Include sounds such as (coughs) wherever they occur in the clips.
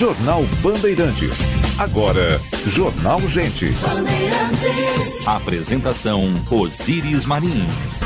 Jornal Bandeirantes. Agora, Jornal Gente. Bandeirantes. Apresentação Osíris Marins.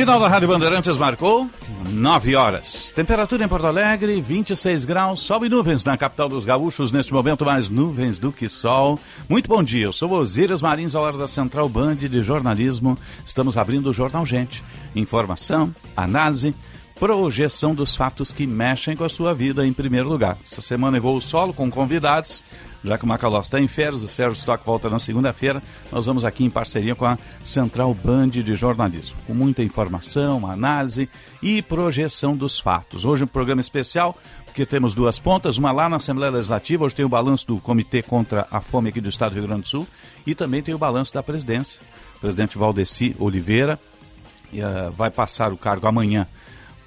Sinal da Rádio Bandeirantes marcou 9 horas. Temperatura em Porto Alegre, 26 graus, sol e nuvens na capital dos gaúchos. Neste momento, mais nuvens do que sol. Muito bom dia, eu sou Osíris Marins, ao lado da Central Band de Jornalismo. Estamos abrindo o Jornal Gente. Informação, análise, projeção dos fatos que mexem com a sua vida em primeiro lugar. Essa semana eu vou solo com convidados já que o Macalós está em férias, o Sérgio Stock volta na segunda-feira, nós vamos aqui em parceria com a Central Band de Jornalismo, com muita informação, análise e projeção dos fatos. Hoje um programa especial, porque temos duas pontas, uma lá na Assembleia Legislativa, hoje tem o balanço do Comitê contra a Fome aqui do Estado do Rio Grande do Sul, e também tem o balanço da presidência. O presidente Valdeci Oliveira uh, vai passar o cargo amanhã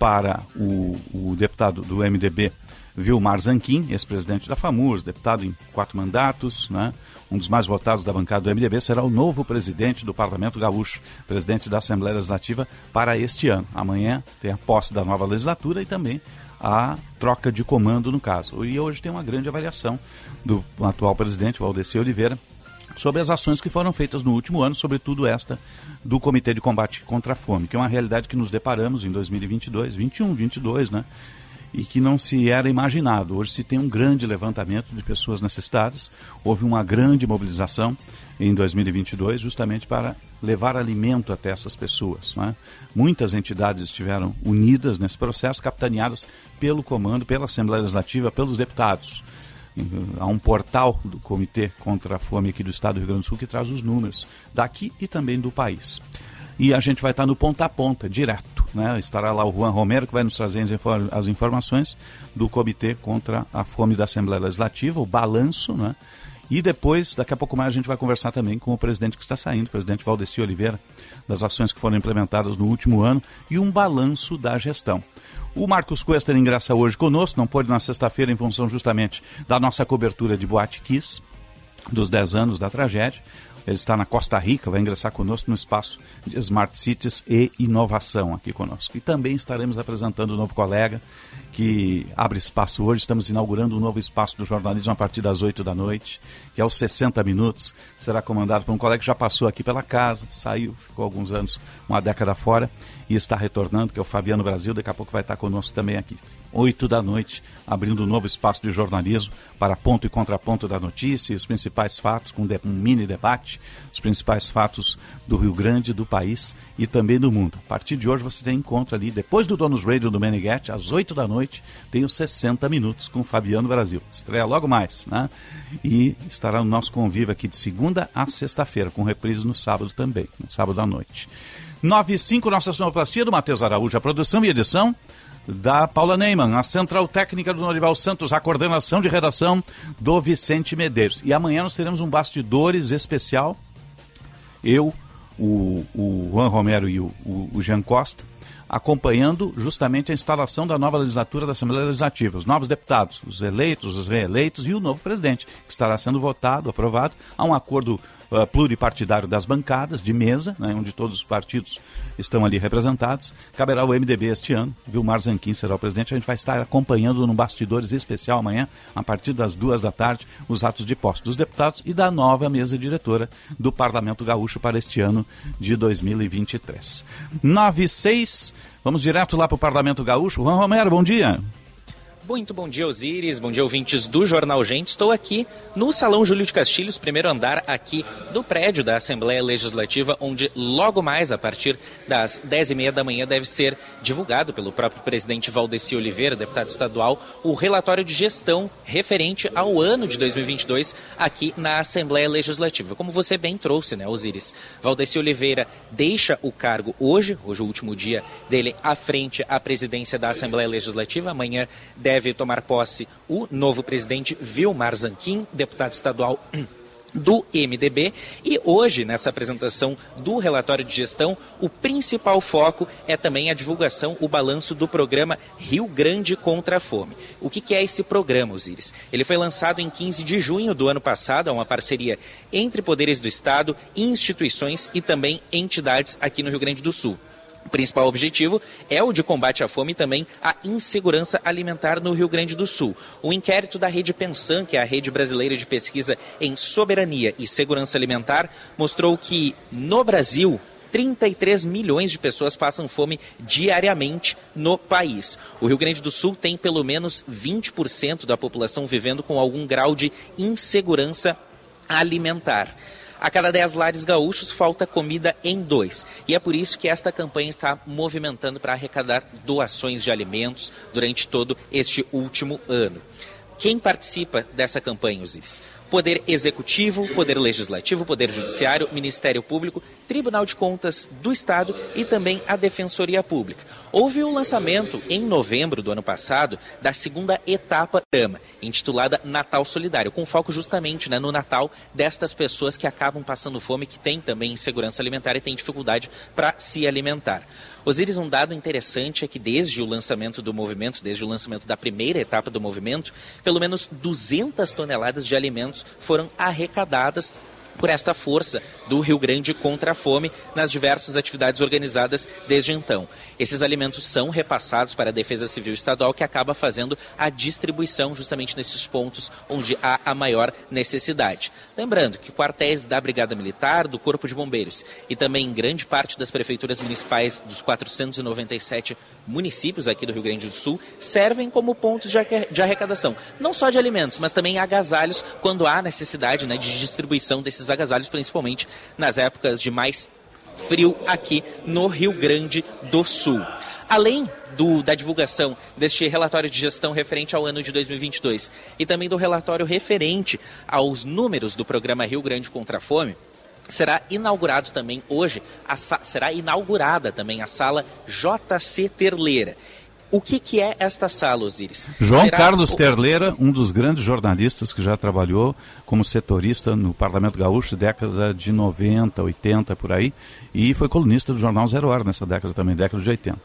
para o, o deputado do MDB, Vilmar Zanquim, ex-presidente da FAMURS, deputado em quatro mandatos, né? um dos mais votados da bancada do MDB, será o novo presidente do Parlamento Gaúcho, presidente da Assembleia Legislativa para este ano. Amanhã tem a posse da nova legislatura e também a troca de comando no caso. E hoje tem uma grande avaliação do atual presidente, Valdeci Oliveira, sobre as ações que foram feitas no último ano, sobretudo esta do Comitê de Combate contra a Fome, que é uma realidade que nos deparamos em 2022, 21, 22, né? e que não se era imaginado. Hoje se tem um grande levantamento de pessoas necessitadas, houve uma grande mobilização em 2022 justamente para levar alimento até essas pessoas. Né? Muitas entidades estiveram unidas nesse processo, capitaneadas pelo comando, pela Assembleia Legislativa, pelos deputados. Há um portal do Comitê contra a Fome aqui do Estado do Rio Grande do Sul que traz os números daqui e também do país. E a gente vai estar no ponta a ponta, direto né? Estará lá o Juan Romero, que vai nos trazer as informações do Comitê contra a Fome da Assembleia Legislativa, o balanço, né? E depois, daqui a pouco mais, a gente vai conversar também com o presidente que está saindo, o presidente Valdeci Oliveira, das ações que foram implementadas no último ano e um balanço da gestão. O Marcos Quester ingressa hoje conosco, não pôde na sexta-feira em função justamente da nossa cobertura de Boate Kiss, dos 10 anos da tragédia. Ele está na Costa Rica, vai ingressar conosco no espaço de Smart Cities e inovação aqui conosco. E também estaremos apresentando um novo colega que abre espaço hoje. Estamos inaugurando um novo espaço do jornalismo a partir das 8 da noite, que é os 60 minutos. Será comandado por um colega que já passou aqui pela casa, saiu, ficou alguns anos, uma década fora e está retornando, que é o Fabiano Brasil. Daqui a pouco vai estar conosco também aqui. 8 da noite, abrindo um novo espaço de jornalismo para ponto e contraponto da notícia, os principais fatos, com um mini debate, os principais fatos do Rio Grande, do país e também do mundo. A partir de hoje você tem encontro ali, depois do Donos Radio do Meneghetti, às 8 da noite, tem os 60 minutos com Fabiano Brasil. Estreia logo mais, né? E estará no nosso convívio aqui de segunda a sexta-feira, com reprise no sábado também, no sábado à noite. 95, nossa sonoplastia do Matheus Araújo, a produção e edição da Paula Neyman, a central técnica do Norival Santos, a coordenação de redação do Vicente Medeiros. E amanhã nós teremos um bastidores especial. Eu, o, o Juan Romero e o, o, o Jean Costa, acompanhando justamente a instalação da nova legislatura da Assembleia Legislativa, os novos deputados, os eleitos, os reeleitos e o novo presidente, que estará sendo votado, aprovado. Há um acordo uh, pluripartidário das bancadas, de mesa, né, onde todos os partidos estão ali representados. Caberá o MDB este ano, Vilmar Zanquim será o presidente. A gente vai estar acompanhando no Bastidores especial amanhã, a partir das duas da tarde, os atos de posse dos deputados e da nova mesa diretora do Parlamento Gaúcho para este ano de 2023. 96, vamos direto lá para o Parlamento Gaúcho. Juan Romero, bom dia. Muito bom dia, Osíris. Bom dia, ouvintes do Jornal Gente. Estou aqui no Salão Júlio de Castilhos, primeiro andar aqui do prédio da Assembleia Legislativa, onde logo mais, a partir das 10h30 da manhã, deve ser divulgado pelo próprio presidente Valdeci Oliveira, deputado estadual, o relatório de gestão referente ao ano de 2022 aqui na Assembleia Legislativa. Como você bem trouxe, né, Osíris? Valdeci Oliveira deixa o cargo hoje, hoje é o último dia dele à frente à presidência da Assembleia Legislativa. Amanhã deve deve tomar posse o novo presidente Vilmar Zanquim, deputado estadual (clears throat) do MDB. E hoje, nessa apresentação do relatório de gestão, o principal foco é também a divulgação, o balanço do programa Rio Grande contra a Fome. O que, é esse programa, Osiris? Ele foi lançado em 15 de junho do ano passado, é uma parceria entre poderes do Estado, instituições e também entidades aqui no Rio Grande do Sul. O principal objetivo é o de combate à fome e também à insegurança alimentar no Rio Grande do Sul. O inquérito da Rede Pensan, que é a rede brasileira de pesquisa em soberania e segurança alimentar, mostrou que no Brasil 33 milhões de pessoas passam fome diariamente no país. O Rio Grande do Sul tem pelo menos 20% da população vivendo com algum grau de insegurança alimentar. A cada 10 lares gaúchos falta comida em dois. E é por isso que esta campanha está movimentando para arrecadar doações de alimentos durante todo este último ano. Quem participa dessa campanha, Osiris? Poder Executivo, Poder Legislativo, Poder Judiciário, Ministério Público, Tribunal de Contas do Estado e também a Defensoria Pública. Houve o lançamento, em novembro do ano passado, da segunda etapa do programa, intitulada Natal Solidário, com foco justamente né, no Natal destas pessoas que acabam passando fome, que têm também insegurança alimentar e têm dificuldade para se alimentar. Osiris, um dado interessante é que desde o lançamento do movimento, desde o lançamento da primeira etapa do movimento, pelo menos 200 toneladas de alimentos foram arrecadadas por esta força do Rio Grande contra a fome nas diversas atividades organizadas desde então. Esses alimentos são repassados para a Defesa Civil Estadual, que acaba fazendo a distribuição justamente nesses pontos onde há a maior necessidade. Lembrando que quartéis da Brigada Militar, do Corpo de Bombeiros e também grande parte das prefeituras municipais dos 497 municípios aqui do Rio Grande do Sul servem como pontos de arrecadação, não só de alimentos, mas também agasalhos quando há necessidade né, de distribuição desses agasalhos, principalmente nas épocas de mais frio aqui no Rio Grande do Sul. Além do, da divulgação deste relatório de gestão referente ao ano de 2022 e também do relatório referente aos números do programa Rio Grande contra a Fome, será inaugurado também hoje, a, será inaugurada também a sala JC Terleira. O que, que é esta sala, Osiris? João Será Carlos. Terleira, um dos grandes jornalistas que já trabalhou como setorista no Parlamento Gaúcho, década de 90, 80, por aí, e foi colunista do jornal Zero Hora nessa década também, década de 80.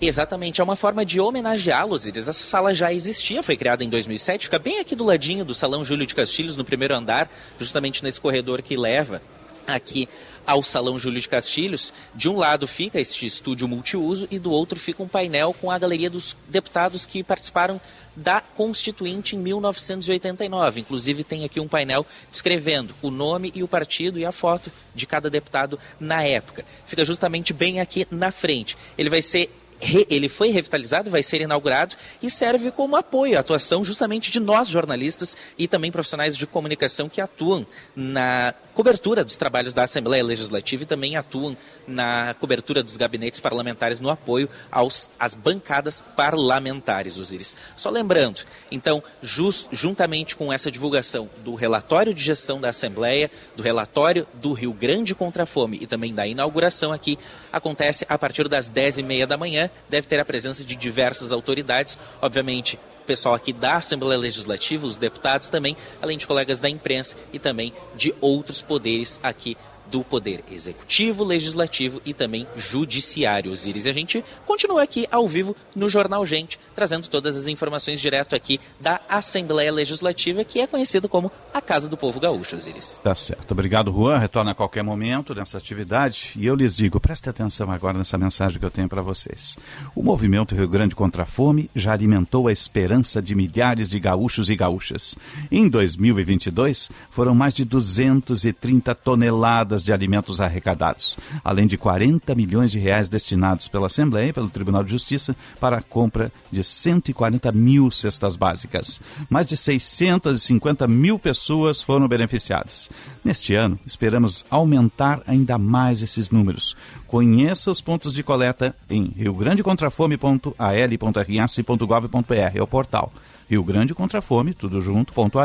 Exatamente, é uma forma de homenageá-los. Essa sala já existia, foi criada em 2007, fica bem aqui do ladinho do Salão Júlio de Castilhos, no primeiro andar, justamente nesse corredor que leva aqui ao Salão Júlio de Castilhos. De um lado fica este estúdio multiuso e do outro fica um painel com a galeria dos deputados que participaram da Constituinte em 1989. Inclusive tem aqui um painel descrevendo o nome e o partido e a foto de cada deputado na época. Fica justamente bem aqui na frente. Ele vai ser ele foi revitalizado, vai ser inaugurado e serve como apoio à atuação justamente de nós jornalistas e também profissionais de comunicação que atuam na cobertura dos trabalhos da Assembleia Legislativa e também atuam na cobertura dos gabinetes parlamentares no apoio aos, às bancadas parlamentares, Osiris. Só lembrando, então, just, juntamente com essa divulgação do relatório de gestão da Assembleia, do relatório do Rio Grande contra a Fome e também da inauguração aqui, acontece a partir das 10h30 da manhã, deve ter a presença de diversas autoridades, obviamente pessoal aqui da Assembleia Legislativa, os deputados também, além de colegas da imprensa e também de outros poderes aqui do Poder Executivo, Legislativo e também Judiciário, Osiris. E a gente continua aqui ao vivo no Jornal Gente, trazendo todas as informações direto aqui da Assembleia Legislativa, que é conhecido como a Casa do Povo Gaúcho, Osiris. Tá certo. Obrigado, Juan. Retorna a qualquer momento nessa atividade. E eu lhes digo, preste atenção agora nessa mensagem que eu tenho para vocês. O movimento Rio Grande contra a Fome já alimentou a esperança de milhares de gaúchos e gaúchas. Em 2022, foram mais de 230 toneladas de alimentos arrecadados, além de 40 milhões de reais destinados pela Assembleia e pelo Tribunal de Justiça para a compra de 140 mil cestas básicas. Mais de 650 mil pessoas foram beneficiadas. Neste ano, esperamos aumentar ainda mais esses números. Conheça os pontos de coleta em riograndecontrafome.al.rs.gov.br, é o portal. Rio Grande contra a Fome, tudo junto, .al.rs.gov.br.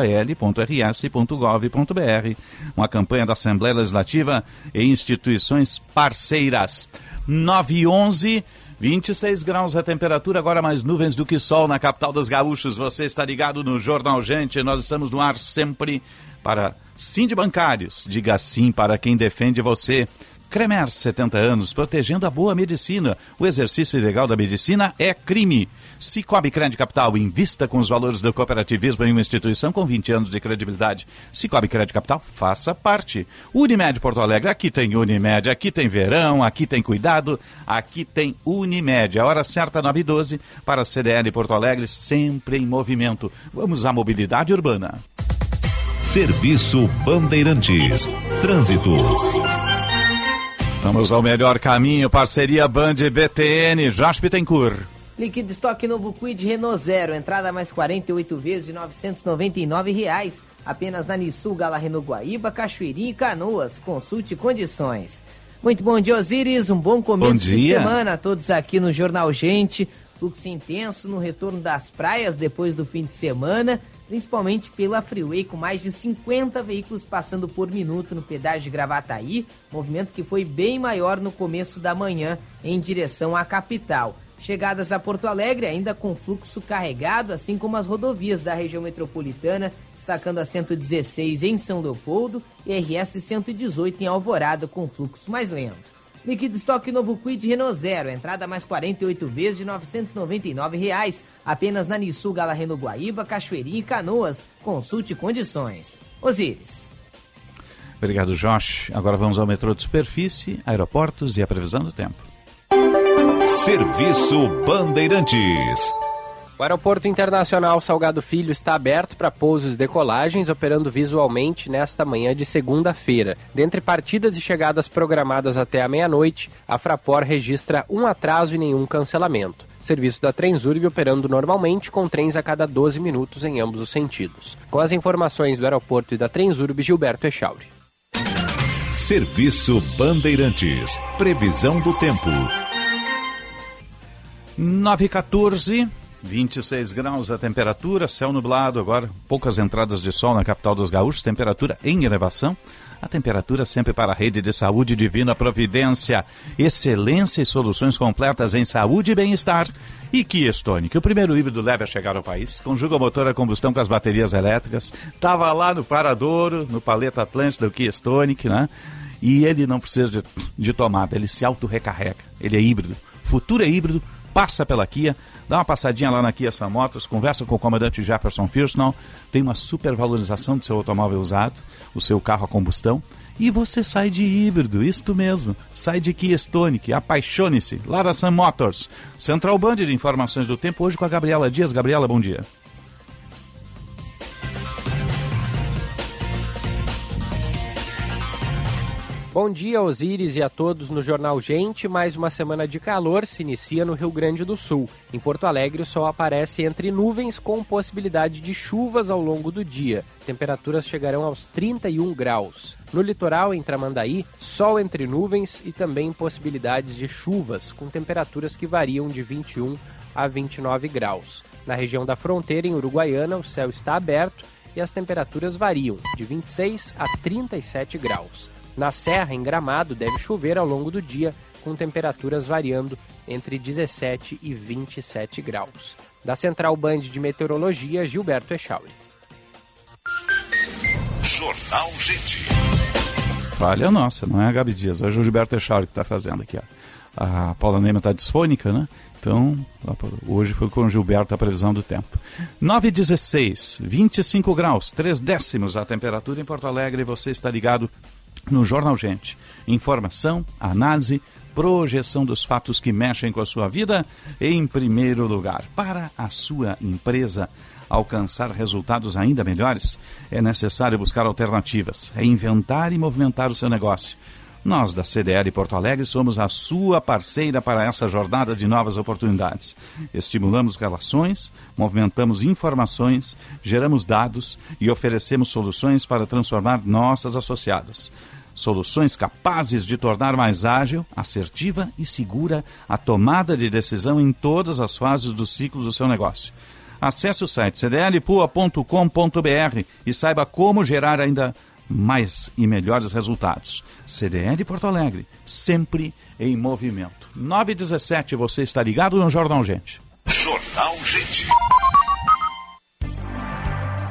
Uma campanha da Assembleia Legislativa e instituições parceiras. 911 26 graus a temperatura, agora mais nuvens do que sol na capital dos gaúchos. Você está ligado no Jornal Gente, nós estamos no ar sempre para Sim de bancários, diga sim para quem defende você. Cremer, 70 anos, protegendo a boa medicina. O exercício ilegal da medicina é crime. Cicobi Crédito Capital, invista com os valores do cooperativismo em uma instituição com 20 anos de credibilidade. Cicobi Crédito Capital, faça parte. Unimed Porto Alegre, aqui tem Unimed, aqui tem verão, aqui tem cuidado, aqui tem Unimed. A hora certa, 9 e 12, para a CDL Porto Alegre, sempre em movimento. Vamos à mobilidade urbana. Serviço Bandeirantes. Trânsito. Vamos ao melhor caminho, parceria Band BTN, Jaspe Tencourt. Líquido estoque novo Quid Renault Zero, entrada mais 48 vezes de 999 reais, apenas na Nissul Gala Renault Guaíba, Cachoeirinha e Canoas. Consulte condições. Muito bom dia, Osiris, um bom começo bom de semana a todos aqui no Jornal Gente. Fluxo intenso no retorno das praias depois do fim de semana principalmente pela Freeway, com mais de 50 veículos passando por minuto no pedágio de Gravataí, movimento que foi bem maior no começo da manhã em direção à capital. Chegadas a Porto Alegre ainda com fluxo carregado, assim como as rodovias da região metropolitana, destacando a 116 em São Leopoldo e RS 118 em Alvorada com fluxo mais lento. Liquid estoque novo Quid Renault Zero, entrada mais 48 vezes de 999 reais, apenas na Nissu Gala Renault Guaíba, Cachoeirinha e Canoas. Consulte condições. Osíris. Obrigado, Josh. Agora vamos ao metrô de superfície, aeroportos e a previsão do tempo. Serviço Bandeirantes. O Aeroporto Internacional Salgado Filho está aberto para pousos e decolagens, operando visualmente nesta manhã de segunda-feira. Dentre partidas e chegadas programadas até a meia-noite, a Fraport registra um atraso e nenhum cancelamento. Serviço da Transurb operando normalmente com trens a cada 12 minutos em ambos os sentidos. Com as informações do aeroporto e da Transurb, Gilberto Echauri. Serviço Bandeirantes. Previsão do tempo. 914. 26 graus a temperatura, céu nublado agora, poucas entradas de sol na capital dos gaúchos, temperatura em elevação. A temperatura sempre para a rede de saúde Divina Providência. Excelência e soluções completas em saúde e bem-estar. E Kia Stonic, o primeiro híbrido leve a chegar ao país. Conjuga o motor a combustão com as baterias elétricas. Estava lá no Paradouro, no Paleta Atlântico do Kia Stonic, né? E ele não precisa de, de tomada, ele se auto-recarrega. Ele é híbrido. Futuro é híbrido, passa pela Kia, dá uma passadinha lá na Kia Sam Motors, conversa com o comandante Jefferson Firsnall, tem uma super valorização do seu automóvel usado, o seu carro a combustão, e você sai de híbrido, isto mesmo, sai de Kia Stonic, apaixone-se, lá da Sam Motors. Central Band de Informações do Tempo, hoje com a Gabriela Dias. Gabriela, bom dia. Bom dia, Osíris e a todos no Jornal Gente. Mais uma semana de calor se inicia no Rio Grande do Sul. Em Porto Alegre, o sol aparece entre nuvens com possibilidade de chuvas ao longo do dia. Temperaturas chegarão aos 31 graus. No litoral, em Tramandaí, sol entre nuvens e também possibilidades de chuvas, com temperaturas que variam de 21 a 29 graus. Na região da fronteira, em Uruguaiana, o céu está aberto e as temperaturas variam de 26 a 37 graus. Na Serra, em Gramado, deve chover ao longo do dia, com temperaturas variando entre 17 e 27 graus. Da Central Band de Meteorologia, Gilberto Echauri. Jornal Gente. Falha nossa, não é a Gabi Dias. Hoje é o Gilberto Echauri que está fazendo aqui. Ó. A Paula Neima está disfônica, né? Então, hoje foi com o Gilberto a previsão do tempo. 9 16, 25 graus, 3 décimos a temperatura em Porto Alegre. Você está ligado no Jornal Gente. Informação, análise, projeção dos fatos que mexem com a sua vida em primeiro lugar. Para a sua empresa alcançar resultados ainda melhores, é necessário buscar alternativas, reinventar e movimentar o seu negócio. Nós, da CDL Porto Alegre, somos a sua parceira para essa jornada de novas oportunidades. Estimulamos relações, movimentamos informações, geramos dados e oferecemos soluções para transformar nossas associadas. Soluções capazes de tornar mais ágil, assertiva e segura a tomada de decisão em todas as fases do ciclo do seu negócio. Acesse o site cdlpua.com.br e saiba como gerar ainda mais e melhores resultados. CDL Porto Alegre, sempre em movimento. 9 e 17, você está ligado no Jornal Gente. Jornal Gente.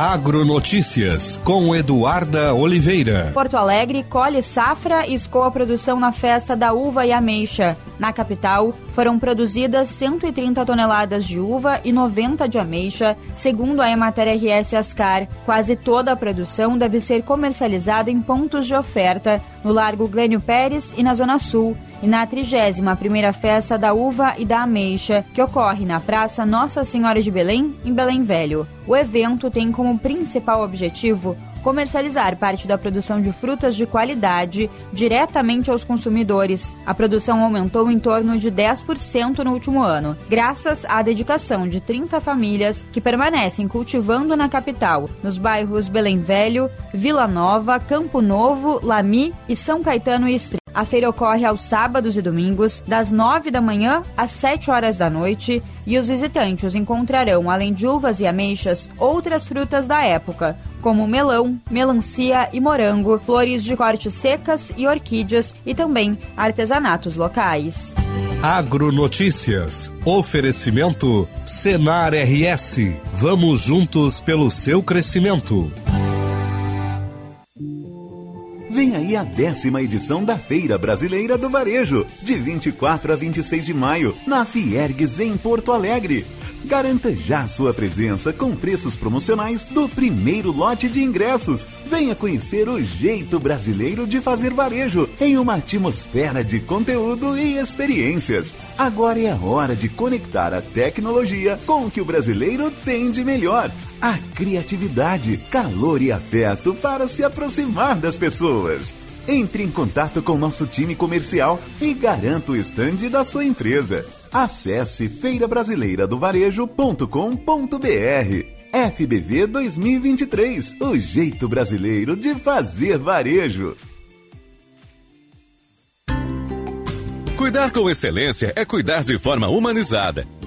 Agronotícias com Eduarda Oliveira. Porto Alegre colhe safra e escoa produção na festa da uva e ameixa. Na capital, foram produzidas 130 toneladas de uva e 90 de ameixa, segundo a Emater RS Ascar. Quase toda a produção deve ser comercializada em pontos de oferta no Largo Glênio Pérez e na Zona Sul e na 31ª Festa da Uva e da Ameixa, que ocorre na Praça Nossa Senhora de Belém, em Belém Velho. O evento tem como principal objetivo comercializar parte da produção de frutas de qualidade diretamente aos consumidores. A produção aumentou em torno de 10% no último ano, graças à dedicação de 30 famílias que permanecem cultivando na capital, nos bairros Belém Velho, Vila Nova, Campo Novo, Lami e São Caetano e Estri. A feira ocorre aos sábados e domingos, das 9 da manhã às 7 horas da noite, e os visitantes encontrarão, além de uvas e ameixas, outras frutas da época, como melão, melancia e morango, flores de corte secas e orquídeas e também artesanatos locais. Agronotícias. Oferecimento Senar RS. Vamos juntos pelo seu crescimento. Vem aí a décima edição da Feira Brasileira do Varejo, de 24 a 26 de maio, na Fiergues, em Porto Alegre. Garanta já sua presença com preços promocionais do primeiro lote de ingressos. Venha conhecer o jeito brasileiro de fazer varejo em uma atmosfera de conteúdo e experiências. Agora é a hora de conectar a tecnologia com o que o brasileiro tem de melhor. A criatividade, calor e afeto para se aproximar das pessoas. Entre em contato com nosso time comercial e garanta o estande da sua empresa. Acesse feirabrasileiradovarejo.com.br. FBV 2023, o jeito brasileiro de fazer varejo. Cuidar com excelência é cuidar de forma humanizada,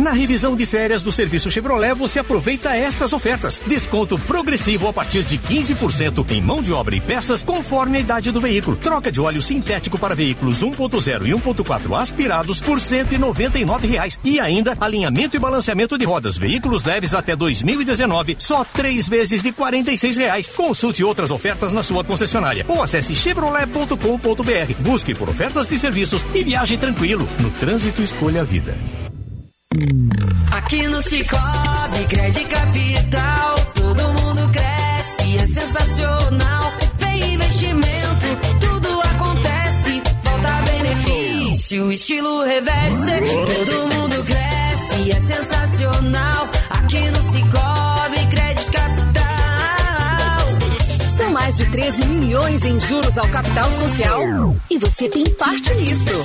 Na revisão de férias do serviço Chevrolet, você aproveita estas ofertas. Desconto progressivo a partir de 15% em mão de obra e peças, conforme a idade do veículo. Troca de óleo sintético para veículos 1.0 e 1.4 aspirados por 199 reais. E ainda alinhamento e balanceamento de rodas. Veículos leves até 2019, só três vezes de 46 reais. Consulte outras ofertas na sua concessionária ou acesse chevrolet.com.br. Busque por ofertas de serviços e viaje tranquilo. No trânsito, escolha a vida. Aqui no Cicobi, crédito capital, todo mundo cresce, é sensacional. Vem investimento, tudo acontece, volta benefício, estilo reverse, todo mundo cresce, é sensacional. Aqui no Cicobi, crédito capital. São mais de 13 milhões em juros ao capital social e você tem parte nisso.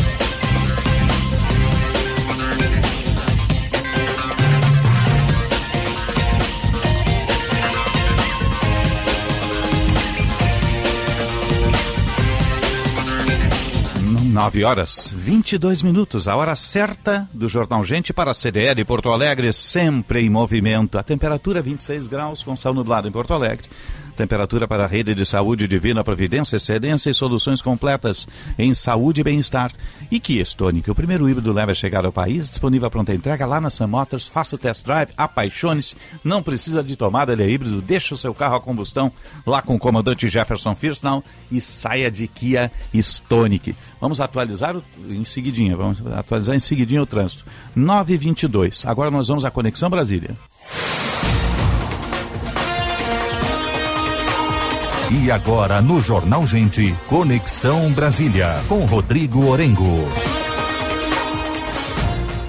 9 horas 22 minutos, a hora certa do Jornal Gente para a CDL Porto Alegre, sempre em movimento. A temperatura 26 graus com céu nublado em Porto Alegre. Temperatura para a rede de saúde Divina Providência, excelência e soluções completas em saúde e bem-estar. E Kia Stonic, o primeiro híbrido leva a chegar ao país, disponível a pronta entrega lá na Sun Motors. Faça o test drive, apaixone-se, não precisa de tomada, ele é híbrido, deixa o seu carro a combustão lá com o comandante Jefferson Firsnall e saia de Kia Stonic. Vamos atualizar o, em seguidinha, vamos atualizar em seguidinha o trânsito. 922. Agora nós vamos à Conexão Brasília. E agora no Jornal Gente, Conexão Brasília, com Rodrigo Orengo.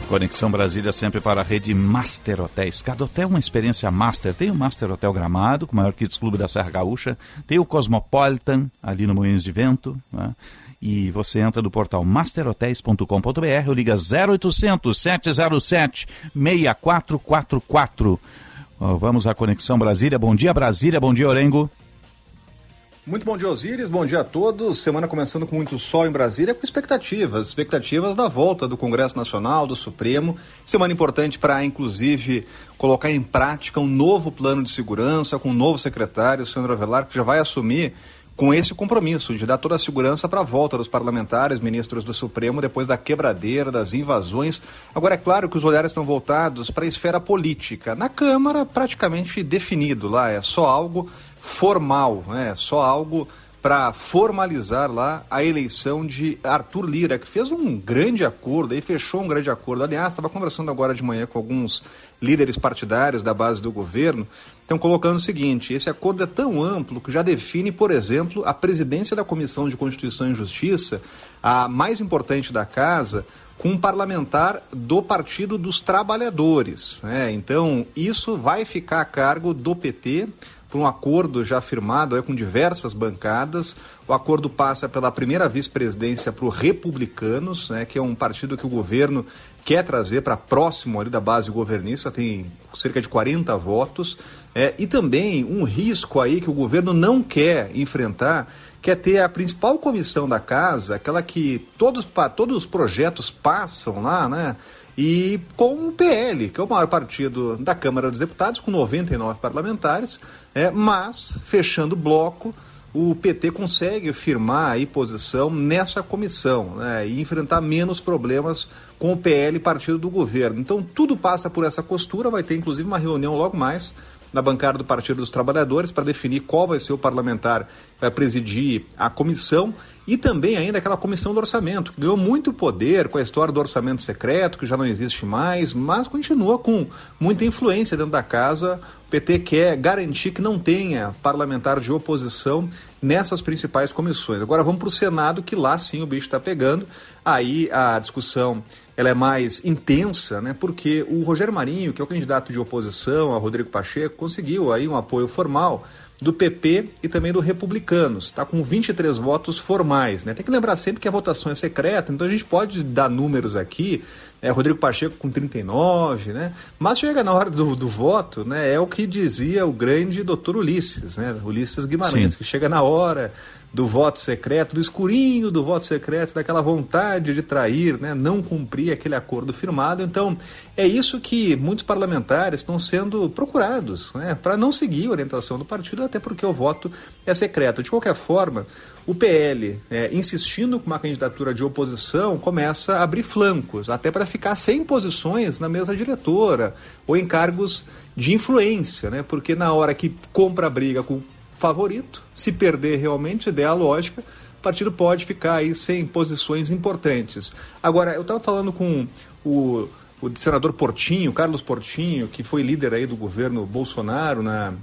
Conexão Brasília sempre para a rede Master Hotéis. Cada hotel é uma experiência master. Tem o Master Hotel Gramado, com o maior Kids Clube da Serra Gaúcha. Tem o Cosmopolitan, ali no Moinhos de Vento. Né? E você entra no portal masterhotels.com.br ou liga 0800 707 6444. Vamos à Conexão Brasília. Bom dia, Brasília. Bom dia, Orengo. Muito bom dia, Osíris. Bom dia a todos. Semana começando com muito sol em Brasília, com expectativas. Expectativas da volta do Congresso Nacional, do Supremo. Semana importante para, inclusive, colocar em prática um novo plano de segurança com um novo secretário, o Sandro Avelar, que já vai assumir com esse compromisso de dar toda a segurança para a volta dos parlamentares, ministros do Supremo, depois da quebradeira, das invasões. Agora, é claro que os olhares estão voltados para a esfera política. Na Câmara, praticamente definido lá, é só algo formal, né? só algo para formalizar lá a eleição de Arthur Lira, que fez um grande acordo, aí fechou um grande acordo. Aliás, estava conversando agora de manhã com alguns líderes partidários da base do governo, estão colocando o seguinte: esse acordo é tão amplo que já define, por exemplo, a presidência da Comissão de Constituição e Justiça, a mais importante da casa, com um parlamentar do Partido dos Trabalhadores. Né? Então, isso vai ficar a cargo do PT por um acordo já firmado é, com diversas bancadas. O acordo passa pela primeira vice-presidência para os republicanos, né, que é um partido que o governo quer trazer para próximo ali da base governista, tem cerca de 40 votos. É, e também um risco aí que o governo não quer enfrentar, quer ter a principal comissão da casa, aquela que todos, todos os projetos passam lá, né? e com o PL, que é o maior partido da Câmara dos Deputados, com 99 parlamentares, é, mas, fechando o bloco, o PT consegue firmar aí posição nessa comissão né, e enfrentar menos problemas com o PL, partido do governo. Então, tudo passa por essa costura, vai ter inclusive uma reunião logo mais na bancada do Partido dos Trabalhadores para definir qual vai ser o parlamentar que vai presidir a comissão e também ainda aquela comissão do orçamento, que ganhou muito poder com a história do orçamento secreto, que já não existe mais, mas continua com muita influência dentro da casa. O PT quer garantir que não tenha parlamentar de oposição nessas principais comissões. Agora vamos para o Senado, que lá sim o bicho está pegando. Aí a discussão ela é mais intensa, né? Porque o Rogério Marinho, que é o candidato de oposição a Rodrigo Pacheco, conseguiu aí um apoio formal do PP e também do Republicanos. Está com 23 votos formais. Né? Tem que lembrar sempre que a votação é secreta, então a gente pode dar números aqui. É, Rodrigo Pacheco com 39, né? Mas chega na hora do, do voto, né? É o que dizia o grande doutor Ulisses, né? Ulisses Guimarães, Sim. que chega na hora, do voto secreto, do escurinho do voto secreto, daquela vontade de trair, né, não cumprir aquele acordo firmado. Então, é isso que muitos parlamentares estão sendo procurados, né, para não seguir a orientação do partido, até porque o voto é secreto. De qualquer forma, o PL, é, insistindo com uma candidatura de oposição, começa a abrir flancos, até para ficar sem posições na mesa diretora ou em cargos de influência, né? Porque na hora que compra a briga com favorito. Se perder realmente, se der a lógica, o partido pode ficar aí sem posições importantes. Agora, eu estava falando com o, o senador Portinho, Carlos Portinho, que foi líder aí do governo Bolsonaro na,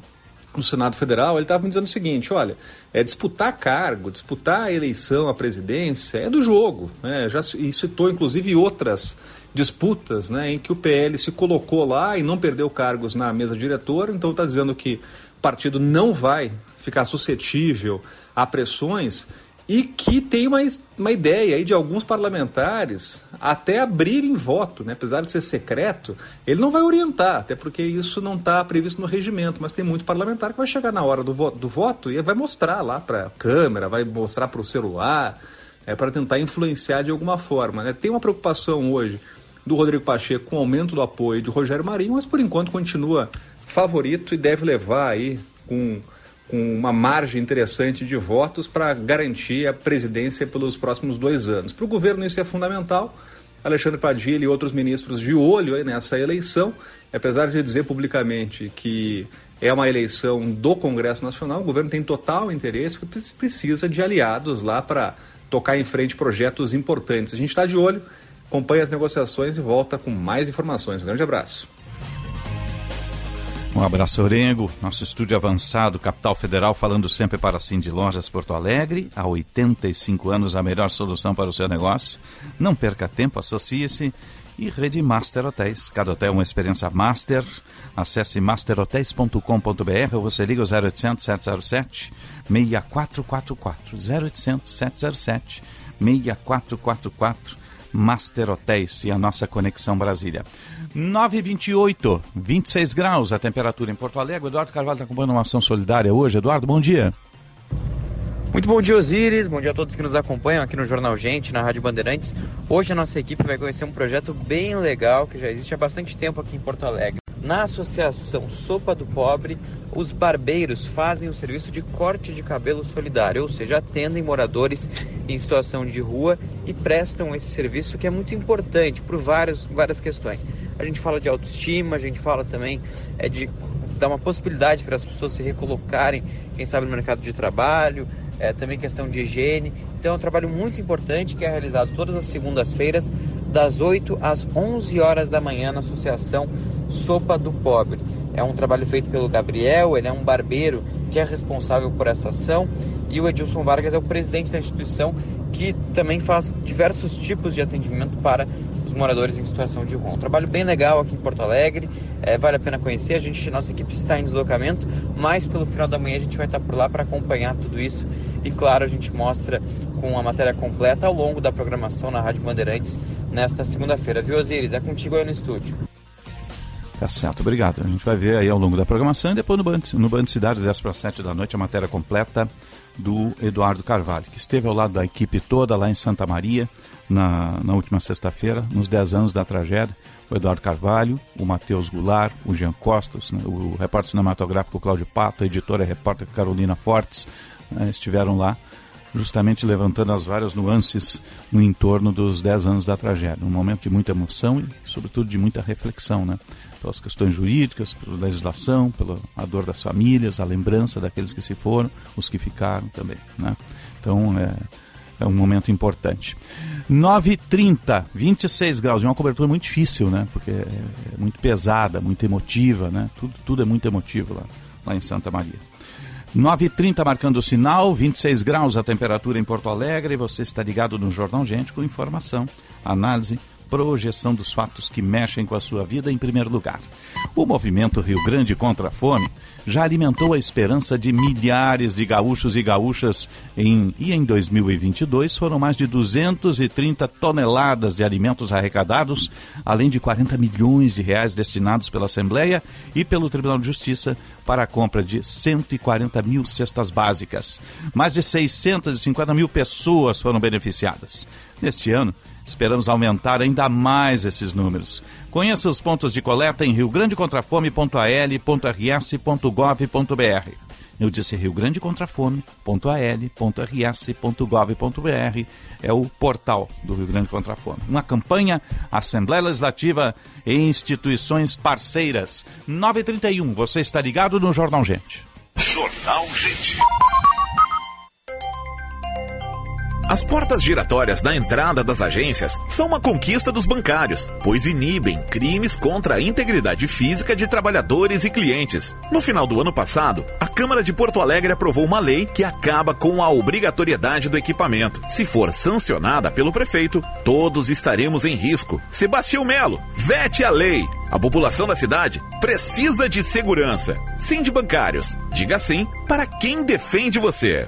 no Senado Federal, ele estava me dizendo o seguinte: olha, é disputar cargo, disputar a eleição, a presidência, é do jogo. Né? Já e citou inclusive outras disputas né, em que o PL se colocou lá e não perdeu cargos na mesa diretora, então está dizendo que partido não vai ficar suscetível a pressões e que tem uma, uma ideia aí de alguns parlamentares até abrirem voto, né? apesar de ser secreto, ele não vai orientar, até porque isso não está previsto no regimento, mas tem muito parlamentar que vai chegar na hora do, vo do voto e vai mostrar lá para a câmera, vai mostrar para o celular, é, para tentar influenciar de alguma forma. Né? Tem uma preocupação hoje do Rodrigo Pacheco com o aumento do apoio de Rogério Marinho, mas por enquanto continua favorito e deve levar aí com, com uma margem interessante de votos para garantir a presidência pelos próximos dois anos. Para o governo isso é fundamental. Alexandre Padilha e outros ministros de olho nessa eleição, apesar de dizer publicamente que é uma eleição do Congresso Nacional, o governo tem total interesse, porque precisa de aliados lá para tocar em frente projetos importantes. A gente está de olho, acompanha as negociações e volta com mais informações. Um grande abraço. Um abraço, Orengo. Nosso estúdio avançado, Capital Federal, falando sempre para Cindy Lojas Porto Alegre. Há 85 anos, a melhor solução para o seu negócio. Não perca tempo, associe-se. E Rede Master Hotéis. Cada hotel é uma experiência master. Acesse masterhotels.com.br ou você liga o 0800 707 6444. 0800 707 6444. Master Hotéis e a nossa conexão Brasília. 928, 26 graus a temperatura em Porto Alegre. Eduardo Carvalho está acompanhando uma ação solidária hoje. Eduardo, bom dia. Muito bom dia, Osiris. Bom dia a todos que nos acompanham aqui no Jornal Gente, na Rádio Bandeirantes. Hoje a nossa equipe vai conhecer um projeto bem legal que já existe há bastante tempo aqui em Porto Alegre. Na associação Sopa do Pobre, os barbeiros fazem o serviço de corte de cabelo solidário, ou seja, atendem moradores em situação de rua e prestam esse serviço que é muito importante por várias, várias questões. A gente fala de autoestima, a gente fala também é, de dar uma possibilidade para as pessoas se recolocarem, quem sabe, no mercado de trabalho, é, também questão de higiene. Então é um trabalho muito importante que é realizado todas as segundas-feiras, das 8 às 11 horas da manhã na Associação Sopa do Pobre. É um trabalho feito pelo Gabriel, ele é um barbeiro que é responsável por essa ação e o Edilson Vargas é o presidente da instituição que também faz diversos tipos de atendimento para moradores em situação de rua. Um trabalho bem legal aqui em Porto Alegre, é, vale a pena conhecer. A gente, nossa equipe está em deslocamento, mas pelo final da manhã a gente vai estar por lá para acompanhar tudo isso e, claro, a gente mostra com a matéria completa ao longo da programação na Rádio Bandeirantes nesta segunda-feira. Viu, Osiris? É contigo aí no estúdio. Tá certo, obrigado. A gente vai ver aí ao longo da programação e depois no Band, no Band Cidade, 10 para 7 da noite, a matéria completa do Eduardo Carvalho, que esteve ao lado da equipe toda lá em Santa Maria na, na última sexta-feira, nos 10 anos da tragédia. O Eduardo Carvalho, o Matheus Goulart, o Jean Costas, né, o repórter cinematográfico Cláudio Pato, a editora e repórter Carolina Fortes né, estiveram lá justamente levantando as várias nuances no entorno dos 10 anos da tragédia. Um momento de muita emoção e, sobretudo, de muita reflexão, né? Pelas questões jurídicas, pela legislação, pela dor das famílias, a lembrança daqueles que se foram, os que ficaram também, né? Então, é, é um momento importante. 9h30, 26 graus, e uma cobertura muito difícil, né? Porque é, é muito pesada, muito emotiva, né? Tudo, tudo é muito emotivo lá, lá em Santa Maria. 9h30 marcando o sinal, 26 graus a temperatura em Porto Alegre. Você está ligado no Jornal Gente com informação, análise, projeção dos fatos que mexem com a sua vida em primeiro lugar. O movimento Rio Grande contra a Fome já alimentou a esperança de milhares de gaúchos e gaúchas em, e em 2022 foram mais de 230 toneladas de alimentos arrecadados, além de 40 milhões de reais destinados pela Assembleia e pelo Tribunal de Justiça para a compra de 140 mil cestas básicas. Mais de 650 mil pessoas foram beneficiadas. Neste ano, Esperamos aumentar ainda mais esses números. Conheça os pontos de coleta em riograndecontrafome.al.rs.gov.br. Eu disse Rio Grande Contra Fome.al.rs.gov.br é o portal do Rio Grande Contra a Fome. Uma campanha, Assembleia Legislativa e instituições parceiras. 931, você está ligado no Jornal Gente. Jornal Gente. As portas giratórias na entrada das agências são uma conquista dos bancários, pois inibem crimes contra a integridade física de trabalhadores e clientes. No final do ano passado, a Câmara de Porto Alegre aprovou uma lei que acaba com a obrigatoriedade do equipamento. Se for sancionada pelo prefeito, todos estaremos em risco. Sebastião Melo, vete a lei. A população da cidade precisa de segurança. Sim de bancários. Diga sim para quem defende você.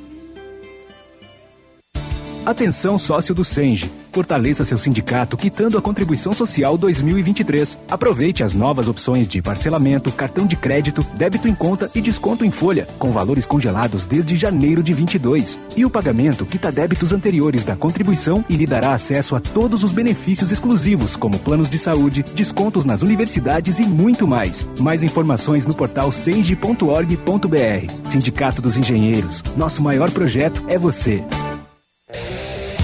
Atenção sócio do Senge. Fortaleça seu sindicato quitando a contribuição social 2023. Aproveite as novas opções de parcelamento, cartão de crédito, débito em conta e desconto em folha, com valores congelados desde janeiro de 22. E o pagamento quita débitos anteriores da contribuição e lhe dará acesso a todos os benefícios exclusivos, como planos de saúde, descontos nas universidades e muito mais. Mais informações no portal senge.org.br. Sindicato dos Engenheiros. Nosso maior projeto é você.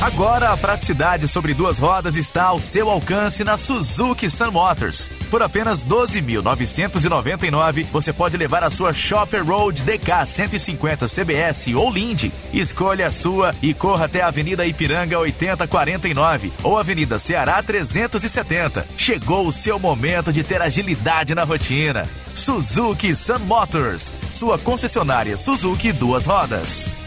Agora a praticidade sobre duas rodas está ao seu alcance na Suzuki Sun Motors. Por apenas 12.999, você pode levar a sua Shopper Road DK 150 CBS ou Lindy. Escolha a sua e corra até a Avenida Ipiranga 8049 ou Avenida Ceará 370. Chegou o seu momento de ter agilidade na rotina. Suzuki Sun Motors, sua concessionária Suzuki duas rodas.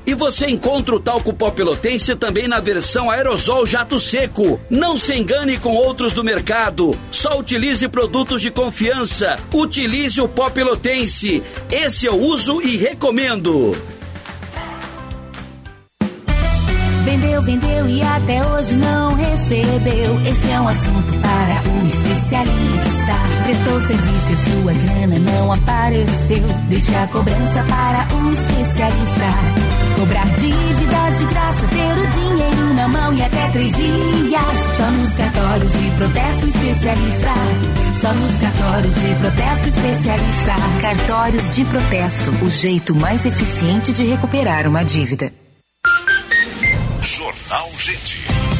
E você encontra o talco pó pelotense também na versão aerosol jato seco. Não se engane com outros do mercado. Só utilize produtos de confiança. Utilize o pó pelotense. Esse eu uso e recomendo. Vendeu, vendeu e até hoje não recebeu. Este é um assunto para o especialista. Prestou serviço e sua grana não apareceu. Deixe a cobrança para o especialista. Cobrar dívidas de graça, ter o dinheiro na mão e até três dias. Só nos cartórios de protesto especialista. Só nos cartórios de protesto especialista. Cartórios de protesto, o jeito mais eficiente de recuperar uma dívida. Jornal Gente.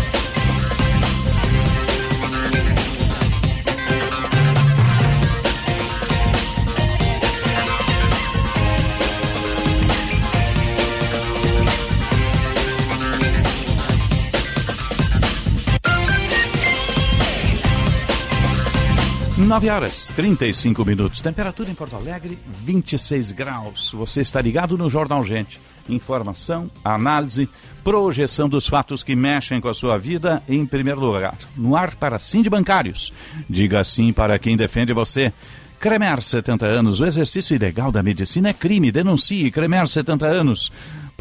Nove horas 35 minutos. Temperatura em Porto Alegre, 26 graus. Você está ligado no Jornal Gente. Informação, análise, projeção dos fatos que mexem com a sua vida em primeiro lugar. No ar para sim de bancários. Diga sim para quem defende você. Cremer 70 anos. O exercício ilegal da medicina é crime. Denuncie Cremer 70 anos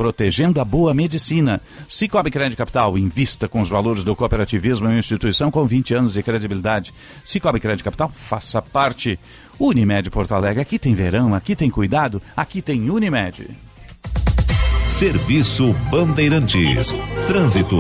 protegendo a boa medicina. Cicobi Crédito Capital, invista com os valores do cooperativismo em uma instituição com 20 anos de credibilidade. Cicobi Crédito Capital, faça parte. Unimed Porto Alegre, aqui tem verão, aqui tem cuidado, aqui tem Unimed. Serviço Bandeirantes. Trânsito.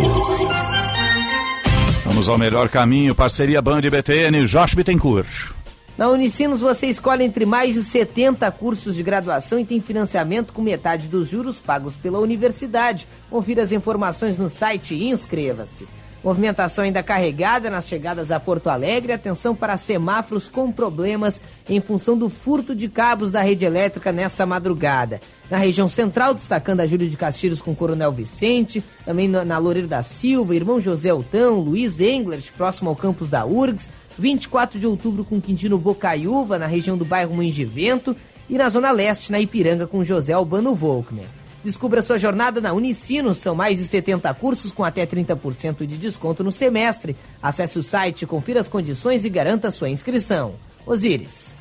Vamos ao melhor caminho, parceria Band e BTN, Josh Bittencourt. Na Unicinos você escolhe entre mais de 70 cursos de graduação e tem financiamento com metade dos juros pagos pela universidade. Confira as informações no site e inscreva-se. Movimentação ainda carregada nas chegadas a Porto Alegre. Atenção para semáforos com problemas em função do furto de cabos da rede elétrica nessa madrugada. Na região central, destacando a Júlio de Castilhos com Coronel Vicente, também na Loureiro da Silva, Irmão José Altão, Luiz Englert, próximo ao campus da URGS, 24 de outubro com Quintino Bocaiúva, na região do bairro Moinhos de Vento, e na Zona Leste, na Ipiranga, com José Albano Volkner. Descubra sua jornada na Unicinos, são mais de 70 cursos com até 30% de desconto no semestre. Acesse o site, confira as condições e garanta sua inscrição. Osíris.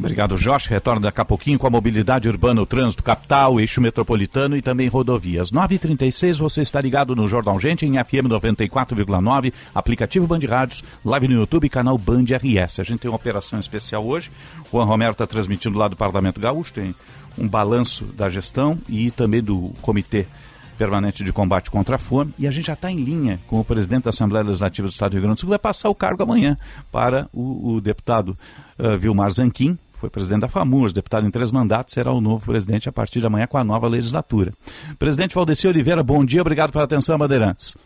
Obrigado, Jorge. Retorna daqui a pouquinho com a mobilidade urbana, o trânsito capital, eixo metropolitano e também rodovias. 9h36, você está ligado no Jornal Gente em FM 94,9, aplicativo Band Rádios, live no YouTube, canal Band RS. A gente tem uma operação especial hoje. O Juan Romero está transmitindo lá do Parlamento Gaúcho, tem um balanço da gestão e também do comitê permanente de combate contra a fome, e a gente já está em linha com o presidente da Assembleia Legislativa do Estado do Rio Grande do Sul, que vai passar o cargo amanhã para o, o deputado uh, Vilmar Zanquim, foi presidente da FAMURS, deputado em três mandatos, será o novo presidente a partir de amanhã com a nova legislatura. Presidente Valdeci Oliveira, bom dia, obrigado pela atenção, Bandeirantes.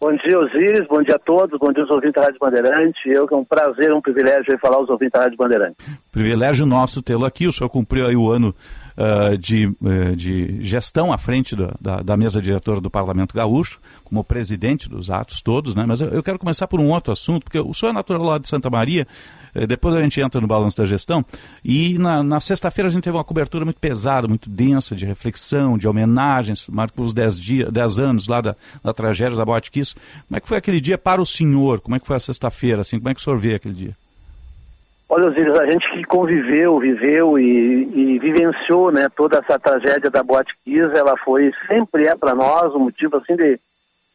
Bom dia, Osiris, bom dia a todos, bom dia aos ouvintes da Rádio Bandeirante. Eu que é um prazer, um privilégio falar aos ouvintes da Rádio Bandeirante. Privilégio nosso tê-lo aqui, o senhor cumpriu aí o ano uh, de, uh, de gestão à frente da, da, da, mesa diretora do Parlamento Gaúcho, como presidente dos atos todos, né? Mas eu, eu, quero começar por um outro assunto, porque o senhor é natural lá de Santa Maria, depois a gente entra no balanço da gestão, e na, na sexta-feira a gente teve uma cobertura muito pesada, muito densa, de reflexão, de homenagens, marcou os 10 dias, dez anos lá da, da tragédia da Boate Kiss. Como é que foi aquele dia para o senhor? Como é que foi a sexta-feira? Assim, como é que o senhor vê aquele dia? Olha, Osiris, a gente que conviveu, viveu e, e, vivenciou né, toda essa tragédia da Boate Kiss, ela foi, sempre é para nós um motivo assim de,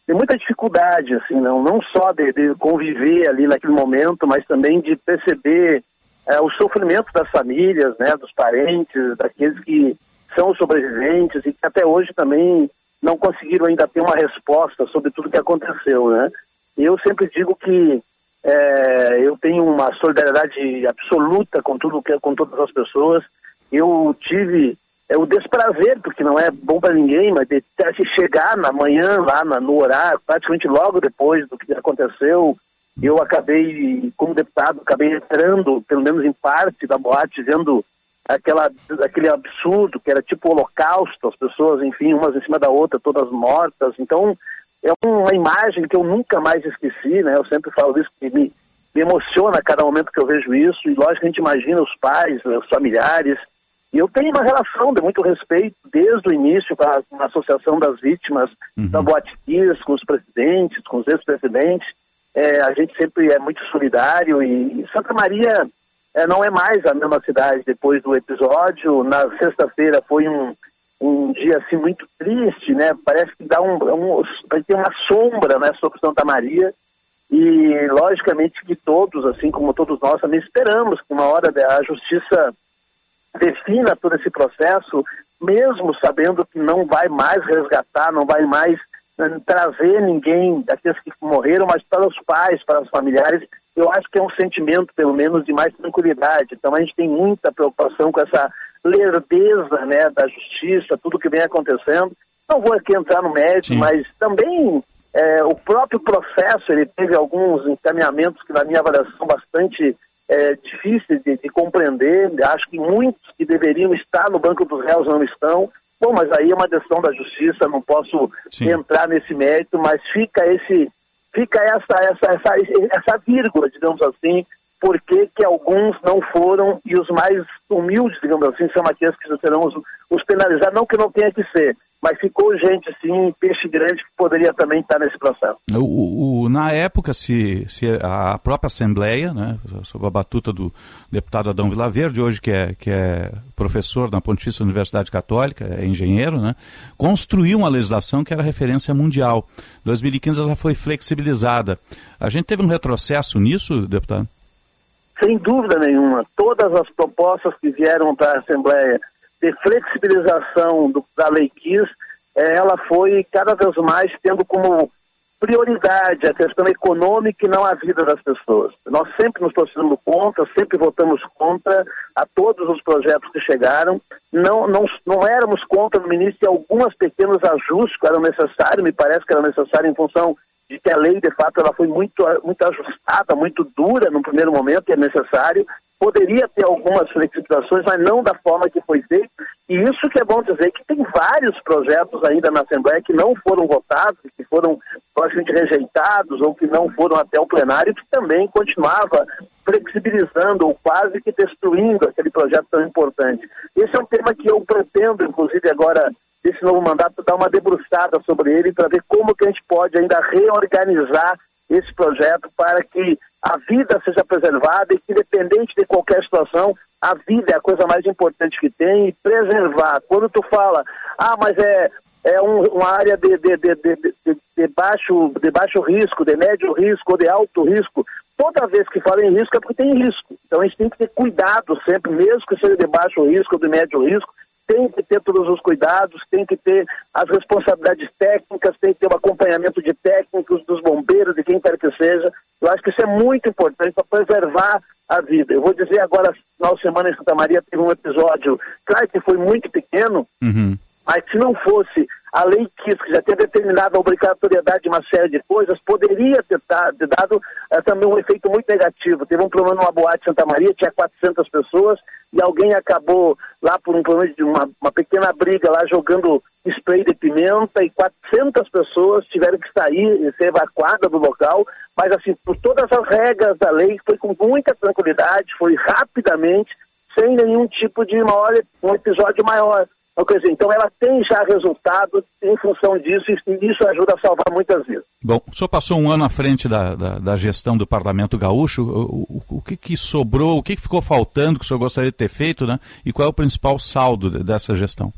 de muita dificuldade, assim, não, não só de, de, conviver ali naquele momento, mas também de perceber é, o sofrimento das famílias, né, dos parentes, daqueles que são sobreviventes e que até hoje também não conseguiram ainda ter uma resposta sobre tudo que aconteceu, né? Eu sempre digo que é, eu tenho uma solidariedade absoluta com tudo que com todas as pessoas. Eu tive é, o desprazer, porque não é bom para ninguém, mas de, de chegar na manhã lá na, no horário, praticamente logo depois do que aconteceu, eu acabei, como deputado, acabei entrando, pelo menos em parte da boate, vendo aquela, aquele absurdo que era tipo holocausto, as pessoas, enfim, umas em cima da outra, todas mortas. Então, é uma imagem que eu nunca mais esqueci, né? Eu sempre falo isso, que me, me emociona a cada momento que eu vejo isso, e lógico a gente imagina os pais, né, os familiares, e eu tenho uma relação de muito respeito desde o início com a, com a Associação das Vítimas uhum. da Boatiquias, com os presidentes, com os ex-presidentes, é, a gente sempre é muito solidário, e, e Santa Maria é, não é mais a mesma cidade depois do episódio, na sexta-feira foi um um dia assim muito triste, né? Parece que dá um, um ter uma sombra, né, sobre Santa Maria. E logicamente que todos, assim como todos nós, também esperamos que uma hora a justiça defina todo esse processo, mesmo sabendo que não vai mais resgatar, não vai mais né, trazer ninguém daqueles que morreram, mas para os pais, para os familiares, eu acho que é um sentimento, pelo menos, de mais tranquilidade. Então a gente tem muita preocupação com essa lerdeza né, da justiça, tudo que vem acontecendo. Não vou aqui entrar no mérito, Sim. mas também é, o próprio processo ele teve alguns encaminhamentos que, na minha avaliação, bastante é, difíceis de, de, compreender. Acho que muitos que deveriam estar no banco dos réus não estão. Bom, mas aí é uma decisão da justiça, não posso Sim. entrar nesse mérito, mas fica esse fica essa, essa, essa, essa vírgula, digamos assim, por que, que alguns não foram e os mais humildes, digamos assim, são aqueles que serão os, os penalizados, não que não tenha que ser, mas ficou gente, sim, peixe grande que poderia também estar nesse processo. O, o, na época, se, se a própria Assembleia, né, sob a batuta do deputado Adão Vilaverde, hoje que é, que é professor na Pontifícia Universidade Católica, é engenheiro, né, construiu uma legislação que era referência mundial. 2015 ela foi flexibilizada. A gente teve um retrocesso nisso, deputado? Sem dúvida nenhuma, todas as propostas que vieram para a Assembleia de flexibilização do, da Lei KIS, eh, ela foi cada vez mais tendo como prioridade a questão econômica e não a vida das pessoas. Nós sempre nos posicionamos contra, sempre votamos contra a todos os projetos que chegaram. Não, não, não éramos contra no início e alguns pequenos ajustes que eram necessários, me parece que era necessário em função de que a lei, de fato, ela foi muito, muito ajustada, muito dura no primeiro momento, e é necessário. Poderia ter algumas flexibilizações, mas não da forma que foi feito. E isso que é bom dizer que tem vários projetos ainda na Assembleia que não foram votados, que foram praticamente rejeitados ou que não foram até o plenário, que também continuava flexibilizando ou quase que destruindo aquele projeto tão importante. Esse é um tema que eu pretendo, inclusive, agora desse novo mandato, dar uma debruçada sobre ele para ver como que a gente pode ainda reorganizar esse projeto para que a vida seja preservada e que, independente de qualquer situação, a vida é a coisa mais importante que tem e preservar. Quando tu fala, ah, mas é, é um, uma área de, de, de, de, de, baixo, de baixo risco, de médio risco ou de alto risco, toda vez que fala em risco é porque tem risco. Então a gente tem que ter cuidado sempre, mesmo que seja de baixo risco ou de médio risco, tem que ter todos os cuidados, tem que ter as responsabilidades técnicas, tem que ter o acompanhamento de técnicos, dos bombeiros, de quem quer que seja. Eu acho que isso é muito importante para preservar a vida. Eu vou dizer agora, na semana em Santa Maria teve um episódio, claro que foi muito pequeno, Uhum. mas se não fosse a lei Kiss, que já tinha determinado a obrigatoriedade de uma série de coisas, poderia ter, dado eh, também um efeito muito negativo. Teve um problema numa boate em Santa Maria, tinha 400 pessoas, e alguém acabou lá por um problema de uma, uma pequena briga lá jogando spray de pimenta, e 400 pessoas tiveram que sair e ser evacuadas do local, mas assim, por todas as regras da lei, foi com muita tranquilidade, foi rapidamente, sem nenhum tipo de maior, um episódio maior. Então, então ela tem já resultado em função disso e isso ajuda a salvar muitas vidas. Bom, o senhor passou um ano à frente da, da, da gestão do Parlamento Gaúcho. O, o, o que, que sobrou, o que, ficou faltando que o senhor gostaria de ter feito, né? E qual é o principal saldo de- dessa gestão?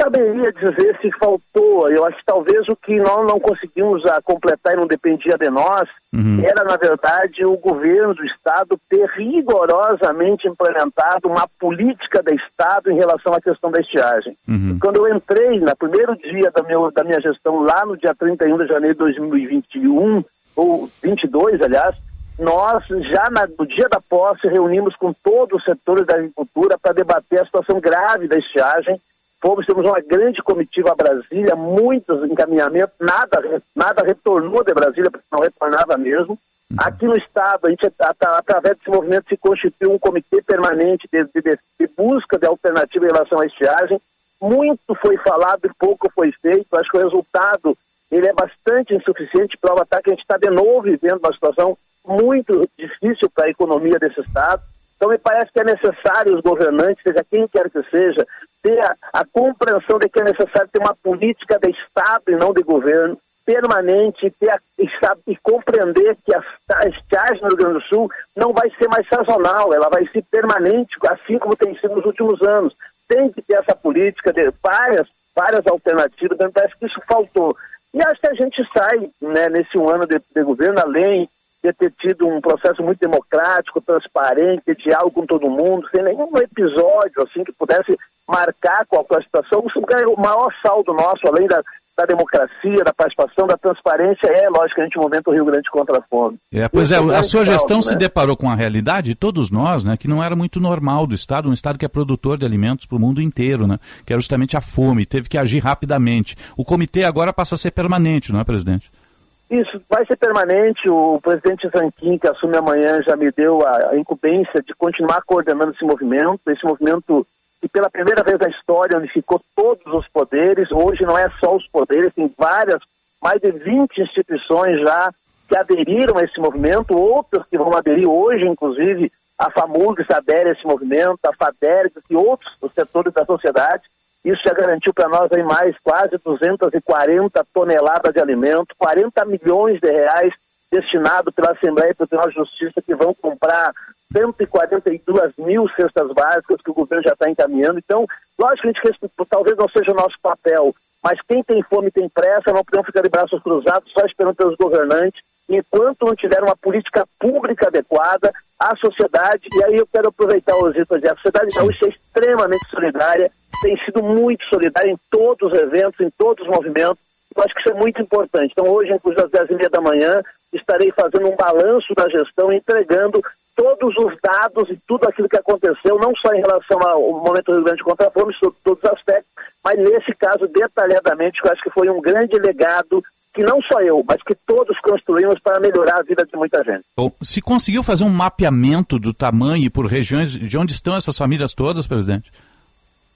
Saberia dizer se faltou. Eu acho que talvez o que nós não conseguimos a completar e não dependia de nós Uhum. era, na verdade, o governo do Estado ter rigorosamente implementado uma política do Estado em relação à questão da estiagem. Uhum. Quando eu entrei, no primeiro dia da, meu, da minha gestão, lá no dia 31 de janeiro de 2021, ou 22, aliás, nós já na- no dia da posse reunimos com todos os setores da agricultura para debater a situação grave da estiagem. Fomos, temos uma grande comitiva a Brasília, muitos encaminhamentos, nada, nada retornou de Brasília, porque não retornava mesmo. Aqui no Estado, a gente, através desse movimento, se constituiu um comitê permanente de, de- de- busca de alternativa em relação à estiagem. Muito foi falado e pouco foi feito. Acho que o resultado ele é bastante insuficiente, prova tá que a gente está de novo vivendo uma situação muito difícil para a economia desse Estado. Então, me parece que é necessário os governantes, seja quem quer que seja, ter a, a compreensão de que é necessário ter uma política de Estado e não de governo permanente ter a, e, sabe- e compreender que a, estiagem no Rio Grande do Sul não vai ser mais sazonal, ela vai ser permanente, assim como tem sido nos últimos anos. Tem que ter essa política de várias, várias alternativas, então parece que isso faltou. E acho que a gente sai, né, nesse um ano de, de governo, além de ter tido um processo muito democrático, transparente, de diálogo com todo mundo, sem nenhum episódio assim que pudesse marcar qualquer é o maior saldo nosso, além da, da democracia, da participação, da transparência, é, logicamente, o momento Rio Grande contra a fome. É, pois é, um a sua gestão saldo, se né? deparou com a realidade, todos nós, né, que não era muito normal do Estado, um Estado que é produtor de alimentos para o mundo inteiro, né, que era justamente a fome, teve que agir rapidamente. O comitê agora passa a ser permanente, não é, presidente? Isso vai ser permanente. O presidente Zanquim, que assume amanhã, já me deu a, incumbência de continuar coordenando esse movimento. Esse movimento que, pela primeira vez na história, unificou todos os poderes. Hoje não é só os poderes, tem várias, mais de 20 instituições já que aderiram a esse movimento, outras que vão aderir hoje, inclusive a FAMURGS adere a esse movimento, a FADERGS e outros setores da sociedade. Isso já garantiu para nós aí mais quase 240 toneladas de alimento, 40 milhões de reais destinados pela Assembleia e pelo Tribunal de Justiça que vão comprar 142 mil cestas básicas que o governo já está encaminhando. Então, logicamente que esse talvez não seja o nosso papel, mas quem tem fome tem pressa, não podemos ficar de braços cruzados só esperando pelos governantes. Enquanto não tiver uma política pública adequada, a sociedade, e aí eu quero aproveitar o Zito a sociedade gaúcha é extremamente solidária, tem sido muito solidária em todos os eventos, em todos os movimentos. Eu acho que isso é muito importante. Então, hoje, inclusive às 10 e meia da manhã, estarei fazendo um balanço da gestão, entregando todos os dados e tudo aquilo que aconteceu, não só em relação ao momento do Rio Grande contra a fome, sobre todos os aspectos, mas nesse caso, detalhadamente, que eu acho que foi um grande legado que não só eu, mas que todos construímos para melhorar a vida de muita gente. Bom, se conseguiu fazer um mapeamento do tamanho e por regiões de onde estão essas famílias todas, presidente?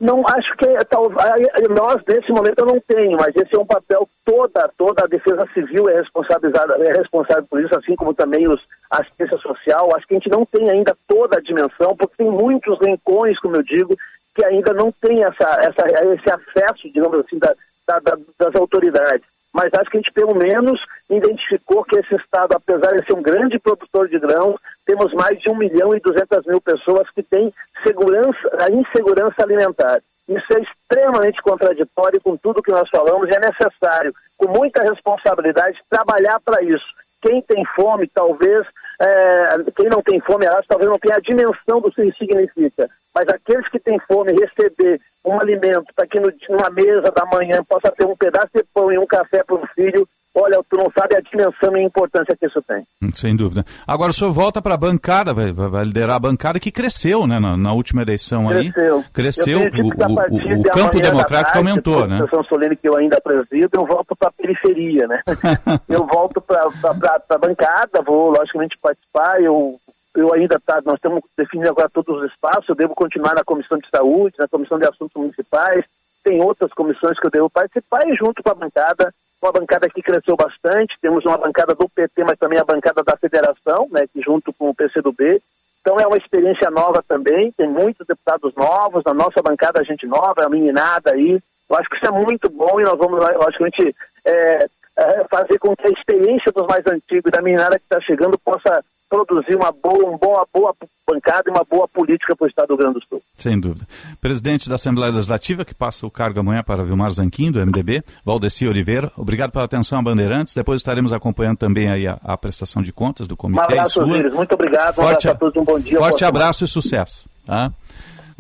Não, acho que é, nós, nesse momento, eu não tenho, mas esse é um papel, toda, toda a defesa civil é responsabilizada, é responsável por isso, assim como também os, a assistência social. Acho que a gente não tem ainda toda a dimensão, porque tem muitos rincões, como eu digo, que ainda não tem essa, essa, esse acesso, digamos assim, da, da, das autoridades. Mas acho que a gente, pelo menos, identificou que esse Estado, apesar de ser um grande produtor de grãos, temos mais de 1 milhão e 200 mil pessoas que têm segurança, a insegurança alimentar. Isso é extremamente contraditório com tudo que nós falamos e é necessário, com muita responsabilidade, trabalhar para isso. Quem tem fome, talvez é, quem não tem fome, elas talvez não tenha a dimensão do que isso significa. Mas aqueles que têm fome, receber um alimento para que no, numa mesa da manhã possa ter um pedaço de pão e um café para o filho, olha, tu não sabe a dimensão e a importância que isso tem. Hum, Sem dúvida. Agora o senhor volta para a bancada, vai, vai- liderar a bancada que cresceu né, na, na última eleição Cresceu. aí. Cresceu. O, a o- o- campo democrático tarde, aumentou, né? sessão solene que eu ainda presido, eu volto para a periferia, né? (laughs) eu volto para a bancada, vou logicamente participar, eu, eu ainda tá, nós estamos definindo agora todos os espaços, eu devo continuar na comissão de saúde, na comissão de assuntos municipais, tem outras comissões que eu devo participar e junto com a bancada, uma bancada que cresceu bastante, temos uma bancada do PT, mas também a bancada da federação, né, que junto com o PCdoB, então é uma experiência nova também, tem muitos deputados novos, na nossa bancada a gente nova, a meninada aí. Eu acho que isso é muito bom e nós vamos, logicamente, é, é, fazer com que a experiência dos mais antigos da meninada que está chegando possa produzir uma boa, uma boa, boa bancada e uma boa política para o Estado do Rio Grande do Sul. Sem dúvida. Presidente da Assembleia Legislativa, que passa o cargo amanhã para Vilmar Zanquim, do MDB, Valdeci Oliveira, obrigado pela atenção Bandeirantes. Depois estaremos acompanhando também aí a, a prestação de contas do Um comitê e abraço. Osíris, muito obrigado, um Forte, abraço a todos, um bom dia. forte abraço e sucesso. Tá?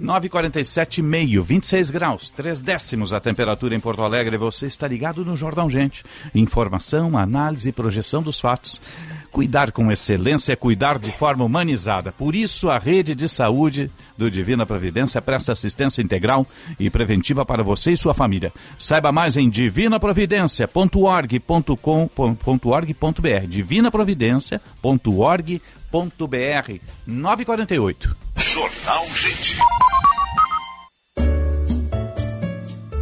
9,47,5, 26 graus, 3 décimos a temperatura em Porto Alegre. Você está ligado no Jornal Gente. Informação, análise e projeção dos fatos. Cuidar com excelência é cuidar de forma humanizada. Por isso, a rede de saúde do Divina Providência presta assistência integral e preventiva para você e sua família. Saiba mais em divinaprovidência.org.com.br. Divinaprovidência.org.br. 948. Jornal Gente.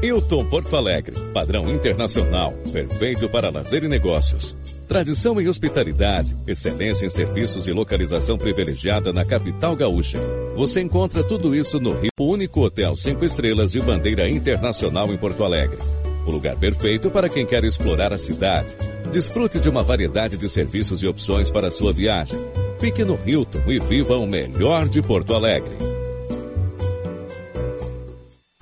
Hilton Porto Alegre, padrão internacional, perfeito para lazer e negócios. Tradição em hospitalidade, excelência em serviços e localização privilegiada na capital gaúcha. Você encontra tudo isso no Rio, único hotel cinco estrelas de bandeira internacional em Porto Alegre. O lugar perfeito para quem quer explorar a cidade. Desfrute de uma variedade de serviços e opções para sua viagem. Fique no Hilton e viva o melhor de Porto Alegre.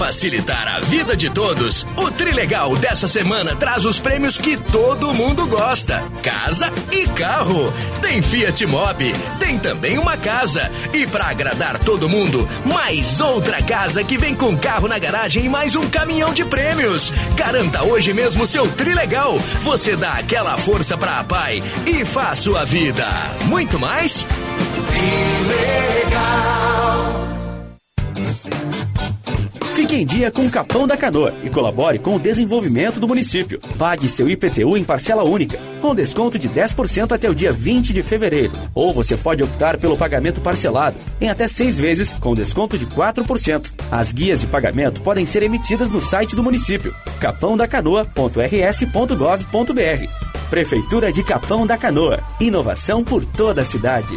Facilitar a vida de todos, o Trilegal dessa semana traz os prêmios que todo mundo gosta: casa e carro. Tem Fiat Mobi, tem também uma casa. E para agradar todo mundo, mais outra casa que vem com carro na garagem e mais um caminhão de prêmios. Garanta hoje mesmo seu Trilegal. Você dá aquela força para a pai e faz sua vida muito mais. Fique em dia com o Capão da Canoa e colabore com o desenvolvimento do município. Pague seu IPTU em parcela única, com desconto de 10% até o dia 20 de fevereiro. Ou você pode optar pelo pagamento parcelado, em até seis vezes, com desconto de 4%. As guias de pagamento podem ser emitidas no site do município, capãodacanoa.rs.gov.br. Prefeitura de Capão da Canoa. Inovação por toda a cidade.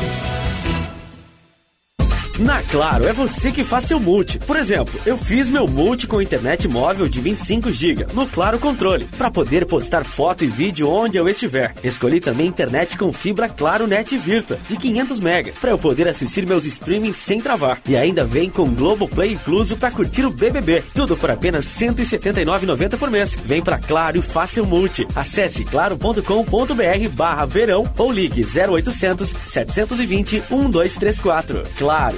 Na Claro, é você que faz seu multi. Por exemplo, eu fiz meu multi com internet móvel de 25 GB no Claro Controle, para poder postar foto e vídeo onde eu estiver. Escolhi também internet com fibra Claro Net Virtua de 500 MB, para eu poder assistir meus streamings sem travar. E ainda vem com Globoplay incluso para curtir o BBB. Tudo por apenas R$ 179,90 por mês. Vem pra Claro e faça seu multi. Acesse claro.com.br barra verão ou ligue 0800 720 1234. Claro,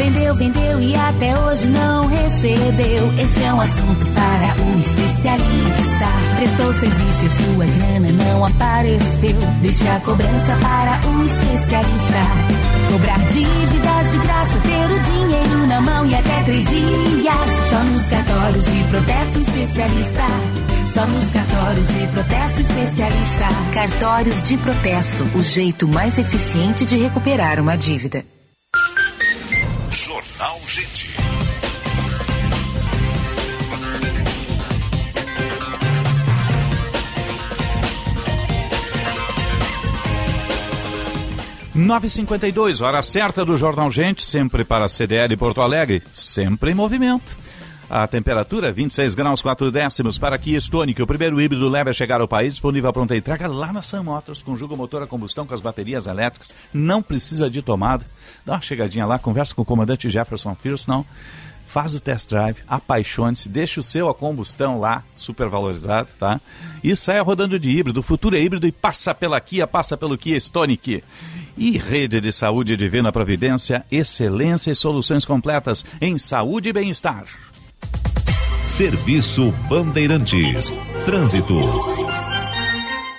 Vendeu, vendeu e até hoje não recebeu. Este é um assunto para o especialista. Prestou serviço e sua grana não apareceu. Deixa a cobrança para o especialista. Cobrar dívidas de graça, ter o dinheiro na mão e até três dias. Só nos cartórios de protesto especialista. Só nos cartórios de protesto especialista. Cartórios de protesto, o jeito mais eficiente de recuperar uma dívida. Jornal Gente. Nove cinquenta e hora certa do Jornal Gente, sempre para a CDL Porto Alegre, sempre em movimento. A temperatura 26 graus 4 décimos para Kia Stonic, o primeiro híbrido leve a chegar ao país, disponível a pronta entrega lá na Sam Motors, conjuga o motor a combustão com as baterias elétricas, não precisa de tomada. Dá uma chegadinha lá, conversa com o comandante Jefferson Fierce, não. Faz o test drive, apaixone-se, deixa o seu a combustão lá, super valorizado, tá? E saia rodando de híbrido. O futuro é híbrido e passa pela Kia, passa pelo Kia Stonic. E Rede de Saúde Divina Providência, excelência e soluções completas em saúde e bem-estar. Serviço Bandeirantes. Trânsito.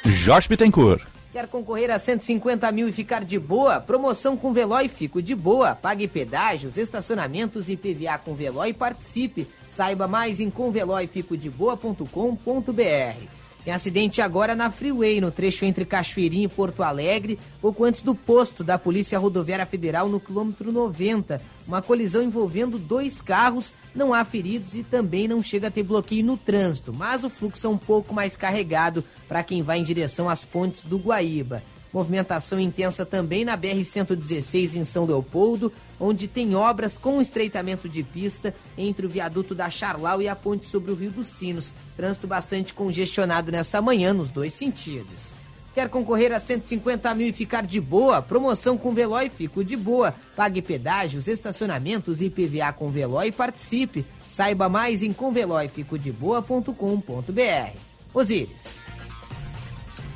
Jorge Bittencourt. Quer concorrer a 150 mil e ficar de boa? Promoção com Veloy Fico de boa. Pague pedágios, estacionamentos e PVA com Veloy e participe. Saiba mais em conveloyficodeboa.com.br. Tem acidente agora na Freeway, no trecho entre Cachoeirinha e Porto Alegre, pouco antes do posto da Polícia Rodoviária Federal no quilômetro 90. Uma colisão envolvendo dois carros, não há feridos e também não chega a ter bloqueio no trânsito, mas o fluxo é um pouco mais carregado para quem vai em direção às pontes do Guaíba. Movimentação intensa também na BR-116 em São Leopoldo, onde tem obras com estreitamento de pista entre o viaduto da Charlau e a ponte sobre o Rio dos Sinos. Trânsito bastante congestionado nessa manhã nos dois sentidos. Quer concorrer a 150 mil e ficar de boa? Promoção com Veloy Fico de boa. Pague pedágios, estacionamentos e IPVA com Veloy e participe. Saiba mais em conveloyficodeboa.com.br. Osíris.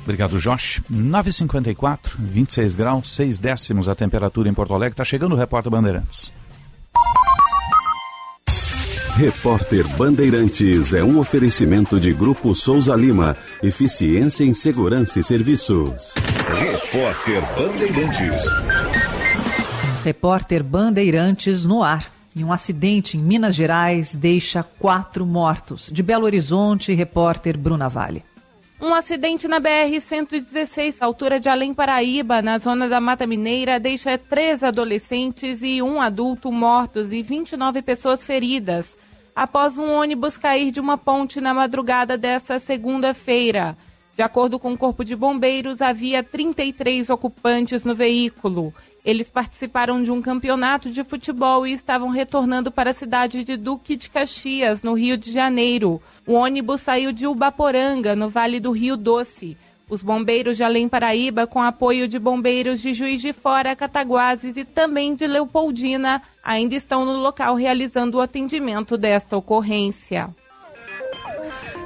Obrigado, Josh. 9h54, 26 graus, 6 décimos a temperatura em Porto Alegre. Está chegando o repórter Bandeirantes. Repórter Bandeirantes é um oferecimento de Grupo Souza Lima. Eficiência em Segurança e Serviços. Repórter Bandeirantes. Repórter Bandeirantes no ar. E um acidente em Minas Gerais deixa quatro mortos. De Belo Horizonte, repórter Bruna Vale. Um acidente na BR-116, altura de Além Paraíba, na zona da Mata Mineira, deixa três adolescentes e um adulto mortos e 29 pessoas feridas, após um ônibus cair de uma ponte na madrugada desta segunda-feira. De acordo com o Corpo de Bombeiros, havia 33 ocupantes no veículo. Eles participaram de um campeonato de futebol e estavam retornando para a cidade de Duque de Caxias, no Rio de Janeiro. O ônibus saiu de Ubaporanga, no Vale do Rio Doce. Os bombeiros de Além Paraíba, com apoio de bombeiros de Juiz de Fora, Cataguases e também de Leopoldina, ainda estão no local realizando o atendimento desta ocorrência.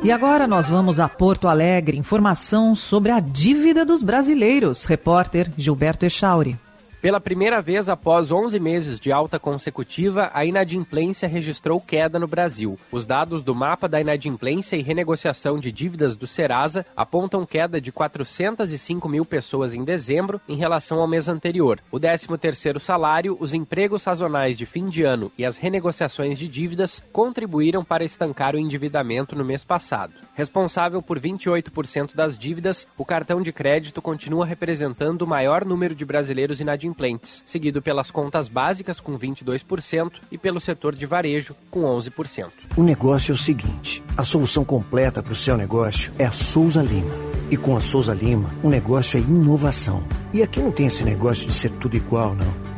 E agora nós vamos a Porto Alegre. Informação sobre a dívida dos brasileiros. Repórter Gilberto Echauri. Pela primeira vez após 11 meses de alta consecutiva, a inadimplência registrou queda no Brasil. Os dados do mapa da inadimplência e renegociação de dívidas do Serasa apontam queda de 405 mil pessoas em dezembro em relação ao mês anterior. O 13º salário, os empregos sazonais de fim de ano e as renegociações de dívidas contribuíram para estancar o endividamento no mês passado. Responsável por 28% das dívidas, o cartão de crédito continua representando o maior número de brasileiros inadimplentes, seguido pelas contas básicas com 22% e pelo setor de varejo com 11%. O negócio é o seguinte: a solução completa para o seu negócio é a Souza Lima. E com a Souza Lima, o negócio é inovação. E aqui não tem esse negócio de ser tudo igual, não.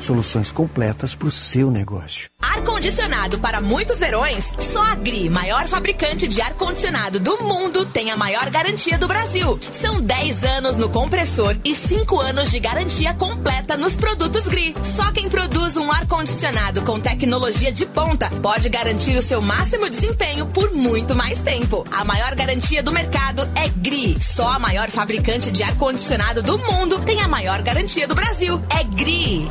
Soluções completas para o seu negócio. Ar-condicionado para muitos verões? Só a Gri, maior fabricante de ar-condicionado do mundo, tem a maior garantia do Brasil. São 10 anos no compressor e 5 anos de garantia completa nos produtos Gri. Só quem produz um ar-condicionado com tecnologia de ponta pode garantir o seu máximo desempenho por muito mais tempo. A maior garantia do mercado é Gri. Só a maior fabricante de ar-condicionado do mundo tem a maior garantia do Brasil. É Gri.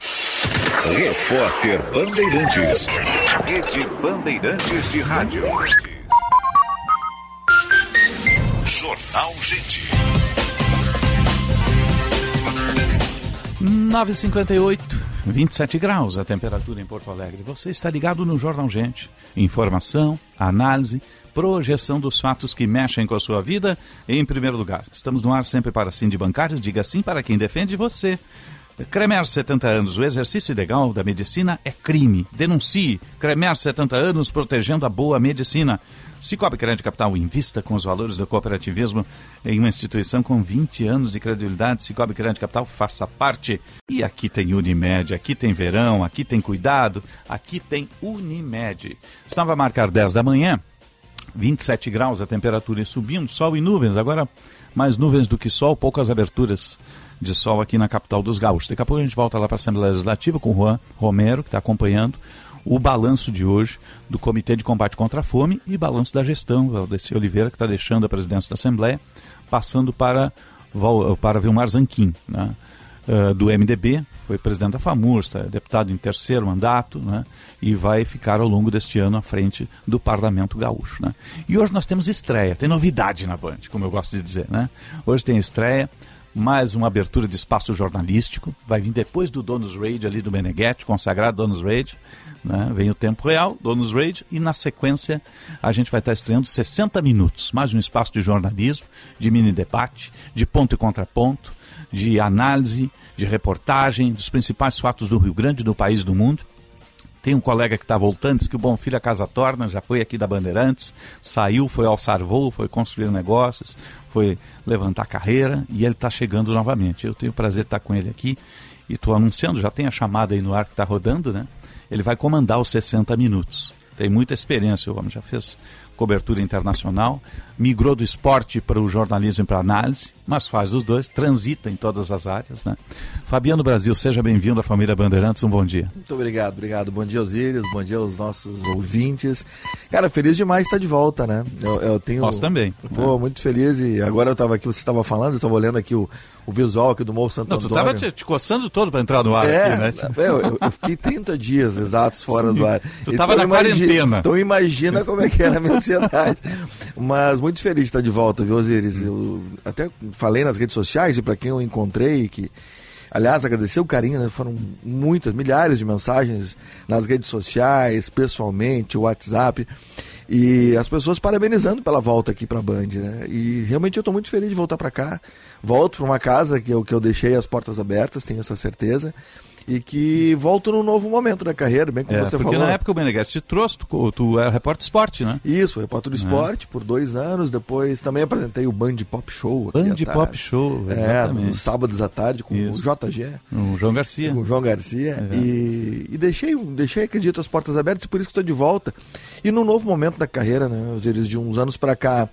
Repórter Bandeirantes. Rede Bandeirantes de Rádio. Jornal Gente. 958, 27 graus a temperatura em Porto Alegre. Você está ligado no Jornal Gente. Informação, análise, projeção dos fatos que mexem com a sua vida em primeiro lugar. Estamos no ar sempre para sim de bancários. Diga sim para quem defende você. Cremer 70 anos, o exercício ilegal da medicina é crime. Denuncie. Cremer 70 anos protegendo a boa medicina. Cicobi Crédito Capital invista com os valores do cooperativismo em uma instituição com 20 anos de credibilidade. Cicobi Crédito Capital faça parte. E aqui tem Unimed, aqui tem verão, aqui tem cuidado, aqui tem Unimed. Estava a marcar 10 da manhã, 27 graus a temperatura e subindo, sol e nuvens. Agora mais nuvens do que sol, poucas aberturas de sol aqui na capital dos gaúchos. Daqui a pouco a gente volta lá para a Assembleia Legislativa com o Juan Romero, que está acompanhando o balanço de hoje do Comitê de Combate contra a Fome e balanço da gestão, Valdeci Oliveira, que está deixando a presidência da Assembleia, passando para, para Vilmar Zanquim, né? Uh, do MDB, foi presidente da FAMUR, está deputado em terceiro mandato, né? e vai ficar ao longo deste ano à frente do Parlamento Gaúcho. Né? E hoje nós temos estreia, tem novidade na Band, como eu gosto de dizer. Né? Hoje tem estreia mais uma abertura de espaço jornalístico. Vai vir depois do Donos Raid ali do Meneghetti, consagrado Donos Raid. Né? Vem o Tempo Real, Donos Raid, e na sequência a gente vai estar estreando 60 minutos. Mais um espaço de jornalismo, de mini debate, de ponto e contraponto, de análise, de reportagem dos principais fatos do Rio Grande, do país e do mundo. Tem um colega que está voltando, diz que o Bom Filho a casa torna, já foi aqui da Bandeirantes, saiu, foi alçar voo, foi construir negócios, foi levantar carreira e ele está chegando novamente. Eu tenho o prazer de estar com ele aqui e estou anunciando, já tem a chamada aí no ar que está rodando, né? Ele vai comandar os 60 minutos. Tem muita experiência, o homem já fez cobertura internacional, migrou do esporte para o jornalismo e para a análise, mas faz os dois, transita em todas as áreas. Né? Fabiano Brasil, seja bem-vindo à família Bandeirantes, um bom dia. Muito obrigado, obrigado. Bom dia, Osíris, bom dia aos nossos ouvintes. Cara, feliz demais estar de volta, né? Eu, eu tenho... Nós também. Pô, muito feliz e agora eu estava aqui, você estava falando, eu estava olhando aqui o, o visual aqui do Morro Santo Não, Antônio. tu estava te, te, coçando todo para entrar no ar é, aqui, né? É, eu, eu, fiquei 30 dias exatos fora Sim, do ar. Tu estava na quarentena. Então imagina como é que era a minha ansiedade. Mas muito feliz de estar de volta, viu, Osiris? Eu até falei nas redes sociais e para quem eu encontrei que Aliás, agradecer o carinho, né? foram muitas, milhares de mensagens nas redes sociais, pessoalmente, WhatsApp. E as pessoas parabenizando pela volta aqui para a Band, né? E realmente eu estou muito feliz de voltar para cá. Volto para uma casa que eu, que eu deixei as portas abertas, tenho essa certeza e que volto num novo momento da carreira, bem como é, você porque falou. Porque na época o Meneghetti te trouxe, tu, tu era repórter esporte, né? Isso, repórter do esporte por dois anos, depois também apresentei o Band Pop Show. Band Pop Show, exatamente. É, nos sábados à tarde com Isso. o JG. O João Garcia. Com o João Garcia. É. E, e, deixei, deixei, acredito, as portas abertas e por isso que estou de volta. E num novo momento da carreira, né, de uns anos para cá,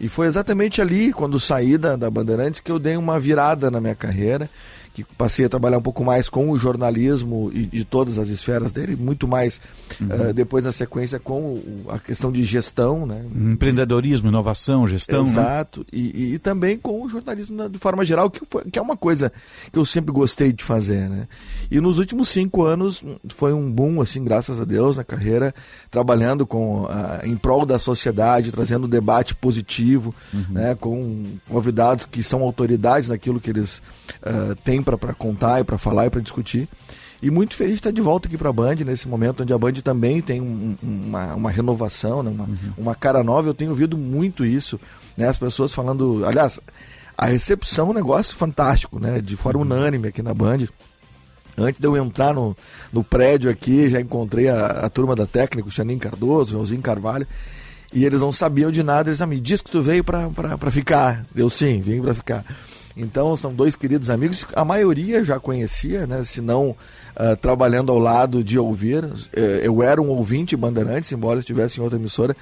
E foi exatamente ali, quando saí da, da Bandeirantes, que eu dei uma virada na minha carreira que passei a trabalhar um pouco mais com o jornalismo e de todas as esferas dele, muito mais uhum. uh, depois na sequência com a questão de gestão, né? Empreendedorismo, inovação, gestão. Né? Exato. Né? E, e, também com o jornalismo de forma geral, que, foi, que é uma coisa que eu sempre gostei de fazer, né? E nos últimos cinco anos foi um boom, assim, graças a Deus, na carreira, trabalhando com uh, em prol da sociedade, trazendo debate positivo, uhum. né? Com convidados que são autoridades naquilo que eles uh, têm para contar e para falar e para discutir. E muito feliz de estar de volta aqui para a Band, nesse momento onde a Band também tem um, uma, uma renovação, né? uma, uhum. uma cara nova. Eu tenho ouvido muito isso, né? as pessoas falando. Aliás, a recepção é um negócio fantástico, né? de forma uhum. unânime aqui na Band. Antes de eu entrar no, no prédio aqui, já encontrei a, a turma da técnica, o Xanin Cardoso, o Joãozinho Carvalho, e eles não sabiam de nada. Eles me diz que tu veio para ficar. Eu sim, vim para ficar. Então são dois queridos amigos, a maioria já conhecia, né? Se não uh, trabalhando ao lado de ouvir. Uh, eu era um ouvinte Bandeirantes, embora estivesse em outra emissora,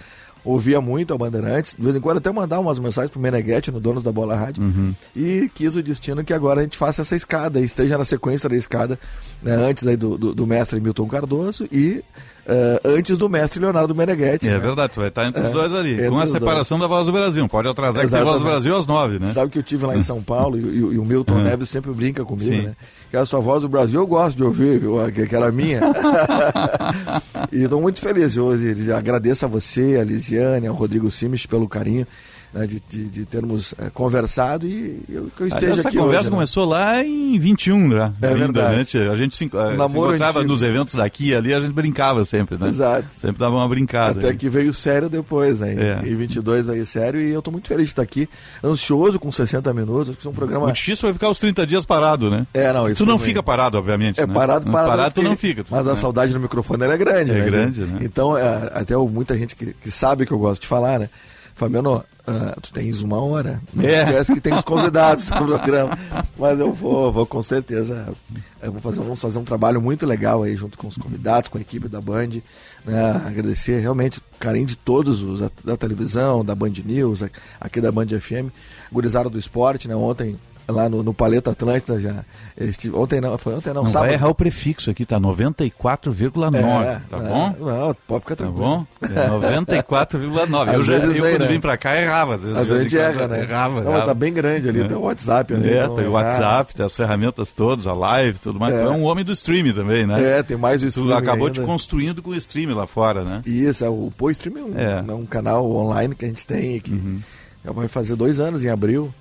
ouvia muito a Bandeirantes. De vez em quando até mandava umas mensagens pro Meneghetti, no Donos da Bola Rádio. Uhum. E quis o destino que agora a gente faça essa escada, esteja na sequência da escada, né? antes aí do, do, do mestre Milton Cardoso e Uh, antes do mestre Leonardo Meneghetti. É né? verdade, vai estar entre os é, dois ali. Com a separação dois. da Voz do Brasil. Pode atrasar Exatamente. que tem Voz do Brasil às nove, né? Sabe que eu tive lá em São Paulo e, e, e o Milton uhum. Neves sempre brinca comigo, Sim. né? Que a sua voz do Brasil eu gosto de ouvir, viu? Era minha. (laughs) e estou muito feliz hoje. Agradeço a você, a Lisiane, ao Rodrigo Simes pelo carinho né, de, de, de, termos é, conversado e eu, que eu esteja Essa aqui conversa hoje, né? começou lá em 21, já. É ainda, verdade. Né? A gente se, a, se encontrava nos eventos daqui e ali, a gente brincava sempre, né? Exato. Sempre dava uma brincada. Até aí. que veio sério depois, né? É. Em 22 veio sério e eu estou muito feliz de estar aqui, ansioso com 60 minutos, acho que é um programa... O difícil vai ficar os 30 dias parado, né? É, não, isso Tu não fica parado, obviamente, É, né? parado, parado. Parado tu não fica. mas a né? saudade no microfone é grande, é né? grande, né? Então, é, até muita gente que, que sabe que eu gosto de falar, né? Fabiano, uh, tu tens uma hora. Não é. esquece que tem os convidados no programa. Mas eu vou, vou com certeza. Eu vou fazer, vamos fazer um trabalho muito legal aí junto com os convidados, com a equipe da Band. Né? Agradecer realmente o carinho de todos os da televisão, da Band News, aqui da Band FM, gurizada do esporte, né? Ontem lá no, no Paleta Atlântida já. Estive, ontem não, foi ontem não, não sábado. Vai errar o prefixo aqui, tá 94,9, é, tá é, bom? Não, pode ficar tranquilo. Tá bom? É 94,9. eu já, eu quando né? vim pra cá errava. Às vezes, às vezes a gente erra, né? Errava, não, errava. tá bem grande ali, é. tem o WhatsApp ali. É, tem o WhatsApp, tem as ferramentas todas, a live, tudo mais. É. Tu é um homem do stream também, né? É, tem mais o stream. Tu acabou ainda. te construindo com o stream lá fora, né? Isso, é, o Pô Stream é um, é. é um canal online que a gente tem que uhum. vai fazer dois anos em abril.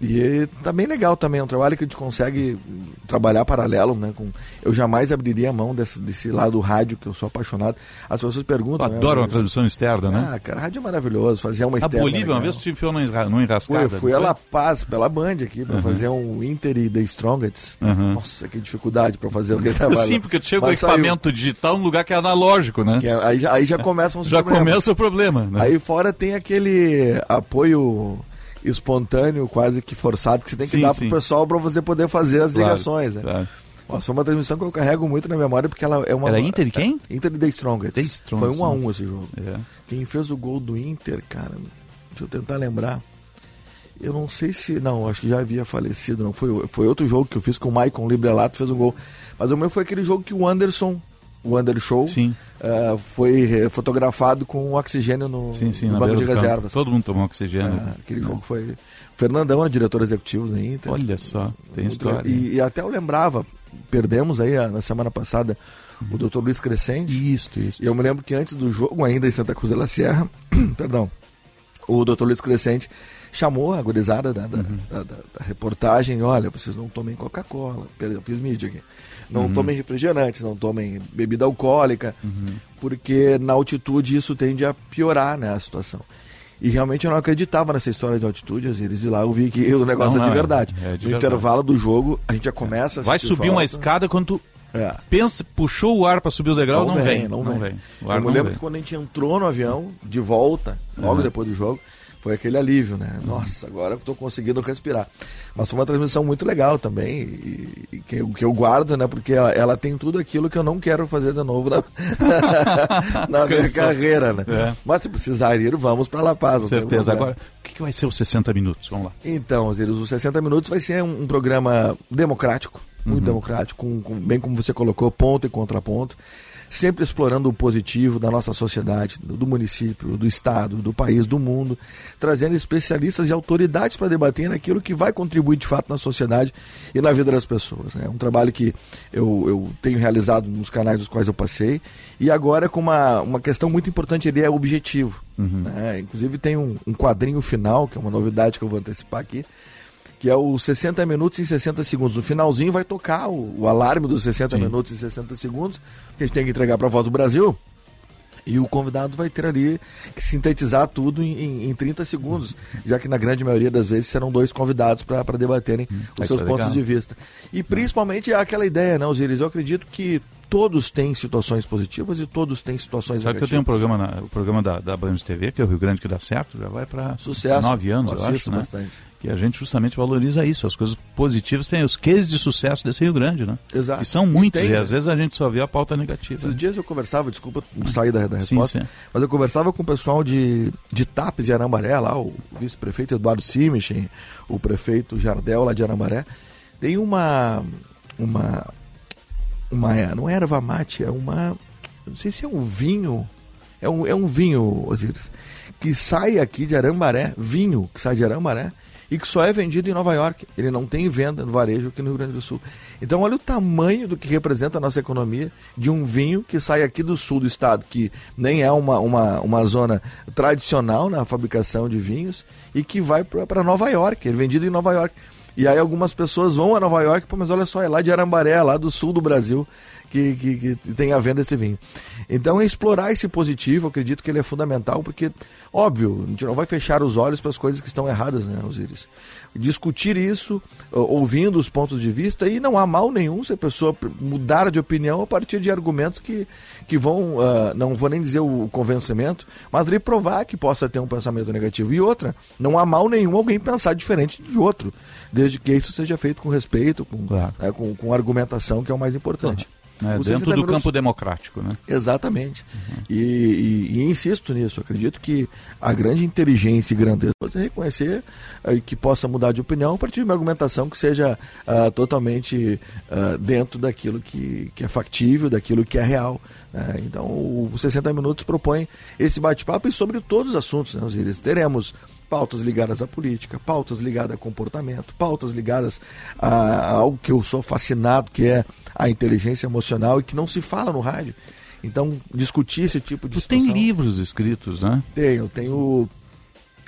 E tá bem legal também, é um trabalho que a gente consegue trabalhar paralelo, né? Com, eu jamais abriria a mão desse, desse lado rádio, que eu sou apaixonado. As pessoas perguntam. Eu adoro né, uma transmissão externa, né? Ah, cara, rádio é maravilhoso, fazer uma a externa. A Bolívia, legal. uma vez tu enfiou numa enrascada. Fui, fui a La Paz, pela Band aqui, para uhum. fazer um Inter e The Strongest. Uhum. Nossa, que dificuldade para fazer aquele (laughs) trabalho. Sim, porque tu chega com equipamento saiu. digital num lugar que é analógico, né? É, aí, já, aí já começam os já problemas. começa o problema. Né? Aí fora tem aquele apoio espontâneo, quase que forçado, que você tem que sim, dar sim. pro pessoal para você poder fazer as claro, ligações. Né? Claro. Nossa, foi uma transmissão que eu carrego muito na memória, porque ela é uma. Era Inter de quem? Inter de The Strongest. The Strongest. Foi um a um esse jogo. É. Quem fez o gol do Inter, cara, deixa eu tentar lembrar. Eu não sei se. Não, acho que já havia falecido. Não foi, foi outro jogo que eu fiz com o Maicon Librelato, fez um gol. Mas o meu foi aquele jogo que o Anderson o Under Show, uh, foi fotografado com oxigênio no, sim, sim, no banco de reservas. Todo mundo tomou oxigênio. Uh, aquele jogo foi. Fernandão era diretor executivo da Inter. Olha só, tem história. E, e, até eu lembrava, perdemos aí na semana passada o Dr. Luiz Crescente. Isso, isso. E eu me lembro que antes do jogo, ainda em Santa Cruz de la Sierra, (clears throat) perdão, o Dr. Luiz Crescente chamou a gurizada da, da, uhum. da, da, da reportagem, olha, vocês não tomem Coca-Cola, fiz mídia aqui. Não uhum. tomem refrigerantes, não tomem bebida alcoólica, uhum. porque na altitude isso tende a piorar né, a situação. E realmente eu não acreditava nessa história de altitude, eles e lá eu vi que o negócio não, é de verdade. É, é de no verdade. intervalo do jogo, a gente já começa a Vai subir uma escada quando tu É. Pensa, puxou o ar para subir os degraus, não, vem, não, vem. O ar Eu me não lembro vem. que quando a gente entrou no avião, de volta, logo Uhum. depois do jogo, foi aquele alívio, né? Nossa, agora tô conseguindo respirar. Mas foi uma transmissão muito legal também, e, e que, eu- que eu guardo, né? Porque ela, ela tem tudo aquilo que eu não quero fazer de novo na, (laughs) na minha carreira, né? É. Mas se precisar ir, vamos para La Paz. tem Certeza. Agora, o que, que vai ser os 60 minutos? Vamos lá. Então, Osiris, os 60 minutos vai ser um, um programa democrático, muito Uhum. democrático, com, com- bem como você colocou, ponto e contraponto, sempre explorando o positivo da nossa sociedade, do, município, do estado, do país, do mundo, trazendo especialistas e autoridades para debater naquilo que vai contribuir de fato na sociedade e na vida das pessoas. É um trabalho que eu, eu tenho realizado nos canais dos quais eu passei e agora com uma, uma questão muito importante, ele é objetivo. né? Inclusive tem um, um quadrinho final, que é uma novidade que eu vou antecipar aqui, que é o 60 minutos em 60 segundos. No finalzinho vai tocar o, o alarme dos 60 Sim. minutos em 60 segundos, que a gente tem que entregar para a Voz do Brasil. E o convidado vai ter ali que sintetizar tudo em, em, em 30 segundos, já que na grande maioria das vezes serão dois convidados para debaterem os vai seus ser pontos legal. de vista. E principalmente aquela ideia, né, Osiris? Eu acredito que todos têm situações positivas e todos têm situações Sabe que eu negativas. tenho um programa, na- o programa da, da Band TV, que é o Rio Grande que dá certo, já vai para Sucesso. nove anos, Eu eu, acho, né? bastante. Que a gente justamente valoriza isso, as coisas positivas, tem os cases de sucesso desse Rio Grande, né? Exato. E são muitos, E e, tem, às né? vezes a gente só vê a pauta negativa. Esses dias eu conversava, desculpa sair da, da Sim, resposta, sim. mas eu conversava com o pessoal de, de Tapes e Arambaré, lá, o vice-prefeito Eduardo Simichin, o prefeito Jardel lá de Arambaré. Tem uma. uma. uma não é erva mate, é uma. Não sei se é um vinho. É um, é um vinho, Osiris, que sai aqui de Arambaré, vinho que sai de Arambaré, e que só é vendido em Nova York. Ele não tem venda no varejo aqui no Rio Grande do Sul. Então, olha o tamanho do que representa a nossa economia de um vinho que sai aqui do sul do estado, que nem é uma, uma, uma zona tradicional na fabricação de vinhos, e que vai para Nova York. Ele é vendido em Nova York. E aí algumas pessoas vão a Nova York, mas olha só, é lá de Arambaré, lá do sul do Brasil, que, que, que tem a venda esse vinho. Então, explorar esse positivo, acredito que ele é fundamental, porque, óbvio, a gente não vai fechar os olhos para as coisas que estão erradas, né, Osiris? Discutir isso, ouvindo os pontos de vista, e não há mal nenhum se a pessoa mudar de opinião a partir de argumentos que, que vão, ah, não vou nem dizer o convencimento, mas lhe provar que possa ter um pensamento negativo. E outra, não há mal nenhum alguém pensar diferente de outro, desde que isso seja feito com respeito, com, né, com, com argumentação, que é o mais importante. É, Os dentro 60 do minutos- campo democrático, né? Exatamente. E, e- e insisto nisso. Acredito que a grande inteligência e grandeza é reconhecer eh, que possa mudar de opinião a partir de uma argumentação que seja ah, totalmente ah, dentro daquilo que, que é factível, daquilo que é real. né? Então, o 60 Minutos propõe esse bate-papo e sobre todos os assuntos, né, Osiris? Teremos pautas ligadas à política, pautas ligadas a comportamento, pautas ligadas a, algo que eu sou fascinado, que é a inteligência emocional e que não se fala no rádio. Então, discutir esse tipo de Tu tem situação- livros escritos, né? Tenho, tenho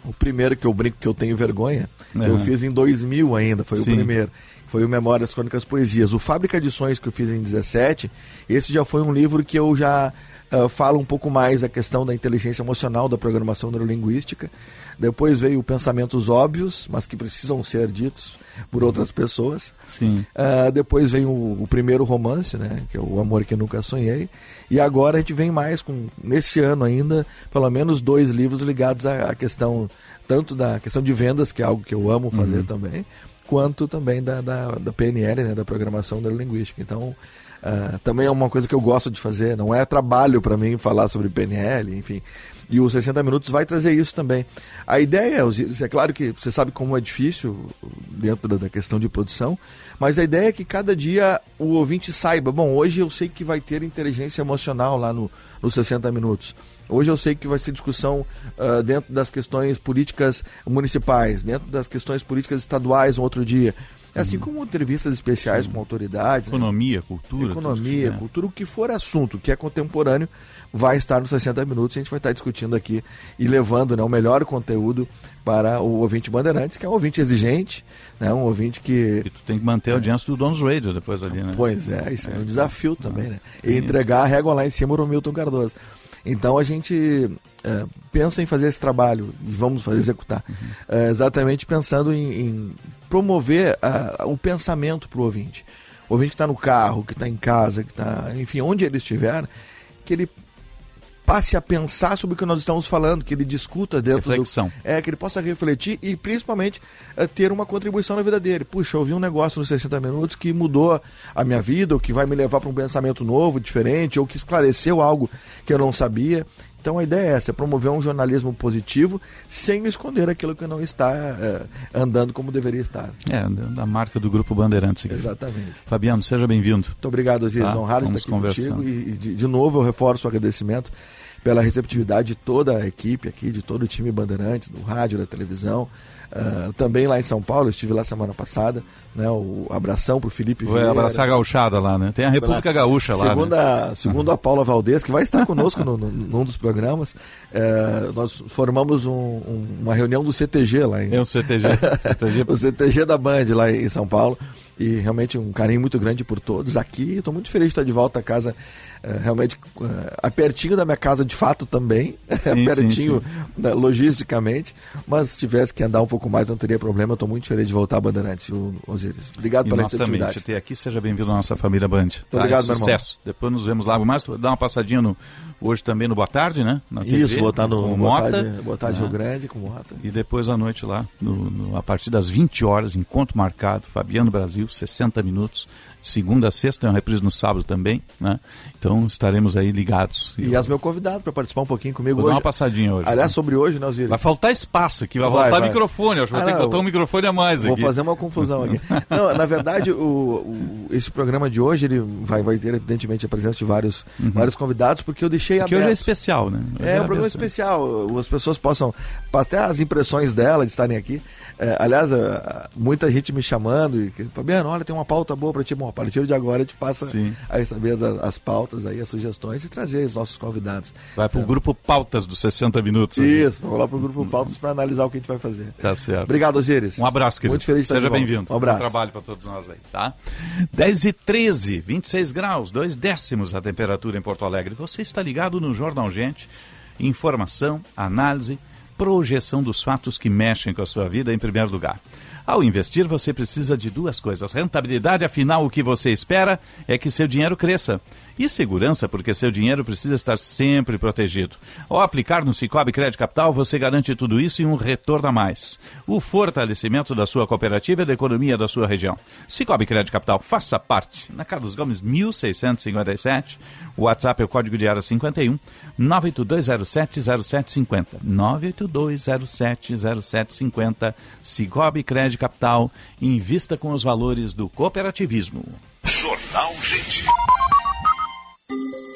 o, primeiro que eu brinco que eu tenho vergonha, que eu Uhum. fiz em 2000 ainda, foi Sim. o primeiro. Foi o Memórias Crônicas Poesias. O Fábrica de Sonhos que eu fiz em 17, esse já foi um livro que eu já ah, falo um pouco mais a questão da inteligência emocional, da programação neurolinguística. Depois veio Pensamentos Óbvios, mas que precisam ser ditos por outras pessoas. Sim. Ah, depois vem o, o primeiro romance, né, que é o Amor que Nunca Sonhei. E agora a gente vem mais com, nesse ano ainda, pelo menos dois livros ligados à, à questão, tanto da questão de vendas, que é algo que eu amo fazer Uhum. também, quanto também da, da, da PNL, né, da Programação Neurolinguística. Então, ah, também é uma coisa que eu gosto de fazer, não é trabalho para mim falar sobre PNL, enfim. E o 60 Minutos vai trazer isso também. A ideia, é claro que você sabe como é difícil dentro da, questão de produção, mas a ideia é que cada dia o ouvinte saiba, bom, hoje eu sei que vai ter inteligência emocional lá no, no 60 Minutos. Hoje eu sei que vai ser discussão ah, dentro das questões políticas municipais, dentro das questões políticas estaduais um outro dia. É assim como entrevistas especiais com autoridades. né? Economia, cultura. Economia, né? cultura, o que for assunto que é contemporâneo, vai estar nos 60 minutos. A gente vai estar discutindo aqui e levando né, o melhor conteúdo para o ouvinte Bandeirantes, que é um ouvinte exigente, né, um ouvinte que. E tu tem que manter a audiência do Donos Radio depois ali, né? Pois é, isso é um desafio também, né? E Isso. entregar a régua lá em cima do Milton Cardoso. Então a gente é, pensa em fazer esse trabalho e vamos fazer, executar. É, exatamente pensando em, em promover ah, o pensamento para o ouvinte. ouvinte que está no carro, que está em casa, que está, enfim, onde ele estiver, que ele passe a pensar sobre o que nós estamos falando, que ele discuta dentro Reflexão. do... É, que ele possa refletir e principalmente eh, ter uma contribuição na vida dele. Puxa, eu vi um negócio nos 60 minutos que mudou a minha vida, ou que vai me levar para um pensamento novo, diferente, ou que esclareceu algo que eu não sabia. Então a ideia é essa, é promover um jornalismo positivo sem esconder aquilo que não está eh, andando como deveria estar. É, da marca do Grupo Bandeirantes. Aqui. Exatamente. Fabiano, seja bem-vindo. Muito obrigado, Osiris. Tá, Honrado estar aqui contigo. E, e de, de novo eu reforço o agradecimento pela receptividade de toda a equipe aqui, de todo o time Bandeirantes, do rádio, da televisão. Ah, também lá em São Paulo, estive lá semana passada, né? O abração pro Felipe Vai Vieira. abraçar a gauchada lá, né? Tem a República Gaúcha lá. Segundo, né? a, segundo a Paula Valdez, que vai estar conosco no, no- num dos programas, eh, nós formamos um- um- uma reunião do CTG lá em. É (laughs) o CTG. CTG. o CTG da Band lá em São Paulo. E realmente um carinho muito grande por todos aqui. Estou muito feliz de estar de volta à casa, realmente eh, pertinho da minha casa de fato também, (laughs) Sim, pertinho sim, né, logisticamente. Mas se tivesse que andar um pouco mais, não teria problema. Estou muito feliz de voltar a Bandeirantes, viu, Osiris? Obrigado E pela receptividade. ter aqui, seja bem-vindo à nossa família Band. Tá? obrigado, É meu irmão. Sucesso. Depois nos vemos mais. Tu Dá uma passadinha no, hoje também no Boa Tarde, né? Na TV, Isso, vou estar no, com Boa Mota. Tarde, Boa Tarde né? Rio Grande com o Mota. E depois à noite lá, no- no- a partir das 20 horas, encontro marcado, Fabiano Brasil, 60 minutos, segunda a sexta, tem uma reprise no sábado também, né? Então estaremos aí ligados. E as meu convidado para participar um pouquinho comigo Vou hoje. dar uma passadinha hoje. Aliás, sobre hoje, né, Osiris? Vai faltar espaço aqui, vai, Vai, faltar vai. microfone, acho que Ah, vou ter que não, botar um microfone a mais Vou aqui. fazer uma confusão aqui. (laughs) Não, na verdade, o, o- esse programa de hoje ele vai, vai ter, evidentemente, a presença de vários, Uhum. vários convidados, porque eu deixei Porque aberto. hoje é especial, né? Hoje É um programa aberto. especial. As pessoas possam. Até as impressões dela de estarem aqui. É, aliás, é, muita gente me chamando e Fabiano, olha, tem uma pauta boa para ti. Bom, a partir de agora a gente passa a saber as, as pautas aí, as sugestões e trazer os nossos convidados. Vai pro grupo Pautas dos 60 minutos. Isso, vamos lá pro grupo Pautas para analisar o que a gente vai fazer. Tá certo. Obrigado, Osiris. Um abraço, querido. Muito feliz de Seja bem-vindo. Um abraço. Bom trabalho para todos nós aí, tá? 10 e 13, 26 graus, dois décimos a temperatura em Porto Alegre. Você está ligado no Jornal Gente. Informação, análise, projeção dos fatos que mexem com a sua vida em primeiro lugar. Ao investir, você precisa de duas coisas. Rentabilidade, afinal, o que você espera é que seu dinheiro cresça. E segurança, porque seu dinheiro precisa estar sempre protegido. Ao aplicar no Cicobi Crédito Capital, você garante tudo isso e um retorno a mais. O fortalecimento da sua cooperativa e da economia da sua região. Cicobi Crédito Capital, faça parte. Na Carlos Gomes, 1657. O WhatsApp é o código de área 51 982070750. 982070750. Cicobi Crédito Capital. Invista com os valores do cooperativismo. Jornal Gente. Música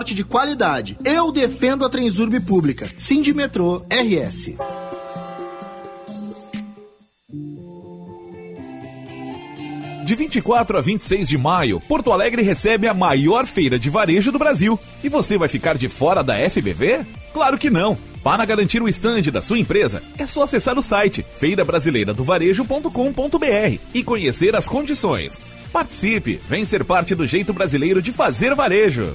de qualidade. Eu defendo a Transurb pública. Sindimetrô RS. De 24 a 26 de maio, Porto Alegre recebe a maior feira de varejo do Brasil. E você vai ficar de fora da FBV? Claro que não! Para garantir o estande da sua empresa, é só acessar o site feirabrasileiradovarejo.com.br e conhecer as condições. Participe, vem ser parte do jeito brasileiro de fazer varejo.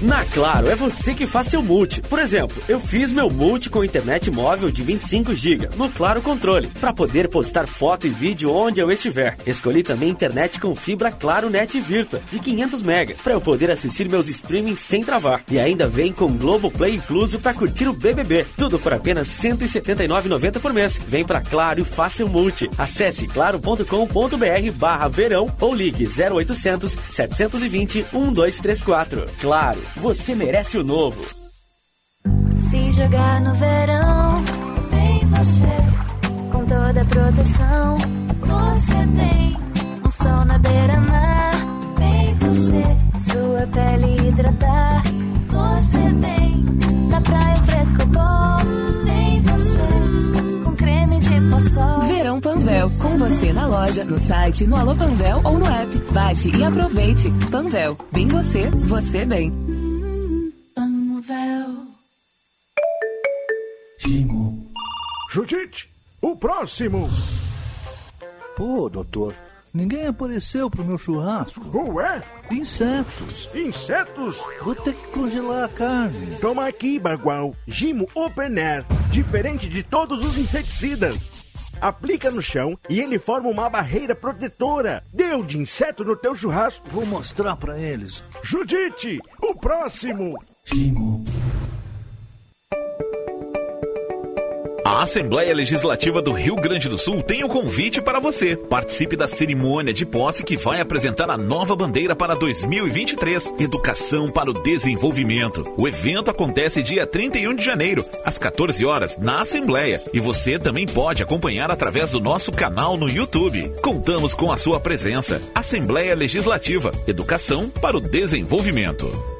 Na Claro, é você que faz seu multi. Por exemplo, eu fiz meu multi com internet móvel de 25 GB no Claro Controle, para poder postar foto e vídeo onde eu estiver. Escolhi também internet com fibra Claro Net Virtua de 500 MB, para eu poder assistir meus streamings sem travar. E ainda vem com Globoplay incluso para curtir o BBB. Tudo por apenas R$ 179,90 por mês. Vem pra Claro e faça o multi. Acesse claro.com.br barra verão ou ligue 0800 720 1234. Claro, você merece o novo. Se jogar no verão, bem você. Com toda a proteção, você bem. Um sol na beira-mar, bem você. Sua pele hidratar, você bem. Na praia fresco bom, bem Verão Panvel, com você na loja, no site, no Alô Panvel ou no app. Baixe e aproveite. Panvel, bem você, você bem. Panvel. Judite, o próximo. Pô, doutor, ninguém apareceu pro meu churrasco. Ué? Insetos. Insetos? Vou ter que congelar a carne. Toma aqui, Bagual. Gimo Open Air. Diferente de todos os inseticidas. Aplica no chão e ele forma uma barreira protetora. Deu de inseto no teu churrasco. Vou mostrar pra eles. Judite, o próximo. A Assembleia Legislativa do Rio Grande do Sul tem um convite para você. Participe da cerimônia de posse que vai apresentar a nova bandeira para 2023, Educação para o Desenvolvimento. O evento acontece dia 31 de janeiro, às 14 horas, na Assembleia. E você também pode acompanhar através do nosso canal no YouTube. Contamos com a sua presença. Assembleia Legislativa, Educação para o Desenvolvimento.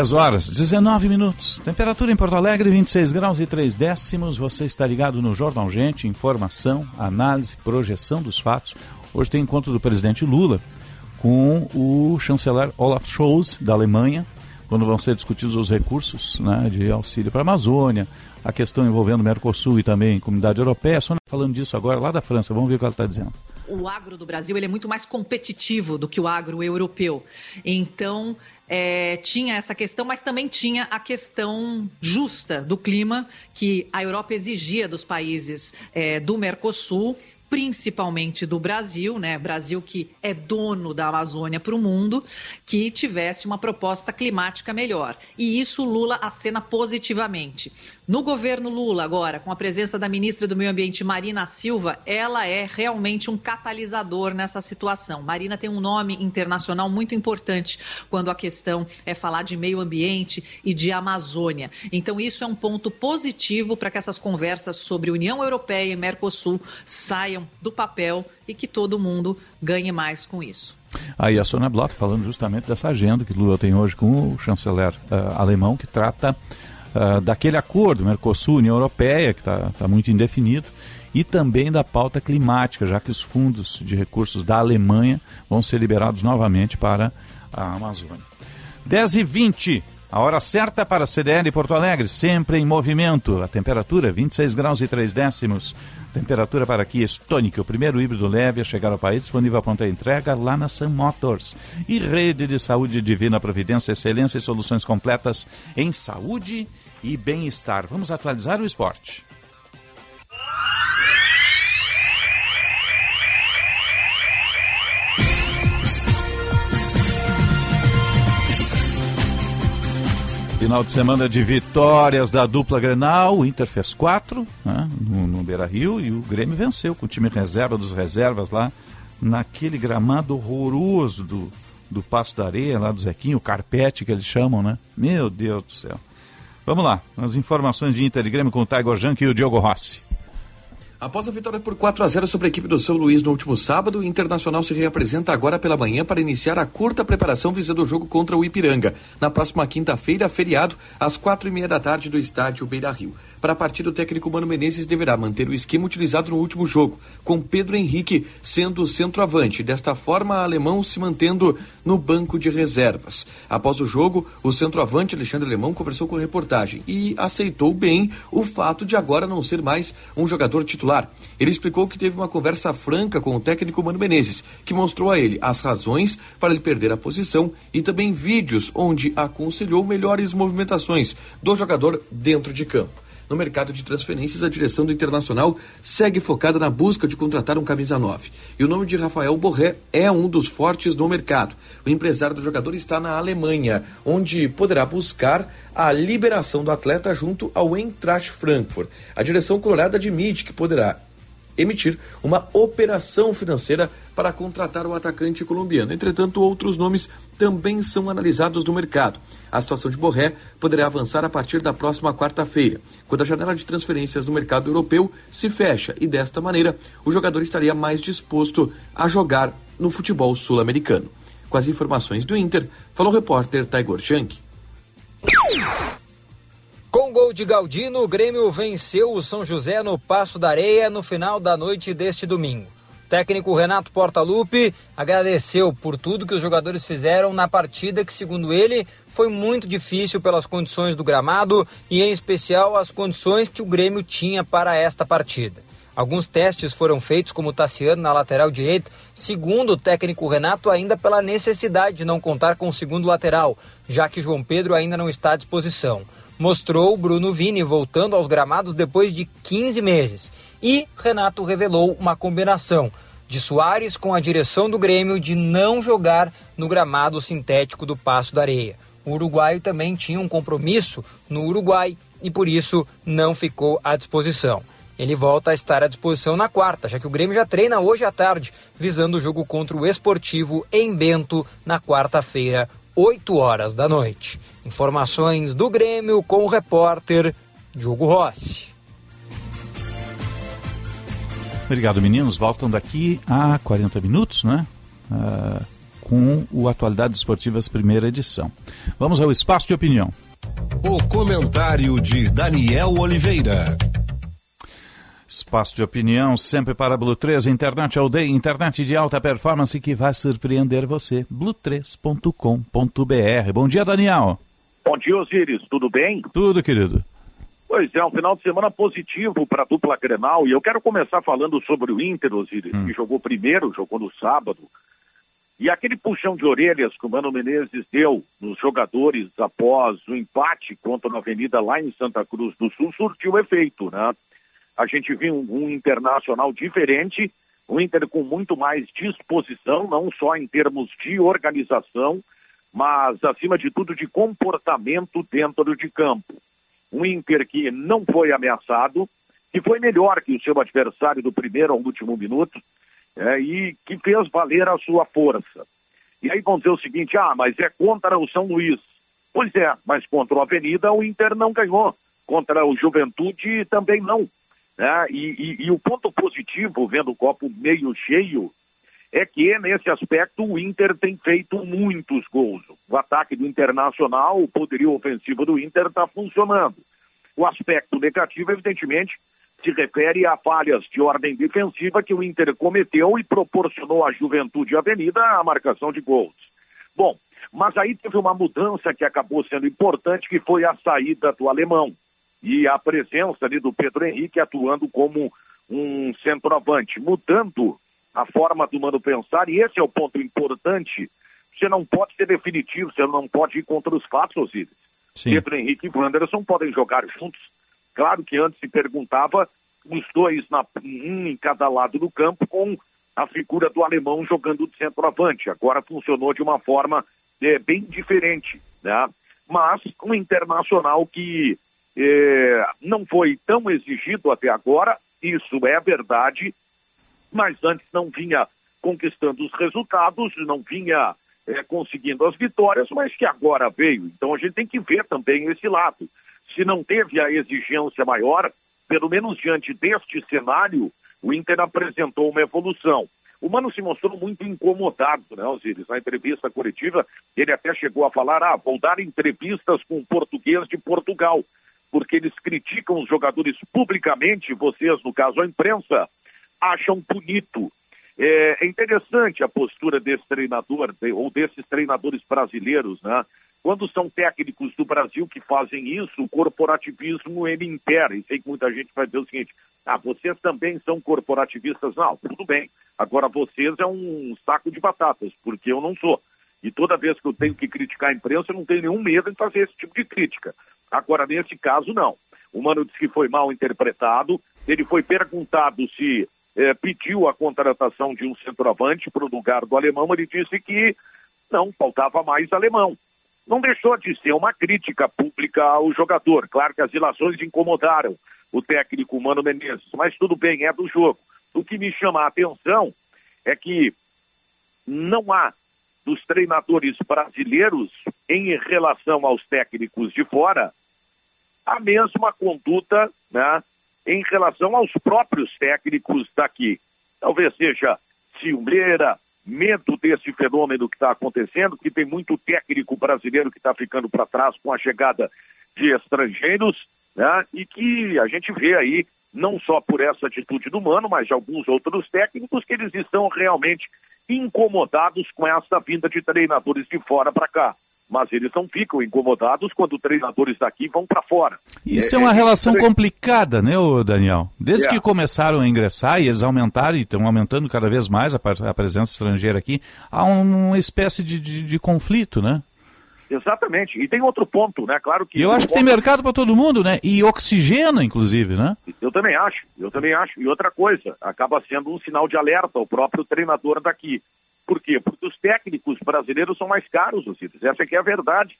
Dez horas, 19 minutos. Temperatura em Porto Alegre, 26 graus e 3 décimos. Você está ligado no Jornal Gente, informação, análise, projeção dos fatos. Hoje tem encontro do presidente Lula com o chanceler Olaf Scholz, da Alemanha, quando vão ser discutidos os recursos né, de auxílio para a Amazônia, a questão envolvendo o Mercosul e também Comunidade Europeia. Só falando disso agora lá da França, vamos ver o que ela está dizendo. o agro do Brasil ele é muito mais competitivo do que o agro europeu. Então, é, tinha essa questão, mas também tinha a questão justa do clima que a Europa exigia dos países é, do Mercosul. Principalmente do Brasil, né? Brasil que é dono da Amazônia para o mundo, que tivesse uma proposta climática melhor. E isso Lula acena positivamente. No governo Lula, agora, com a presença da ministra do Meio Ambiente, Marina Silva, ela é realmente um catalisador nessa situação. Marina tem um nome internacional muito importante quando a questão é falar de meio ambiente e de Amazônia. Então, isso é um ponto positivo para que essas conversas sobre União Europeia e Mercosul saiam do papel e que todo mundo ganhe mais com isso. Aí a Sônia Blott falando justamente dessa agenda que Lula tem hoje com o chanceler uh, alemão, que trata uh, daquele acordo Mercosul-União Europeia, que está tá muito indefinido, e também da pauta climática, já que os fundos de recursos da Alemanha vão ser liberados novamente para a Amazônia. 10 e 20 a hora certa para a CDL Porto Alegre, sempre em movimento. A temperatura 26 graus e 3 décimos. Temperatura para aqui Stonic, o primeiro híbrido leve a chegar ao país, disponível a pronta entrega lá na Sun Motors. E Rede de Saúde Divina Providência, excelência e soluções completas em saúde e bem-estar. Vamos atualizar o esporte. Final de semana de vitórias da dupla Grenal, o Inter fez quatro né, no, no Beira Rio e o Grêmio venceu com o time reserva dos reservas lá naquele gramado horroroso do, do Passo da Areia, lá do Zequinho, o carpete que eles chamam, né? Meu Deus do céu. Vamos lá, as informações de Inter e Grêmio com o Tiger Junk e o Diogo Rossi. Após a vitória por 4 a 0 sobre a equipe do São Luís no último sábado, o Internacional se reapresenta agora pela manhã para iniciar a curta preparação visando o jogo contra o Ipiranga, na próxima quinta-feira, feriado, às quatro e meia da tarde do estádio Beira Rio. Para a partida, o técnico Mano Menezes deverá manter o esquema utilizado no último jogo, com Pedro Henrique sendo centroavante. Desta forma, o alemão se mantendo no banco de reservas. Após o jogo, o centroavante Alexandre Alemão conversou com a reportagem e aceitou bem o fato de agora não ser mais um jogador titular. Ele explicou que teve uma conversa franca com o técnico Mano Menezes, que mostrou a ele as razões para ele perder a posição e também vídeos onde aconselhou melhores movimentações do jogador dentro de campo. No mercado de transferências, a direção do Internacional segue focada na busca de contratar um camisa 9. E o nome de Rafael Borré é um dos fortes no mercado. O empresário do jogador está na Alemanha, onde poderá buscar a liberação do atleta junto ao Eintracht Frankfurt. A direção colorada admite que poderá emitir uma operação financeira para contratar o atacante colombiano. Entretanto, outros nomes também são analisados no mercado. A situação de Borré poderá avançar a partir da próxima quarta-feira, quando a janela de transferências no mercado europeu se fecha e desta maneira o jogador estaria mais disposto a jogar no futebol sul-americano. Com as informações do Inter, falou o repórter Taigor Shank. Com gol de Galdino, o Grêmio venceu o São José no Passo da Areia no final da noite deste domingo. O técnico Renato Portaluppi agradeceu por tudo que os jogadores fizeram na partida que, segundo ele, foi muito difícil pelas condições do gramado e, em especial, as condições que o Grêmio tinha para esta partida. Alguns testes foram feitos, como o Tassiano na lateral direita, segundo o técnico Renato, ainda pela necessidade de não contar com o segundo lateral, já que João Pedro ainda não está à disposição mostrou Bruno Vini voltando aos gramados depois de 15 meses. E Renato revelou uma combinação de Soares com a direção do Grêmio de não jogar no gramado sintético do Passo da Areia. O uruguaio também tinha um compromisso no Uruguai e por isso não ficou à disposição. Ele volta a estar à disposição na quarta, já que o Grêmio já treina hoje à tarde, visando o jogo contra o Esportivo em Bento na quarta-feira, 8 horas da noite. Informações do Grêmio com o repórter Diogo Rossi. Obrigado, meninos. Voltam daqui a 40 minutos, né? Uh, com o Atualidades Esportivas, primeira edição. Vamos ao espaço de opinião. O comentário de Daniel Oliveira. Espaço de opinião sempre para Blue 3, internet aldeia, internet de alta performance que vai surpreender você. blue3.com.br. Bom dia, Daniel. Bom dia, Osiris. Tudo bem? Tudo, querido. Pois é, um final de semana positivo para a dupla Grenal. E eu quero começar falando sobre o Inter, Osiris, hum. que jogou primeiro, jogou no sábado. E aquele puxão de orelhas que o Mano Menezes deu nos jogadores após o empate contra a Avenida lá em Santa Cruz do Sul surtiu efeito, né? A gente viu um, um internacional diferente, um Inter com muito mais disposição, não só em termos de organização, mas acima de tudo de comportamento dentro de campo. Um Inter que não foi ameaçado, que foi melhor que o seu adversário do primeiro ao último minuto é, e que fez valer a sua força. E aí vão dizer o seguinte: ah, mas é contra o São Luís. Pois é, mas contra o Avenida o Inter não ganhou, contra o Juventude também não. Né? E, e, e o ponto positivo, vendo o copo meio cheio, é que nesse aspecto o Inter tem feito muitos gols. O ataque do Internacional, o poderio ofensivo do Inter está funcionando. O aspecto negativo, evidentemente, se refere a falhas de ordem defensiva que o Inter cometeu e proporcionou à Juventude Avenida a marcação de gols. Bom, mas aí teve uma mudança que acabou sendo importante, que foi a saída do alemão e a presença ali do Pedro Henrique atuando como um centroavante, mudando a forma do mano pensar, e esse é o ponto importante. Você não pode ser definitivo, você não pode ir contra os fatos, Osiris. Pedro Henrique e Wanderson podem jogar juntos. Claro que antes se perguntava os dois, na, um em cada lado do campo, com a figura do alemão jogando de centroavante. Agora funcionou de uma forma é, bem diferente, né? mas um internacional que eh, não foi tão exigido até agora, isso é verdade, mas antes não vinha conquistando os resultados, não vinha eh, conseguindo as vitórias, mas que agora veio. Então a gente tem que ver também esse lado. Se não teve a exigência maior, pelo menos diante deste cenário, o Inter apresentou uma evolução. O Mano se mostrou muito incomodado, né, Osiris? Na entrevista coletiva, ele até chegou a falar: ah, vou dar entrevistas com o português de Portugal, porque eles criticam os jogadores publicamente, vocês, no caso a imprensa, acham bonito. É, é interessante a postura desse treinador, ou desses treinadores brasileiros, né? Quando são técnicos do Brasil que fazem isso, o corporativismo ele impera. E sei que muita gente vai dizer o seguinte: ah, vocês também são corporativistas. Não, tudo bem. Agora vocês é um saco de batatas, porque eu não sou. E toda vez que eu tenho que criticar a imprensa, eu não tenho nenhum medo em fazer esse tipo de crítica. Agora, nesse caso, não. O Mano disse que foi mal interpretado. Ele foi perguntado se eh, pediu a contratação de um centroavante para o lugar do alemão. Ele disse que não, faltava mais alemão não deixou de ser uma crítica pública ao jogador. Claro que as ilações incomodaram o técnico Mano Menezes, mas tudo bem, é do jogo. O que me chama a atenção é que não há dos treinadores brasileiros em relação aos técnicos de fora a mesma conduta né, em relação aos próprios técnicos daqui. Talvez seja ciumeira, medo desse fenômeno que está acontecendo, que tem muito técnico brasileiro que está ficando para trás com a chegada de estrangeiros, né? E que a gente vê aí, não só por essa atitude do Mano, mas de alguns outros técnicos, que eles estão realmente incomodados com essa vinda de treinadores de fora para cá mas eles não ficam incomodados quando treinadores daqui vão para fora. Isso é, é uma é relação complicada, né, Daniel? Desde é. que começaram a ingressar e eles aumentaram e estão aumentando cada vez mais a, a presença estrangeira aqui, há uma espécie de, de, de, conflito, né? Exatamente. E tem outro ponto, né? Claro que. Eu acho que ponto... tem mercado para todo mundo, né? E oxigena, inclusive, né? Eu também acho, eu também acho. E outra coisa, acaba sendo um sinal de alerta o próprio treinador daqui. Por quê? Porque os técnicos brasileiros são mais caros, Osiris. Essa aqui é a verdade.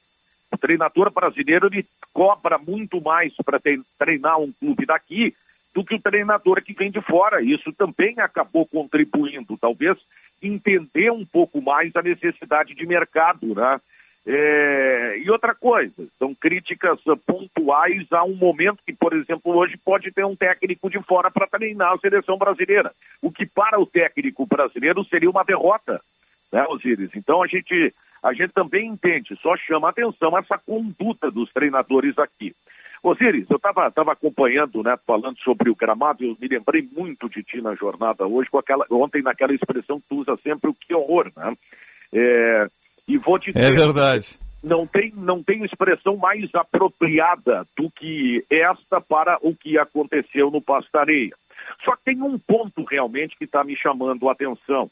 O treinador brasileiro ele cobra muito mais para treinar um clube daqui do que o treinador que vem de fora. Isso também acabou contribuindo, talvez entender um pouco mais a necessidade de mercado, né? É... e outra coisa, são críticas pontuais a um momento que, por exemplo, hoje pode ter um técnico de fora para treinar a seleção brasileira. O que para o técnico brasileiro seria uma derrota, né, Osiris? Então a gente, a gente também entende, só chama atenção essa conduta dos treinadores aqui. Osiris, eu estava tava acompanhando, né, falando sobre o gramado, eu me lembrei muito de ti na jornada hoje, com aquela, ontem naquela expressão que tu usa sempre, o que horror, né? É, e vou te dizer, É verdade. Não tem, não tem expressão mais apropriada do que esta para o que aconteceu no Pastareia. Só que tem um ponto realmente que está me chamando a atenção.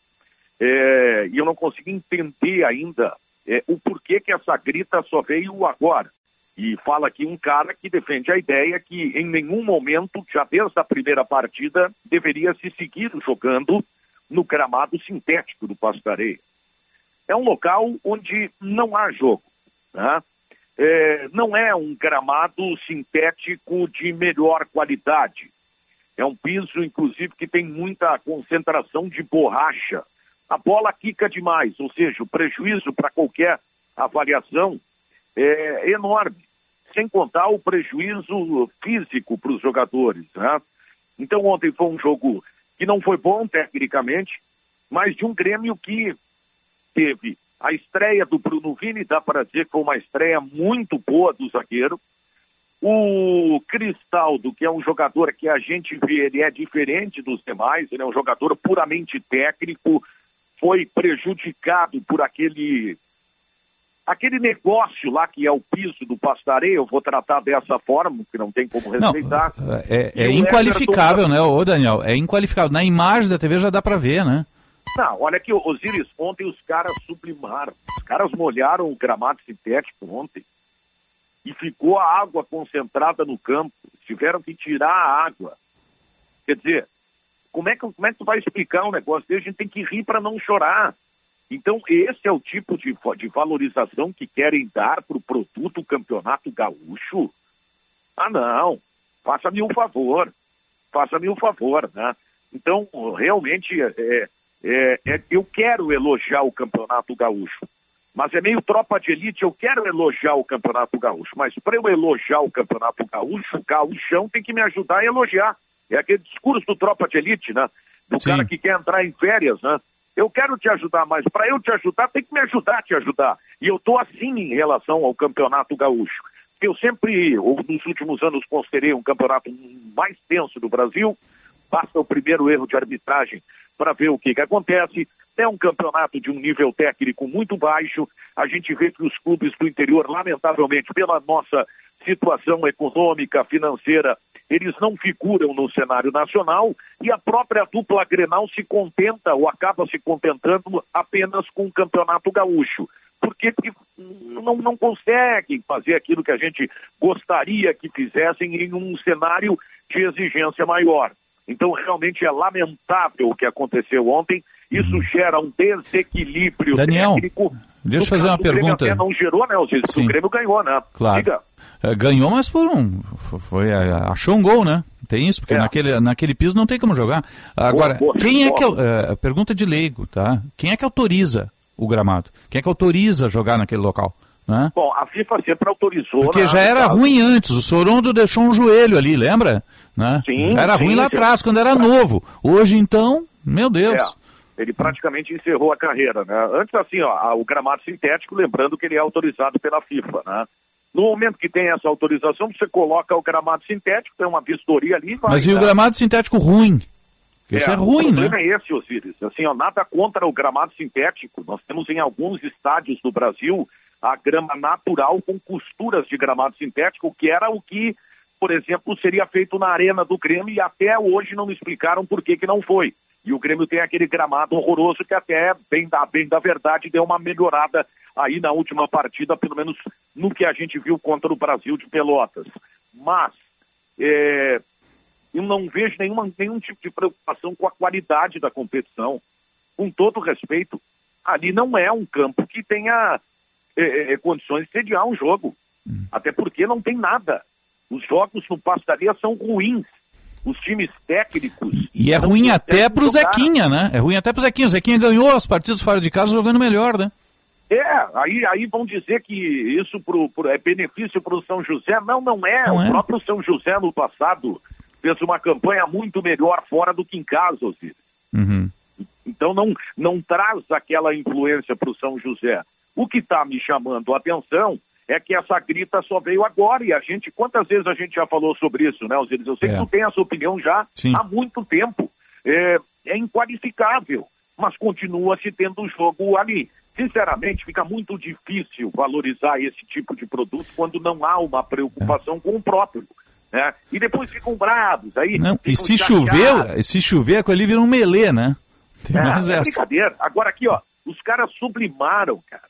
É, e eu não consigo entender ainda é, o porquê que essa grita só veio agora. E fala aqui um cara que defende a ideia que em nenhum momento, já desde a primeira partida, deveria se seguir jogando no gramado sintético do Pastareia é um local onde não há jogo. Né? É, não é um gramado sintético de melhor qualidade. É um piso, inclusive, que tem muita concentração de borracha. A bola quica demais, ou seja, o prejuízo para qualquer avaliação é enorme. Sem contar o prejuízo físico para os jogadores. Né? Então, ontem foi um jogo que não foi bom tecnicamente, mas de um Grêmio que teve a estreia do Bruno Vini, dá para dizer que foi uma estreia muito boa do zagueiro. O Cristaldo, que é um jogador que a gente vê, ele é diferente dos demais, ele é um jogador puramente técnico, foi prejudicado por aquele aquele negócio lá que é o piso do pastareio, eu vou tratar dessa forma, que não tem como respeitar. Não, é, é inqualificável, Everton... né, ô Daniel? É inqualificável. Na imagem da TV já dá para ver, né? Não, olha aqui, Osiris, ontem os caras sublimaram. Os caras molharam o gramado sintético ontem. E ficou a água concentrada no campo. Tiveram que tirar a água. Quer dizer, como é que, como é que tu vai explicar um negócio desse? A gente tem que rir para não chorar. Então, esse é o tipo de, de valorização que querem dar para o produto Campeonato Gaúcho? Ah, não. Faça-me um favor. Faça-me um favor, né? Então, realmente, é, é, é- eu quero elogiar o Campeonato Gaúcho. Mas é meio tropa de elite, eu quero elogiar o Campeonato Gaúcho. Mas para eu elogiar o Campeonato Gaúcho, o gauchão tem que me ajudar a elogiar. É aquele discurso do tropa de elite, né? Do cara que quer entrar em férias, né? Eu quero te ajudar, mas para eu te ajudar, tem que me ajudar a te ajudar. E eu estou assim em relação ao Campeonato Gaúcho. Eu sempre, ou nos últimos anos, considerei um campeonato mais tenso do Brasil. Basta o primeiro erro de arbitragem para ver o que, que acontece. É um campeonato de um nível técnico muito baixo. A gente vê que os clubes do interior, lamentavelmente, pela nossa situação econômica, financeira, eles não figuram no cenário nacional e a própria dupla Grenal se contenta ou acaba se contentando apenas com o Campeonato Gaúcho. Porque não, não conseguem fazer aquilo que a gente gostaria que fizessem em um cenário de exigência maior. Então, realmente é lamentável o que aconteceu ontem. Isso gera um desequilíbrio Daniel, técnico. deixa eu fazer uma Grêmio pergunta. Até não gerou, né. O Grêmio ganhou, né? Claro. Diga. É, Ganhou, mas por um. Foi, é, achou um gol, né? Tem isso, porque naquele, naquele piso não tem como jogar. Agora, boa, quem é boa. que. é, pergunta de leigo, tá? Quem é que autoriza o gramado? Quem é que autoriza jogar naquele local? Né? Bom, a FIFA sempre autorizou. Porque né, já era caso. ruim antes. O Sorondo deixou um joelho ali, lembra? Né? Sim, era sim, ruim lá atrás, quando era novo. Hoje, então, meu Deus. É, ele praticamente encerrou a carreira, né? Antes, assim, ó, o gramado sintético, lembrando que ele é autorizado pela FIFA, né? No momento que tem essa autorização, você coloca o gramado sintético, tem uma vistoria ali vai. Mas e o né? gramado sintético ruim? Esse é, ruim, o né? problema é esse, Osiris. Assim, ó, nada contra o gramado sintético. Nós temos em alguns estádios do Brasil a grama natural com costuras de gramado sintético, que era o que, por exemplo, seria feito na arena do Grêmio e até hoje não me explicaram por que, que não foi. E o Grêmio tem aquele gramado horroroso que até, bem da, bem da verdade, deu uma melhorada aí na última partida, pelo menos no que a gente viu contra o Brasil de Pelotas. Mas, é, eu não vejo nenhuma, nenhum tipo de preocupação com a qualidade da competição. Com todo respeito, ali não é um campo que tenha eh, eh, condições de sediar um jogo. Até porque não tem nada. Os jogos no Pastaria são ruins. Os times técnicos. E é ruim até pro. Zequinha, né? É ruim até pro Zequinha. O Zequinha ganhou as partidas fora de casa jogando melhor, né? É, aí, aí vão dizer que isso pro, pro- é benefício para o São José. Não, não é. Não o é. próprio São José no passado fez uma campanha muito melhor fora do que em casa, Osiris. Uhum. Então não, não traz aquela influência para o São José. O que está me chamando a atenção é que essa grita só veio agora e a gente, quantas vezes a gente já falou sobre isso, né, Osiris? Eu sei É. que tu tem essa opinião já Sim. há muito tempo. É, é inqualificável, mas continua se tendo o jogo ali. Sinceramente, fica muito difícil valorizar esse tipo de produto quando não há uma preocupação com o próprio. Né? E depois ficam bravos. Aí Não, e se chover, se chover, aquilo ali vira um melê, né? Tem É, mais é essa. brincadeira. Agora aqui, ó, os caras sublimaram, cara.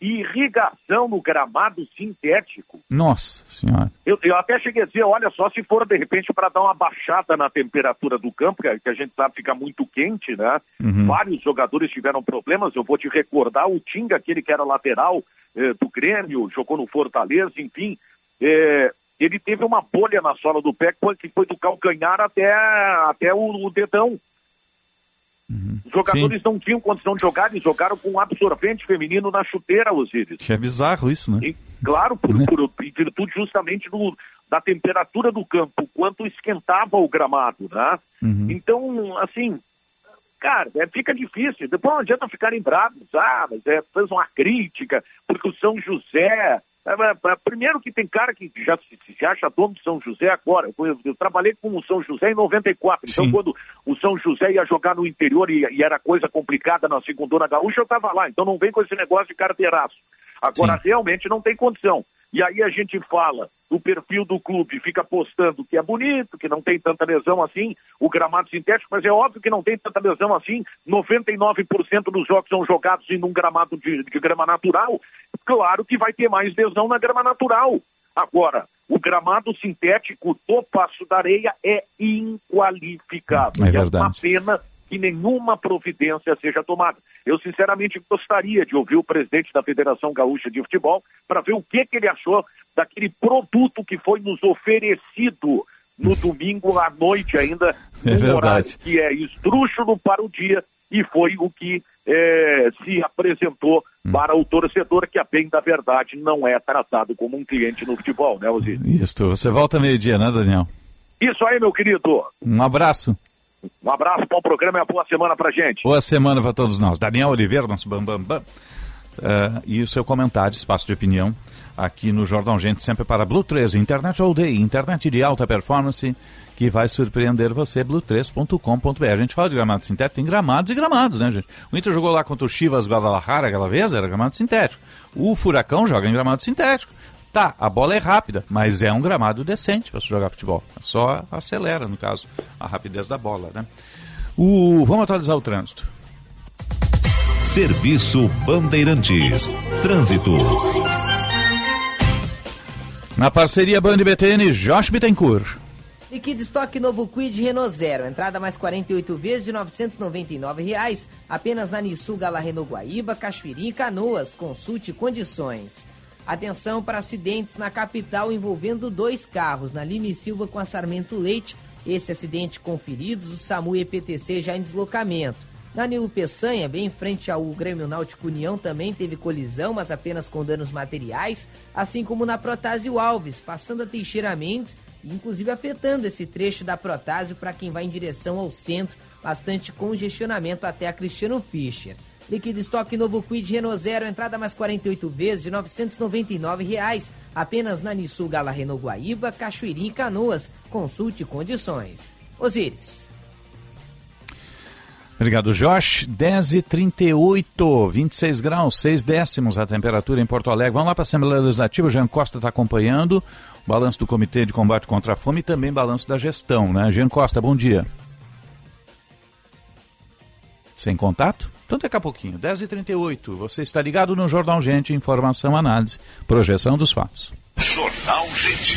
Irrigação no gramado sintético. Nossa senhora. Eu, eu até cheguei a dizer, olha só, se for de repente para dar uma baixada na temperatura do campo, que, a gente sabe fica muito quente, né? Uhum. Vários jogadores tiveram problemas. Eu vou te recordar o Tinga, aquele que era lateral eh, do Grêmio, jogou no Fortaleza, enfim. eh, ele teve uma bolha na sola do pé que foi, que foi do calcanhar até, até o, o dedão. Os jogadores não tinham condição de jogar, eles jogaram com um absorvente feminino na chuteira, Osiris. Que é bizarro isso, né? E, claro, por, por- em virtude justamente do, da temperatura do campo, quanto esquentava o gramado, né? Uhum. Então, assim, cara, é, fica difícil. Depois não adianta ficarem bravos. Ah, mas é, fez uma crítica, porque o São José. É, primeiro que tem cara que já se, acha dono do São José agora. Eu, eu- trabalhei com o São José em 94. Então, Sim. quando o São José ia jogar no interior e, e era coisa complicada na segunda gaúcha, eu estava lá. Então não vem com esse negócio de carteiraço. Agora, realmente não tem condição. E aí a gente fala do perfil do clube, fica postando que é bonito, que não tem tanta lesão assim, o gramado sintético, mas é óbvio que não tem tanta lesão assim. 99% dos jogos são jogados em um gramado de, de grama natural. Claro que vai ter mais lesão na grama natural. Agora, o gramado sintético do Passo da Areia é inqualificável. É E é uma verdade. pena que nenhuma providência seja tomada. Eu sinceramente gostaria de ouvir o presidente da Federação Gaúcha de Futebol para ver o que, que ele achou daquele produto que foi nos oferecido no (laughs) domingo à noite ainda, É um horário que é esdrúxulo para o dia e foi o que eh, se apresentou Hum. para o torcedor que, a bem da verdade, não é tratado como um cliente no futebol, né, Osiris? Isso, você volta meio-dia, né, Daniel? Isso aí, meu querido. Um abraço. Um abraço, bom programa e uma boa semana pra gente. Boa semana para todos nós. Daniel Oliveira, nosso bam, bam, bam. Eh, e o seu comentário, espaço de opinião, aqui no Jornal Gente, sempre para Blue 13, internet all day, internet de alta performance, que vai surpreender você, blue3.com.br. A gente fala de gramado sintético, tem gramados e gramados, né, gente? O Inter jogou lá contra o Chivas Guadalajara aquela vez, era gramado sintético. O Furacão joga em gramado sintético. Tá, a bola é rápida, mas é um gramado decente para se jogar futebol. Só acelera, no caso, a rapidez da bola, né? O... Vamos atualizar o trânsito. Serviço Bandeirantes. Trânsito. Na parceria Band BTN, Josh Bittencourt. Liquid estoque novo Quid Renault Zero. Entrada mais 48 vezes de 999 reais. Apenas na Nissu Gala Renault Guaíba, Cachoeirinha e Canoas. Consulte condições. Atenção para acidentes na capital envolvendo dois carros. Na Lima e Silva com a Sarmento Leite. Esse acidente conferidos, o SAMU e EPTC já em deslocamento. Na Nilo Peçanha, bem em frente ao Grêmio Náutico União, também teve colisão, mas apenas com danos materiais, assim como na Protásio Alves, passando a Teixeira Mendes, inclusive afetando esse trecho da Protásio para quem vai em direção ao centro, bastante congestionamento até a Cristiano Fischer. Líquido estoque novo Quid Renault Zero, entrada mais 48 vezes de 999 reais, apenas na Nissu Gala Renault Guaíba, Cachoeirinha e Canoas. Consulte condições. Osíris. Obrigado, Josh. 10 e 38, 26 graus, 6 décimos a temperatura em Porto Alegre. Vamos lá para a Assembleia Legislativa. O Jean Costa está acompanhando o balanço do Comitê de Combate contra a Fome e também balanço da gestão, né? Jean Costa, bom dia. Sem contato? Então daqui a pouquinho, 10 e 38 você está ligado no Jornal Gente, informação, análise, projeção dos fatos. Jornal Gente.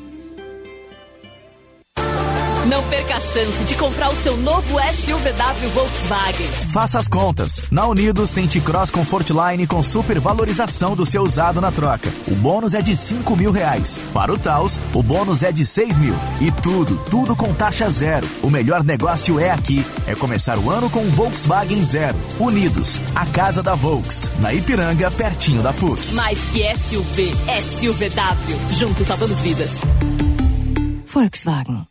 Não perca a chance de comprar o seu novo SUVW Volkswagen. Faça as contas. Na Unidos tem T-Cross Comfortline com super valorização do seu usado na troca. O bônus é de 5 mil reais. Para o Taos, o bônus é de 6 mil. E tudo, tudo com taxa zero. O melhor negócio é aqui. É começar o ano com um Volkswagen Zero. Unidos, a casa da Volks. Na Ipiranga, pertinho da PUC. Mais que SUV, SUVW. Juntos salvamos vidas. Volkswagen.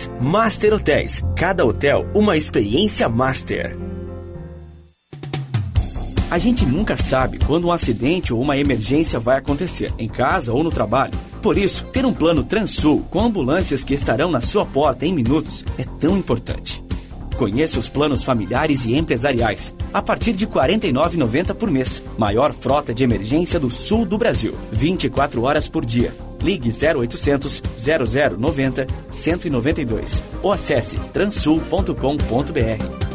Master Hotéis. Cada hotel uma experiência master. A gente nunca sabe quando um acidente ou uma emergência vai acontecer, em casa ou no trabalho. Por isso, ter um plano Transul com ambulâncias que estarão na sua porta em minutos é tão importante. Conheça os planos familiares e empresariais, a partir de R$ 49,90 por mês. Maior frota de emergência do sul do Brasil. 24 horas por dia. Ligue 0800 0090 192 ou acesse transul.com.br.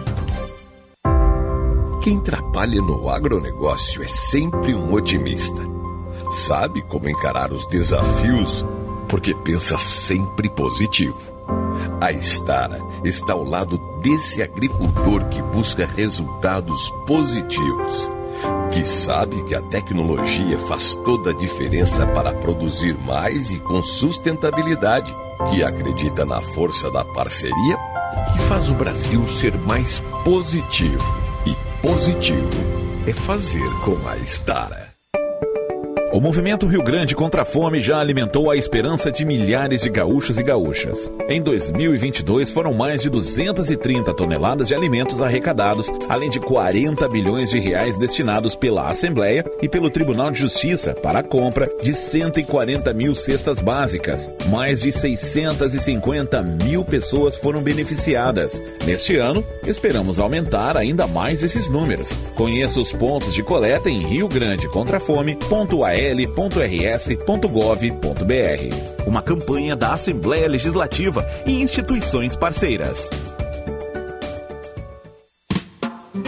Quem trabalha no agronegócio é sempre um otimista. Sabe como encarar os desafios porque pensa sempre positivo. A Estara está ao lado desse agricultor que busca resultados positivos, que sabe que a tecnologia faz toda a diferença para produzir mais e com sustentabilidade, que acredita na força da parceria e faz o Brasil ser mais positivo. E positivo é fazer com a Estara. O movimento Rio Grande contra a Fome já alimentou a esperança de milhares de gaúchos e gaúchas. Em 2022, foram mais de 230 toneladas de alimentos arrecadados, além de 40 bilhões de reais destinados pela Assembleia e pelo Tribunal de Justiça para a compra de 140 mil cestas básicas. Mais de 650 mil pessoas foram beneficiadas. Neste ano, esperamos aumentar ainda mais esses números. Conheça os pontos de coleta em riograndecontrafome.al al.rs.gov.br. Uma campanha da Assembleia Legislativa e instituições parceiras.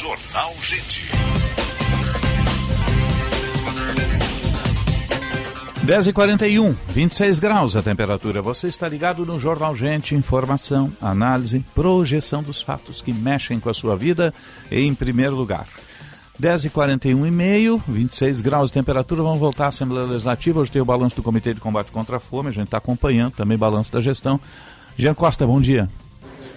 Jornal Gente. 10 e 41 26 graus a temperatura. Você está ligado no Jornal Gente, informação, análise, projeção dos fatos que mexem com a sua vida em primeiro lugar. 10 e 41 e meio, 26 graus de temperatura. Vamos voltar à Assembleia Legislativa. Hoje tem o balanço do Comitê de Combate contra a Fome. A gente está acompanhando também balanço da gestão. Jean Costa, bom dia.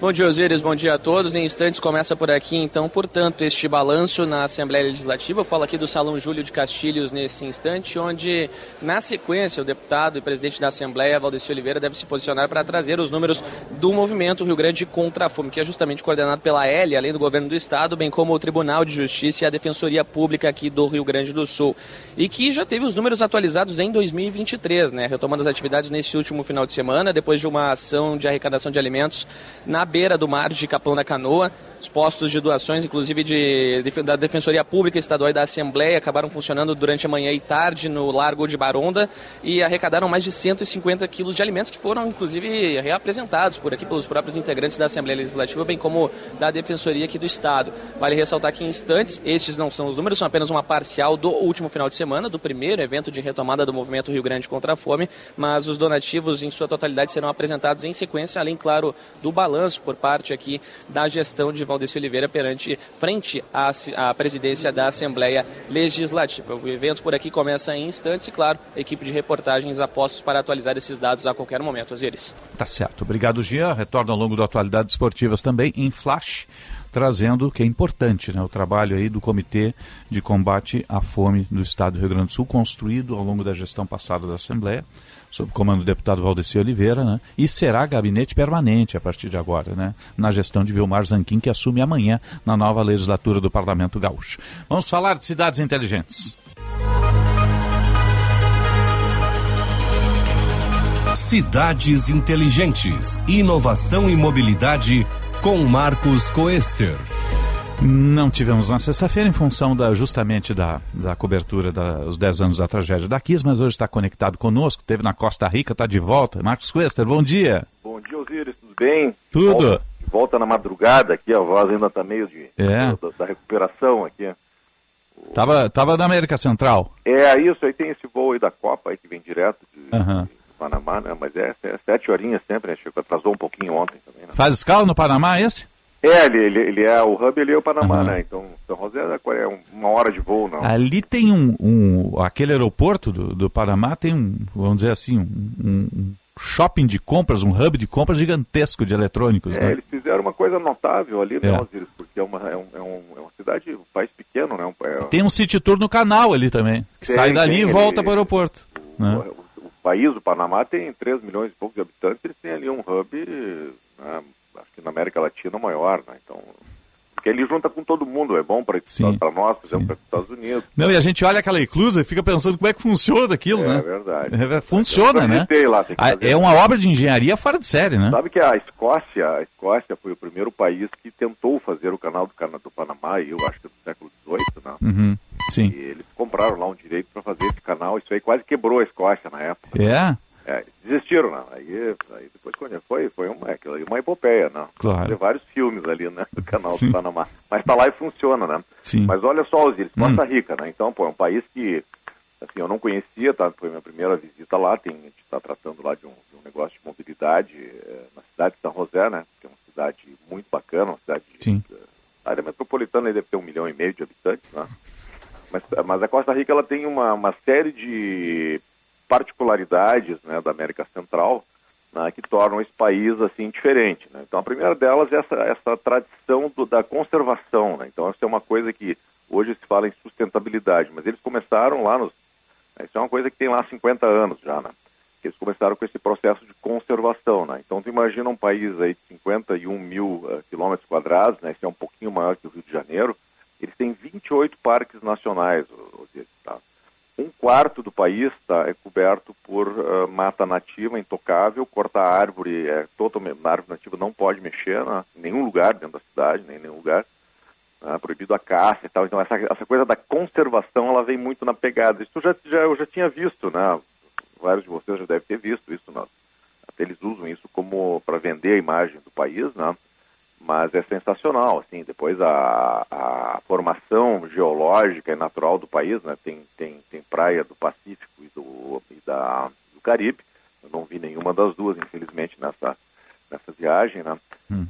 Bom dia, Osíris. Bom dia a todos. Em instantes começa por aqui, então, portanto, este balanço na Assembleia Legislativa. Eu falo aqui do Salão Júlio de Castilhos nesse instante, onde, na sequência, o deputado e presidente da Assembleia, Valdeci Oliveira, deve se posicionar para trazer os números do movimento Rio Grande contra a Fome, que é justamente coordenado pela L, além do governo do Estado, bem como o Tribunal de Justiça e a Defensoria Pública aqui do Rio Grande do Sul. E que já teve os números atualizados em 2023, né? Retomando as atividades nesse último final de semana, depois de uma ação de arrecadação de alimentos na beira do mar de Capão da Canoa. Os postos de doações, inclusive de, de, da Defensoria Pública Estadual e da Assembleia, acabaram funcionando durante a manhã e tarde no Largo de Baronda e arrecadaram mais de 150 quilos de alimentos que foram, inclusive, reapresentados por aqui pelos próprios integrantes da Assembleia Legislativa, bem como da Defensoria aqui do Estado. Vale ressaltar que em instantes, estes não são os números, são apenas uma parcial do último final de semana, do primeiro evento de retomada do movimento Rio Grande contra a Fome, mas os donativos em sua totalidade serão apresentados em sequência, além, claro, do balanço por parte aqui da gestão de Valdeci Oliveira perante frente à, à, presidência da Assembleia Legislativa. O evento por aqui começa em instantes e, claro, a equipe de reportagens apostos para atualizar esses dados a qualquer momento. Osiris. Tá certo. Obrigado, Gia. Retorna ao longo do Atualidades Esportivas também em flash trazendo que é importante né, o trabalho aí do Comitê de Combate à Fome do Estado do Rio Grande do Sul, construído ao longo da gestão passada da Assembleia, sob o comando do deputado Valdeci Oliveira, né, e será gabinete permanente a partir de agora, né, na gestão de Vilmar Zanquim, que assume amanhã na nova legislatura do Parlamento Gaúcho. Vamos falar de cidades inteligentes. Cidades Inteligentes, Inovação e Mobilidade com Marcos Coester. Não tivemos na sexta-feira em função da, justamente da, da cobertura dos 10 anos da tragédia da Kiss, mas hoje está conectado conosco, teve na Costa Rica, está de volta. Marcos Coester, bom dia. Bom dia, Osiris, tudo bem? Tudo. Volta, volta na madrugada aqui, a voz ainda está meio de, é. da, da, recuperação aqui. Tava, tava na América Central. É, isso, aí tem esse voo aí da Copa aí que vem direto de, Uhum. de Panamá, né? Mas é, é sete horinhas sempre, né? Chegou, atrasou um pouquinho ontem também, né? Faz escala no Panamá esse? É, ele, ele, ele é, o hub ele é o Panamá, Uhum. né? Então, São José é é uma hora de voo, não. Ali tem um, um- aquele aeroporto do, do Panamá tem um, vamos dizer assim, um, um- shopping de compras, um hub de compras gigantesco de eletrônicos, É, né? eles fizeram uma coisa notável ali, né, É. Osiris? Porque é uma, é, um, é, é uma cidade, um país pequeno, né? Um, é, Tem um city tour no canal ali também, que Tem, sai dali tem, e volta ele- para o aeroporto. né? o país, o Panamá, tem 3 milhões e poucos de habitantes, eles têm ali um hub, né, acho que na América Latina maior, né? Então, porque ele junta com todo mundo, é bom para nós, por exemplo, para os Estados Unidos. Não, e a gente olha aquela eclusa e fica pensando como é que funciona aquilo, É né? verdade. É, funciona, né? lá, Ah. É uma obra de engenharia fora de série, né? Sabe que a Escócia, a Escócia foi o primeiro país que tentou fazer o canal do, do Panamá, eu acho que no século XVIII, né? Uhum, Sim. E eles compraram lá um direito para fazer esse canal, isso aí quase quebrou a Escócia na época. É? É, desistiram, não. Aí, aí depois foi, foi uma, uma epopeia, não. Claro. Tem vários filmes ali, né, do canal Sim. do Panamá. Mas tá lá e funciona, né? Sim. Mas olha só, Osiris, Costa Hum. Rica, né? Então, pô, é um país que, assim, eu não conhecia, tá? Foi minha primeira visita lá, tem, a gente está tratando lá de um, de um negócio de mobilidade eh, na cidade de São José, né? Que é uma cidade muito bacana, uma cidade... Sim. A área metropolitana deve ter um milhão e meio de habitantes, né? Mas, mas a Costa Rica ela tem uma, uma série de particularidades né, da América Central né, que tornam esse país assim diferente. Né? Então a primeira delas é essa, essa tradição do- da conservação. Né? Então essa é uma coisa que hoje se fala em sustentabilidade, mas eles começaram lá nos isso é uma coisa que tem lá 50 anos já, né? Eles começaram com esse processo de conservação, né? Então, tu imagina um país aí de 51 mil eh, quilômetros quadrados, né? Esse é um pouquinho maior que o Rio de Janeiro. Eles têm 28 parques nacionais, tá? Um quarto do país tá, é coberto por ah, mata nativa intocável, cortar árvore, é, totalmente, a árvore nativa não pode mexer né? em nenhum lugar dentro da cidade, nem em nenhum lugar né, proibido a caça e tal. Então essa, essa coisa da conservação ela vem muito na pegada. Isso já, já eu já tinha visto, né? Vários de vocês já devem ter visto isso. Né? Eles usam isso como para vender a imagem do país, né? Mas é sensacional, assim. Depois a, a formação geológica e natural do país, né? Tem tem tem praia do Pacífico e do e da do Caribe. Eu não vi nenhuma das duas, infelizmente, nessa nessa viagem, né?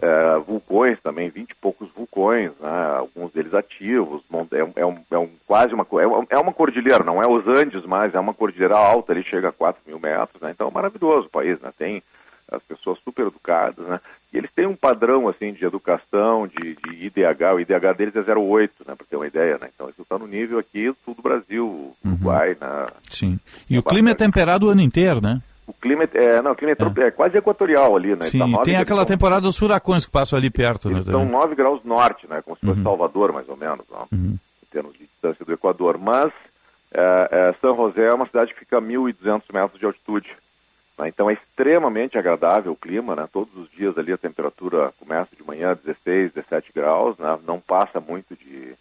É, vulcões também, vinte e poucos vulcões, né? alguns deles ativos, é, um- é um, é um- quase uma, é é uma cordilheira, não é os Andes mais, é uma cordilheira alta, ali chega a 4 mil metros, né? então é maravilhoso o país, né? tem as pessoas super educadas, né? e eles têm um padrão assim de educação, de, de IDH, o IDH deles é 0,8, né? para ter uma ideia, né? então isso está no nível aqui do sul do Brasil, Uruguai, né? Sim. E o clima é temperado o ano inteiro, né? o clima é, não, o clima é, tropi- é quase equatorial ali, né? Sim, Tá tem aquela temporada dos furacões que passam ali perto, né? São também. 9 graus norte, né? Como se Uhum. fosse Salvador, mais ou menos, ó, em termos de distância do Equador. Mas é, é, São José é uma cidade que fica a 1.200 metros de altitude. Né? Então é extremamente agradável o clima, né? Todos os dias ali a temperatura começa de manhã 16, 17 graus, né? Não passa muito de...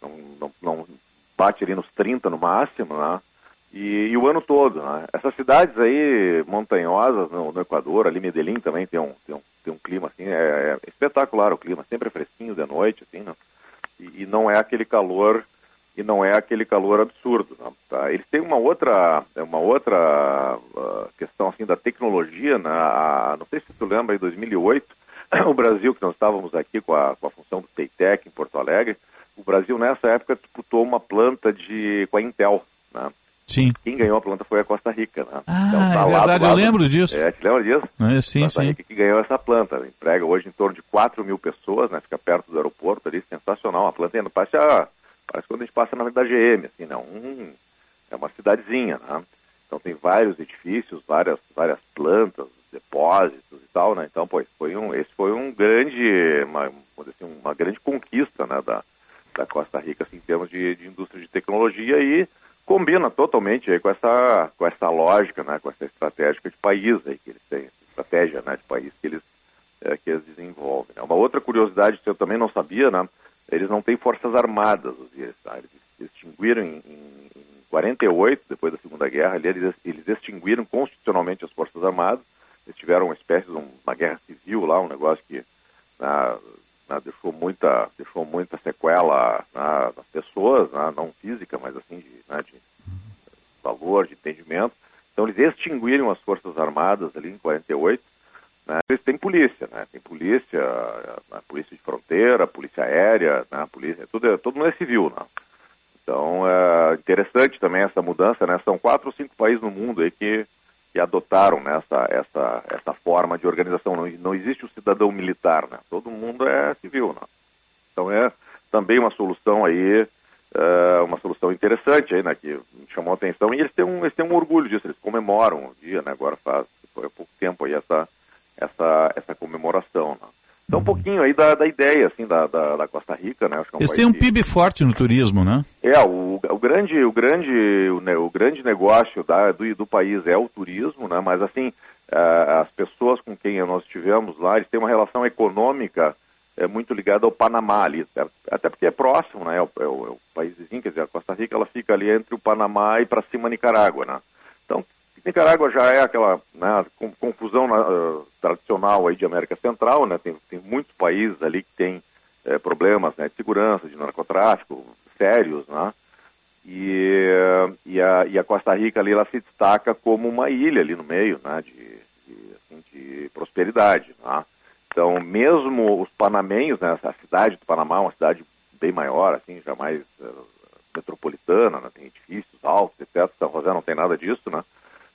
Não, não, não bate ali nos 30 no máximo, né? E, e o ano todo, né? Essas cidades aí montanhosas no, no Equador, ali Medellín também tem um, tem um, tem um clima assim, é, é espetacular o clima, sempre é fresquinho de noite, assim, né? E, e não é aquele calor e não é aquele calor absurdo, não, tá? Eles têm uma outra, uma outra ah, questão assim da tecnologia, né? A- não sei se tu lembra, em 2008, (coughs) o Brasil que nós estávamos aqui com a, com a função do Teitec em Porto Alegre, o Brasil nessa época disputou uma planta de com a Intel, né? Sim. Quem ganhou a planta foi a Costa Rica, né? Ah, Então, tá é lá verdade, eu lembro disso. É, te lembra disso? É, sim, Costa sim. Rica que ganhou essa planta. Ela Emprega hoje em torno de 4 mil pessoas, né? Fica perto do aeroporto ali, sensacional. A planta ainda parece, a, parece quando a gente passa na da GM, assim, não. Hum, é uma cidadezinha, né? Então tem vários edifícios, várias, várias plantas, depósitos e tal, né? Então, pois, foi um, esse foi um grande, uma, assim, uma grande conquista, né? Da, da Costa Rica, assim, em termos de, de indústria de tecnologia e combina totalmente aí com essa, com essa lógica, né? Com essa estratégica de país aí que eles têm, estratégia, né? De país que eles, eh, que eles desenvolvem. né? Uma outra curiosidade que eu também não sabia, né? Eles não têm forças armadas, os tá? Eles extinguiram em, em, em 48, depois da Segunda Guerra, eles, eles extinguiram constitucionalmente as forças armadas. Eles tiveram uma espécie de um- uma guerra civil lá, um negócio que né, né, deixou muita deixou muita sequela né, nas pessoas, não física, mas assim de, né, de valor, de entendimento. Então eles extinguiram as forças armadas ali em 48. Né, têm polícia, né, tem polícia, a polícia de fronteira, polícia aérea, né, polícia, tudo é, todo mundo é civil, né. Então é interessante também essa mudança, né? São quatro ou cinco países no mundo aí que, que adotaram né, essa, essa, essa forma de organização. Não, não existe o cidadão militar, né? Todo mundo é civil, né? Então é também uma solução aí, é, uma solução interessante aí, né? Que chamou a atenção e eles têm um, eles têm um orgulho disso. Eles comemoram o dia, né? Agora faz foi há pouco tempo aí essa essa essa comemoração. Né? Então um pouquinho aí da, da ideia assim da, da, da Costa Rica, né? Acho que é um Eles têm um que- PIB forte no turismo, né? é, o, o grande, o grande, o, ne- o grande negócio da, do, do país é o turismo, né? Mas assim, ah, as pessoas com quem nós estivemos lá, eles têm uma relação econômica é, muito ligada ao Panamá ali, até porque é próximo, né? É o, é o- é o país vizinho, quer dizer, a Costa Rica ela fica ali entre o Panamá e para cima Nicarágua, né? Então Nicarágua já é aquela né, confusão ah, tradicional aí de América Central, né? Tem, tem muitos países ali que têm eh, problemas né, de segurança, de narcotráfico sérios, né? E, e, a, e a Costa Rica ali ela se destaca como uma ilha ali no meio, né? De, de, assim, de prosperidade, né? Então, mesmo os panamenhos, né? A cidade do Panamá é uma cidade bem maior, assim, já mais eh, metropolitana, né? Tem edifícios altos, etc. São José não tem nada disso, né?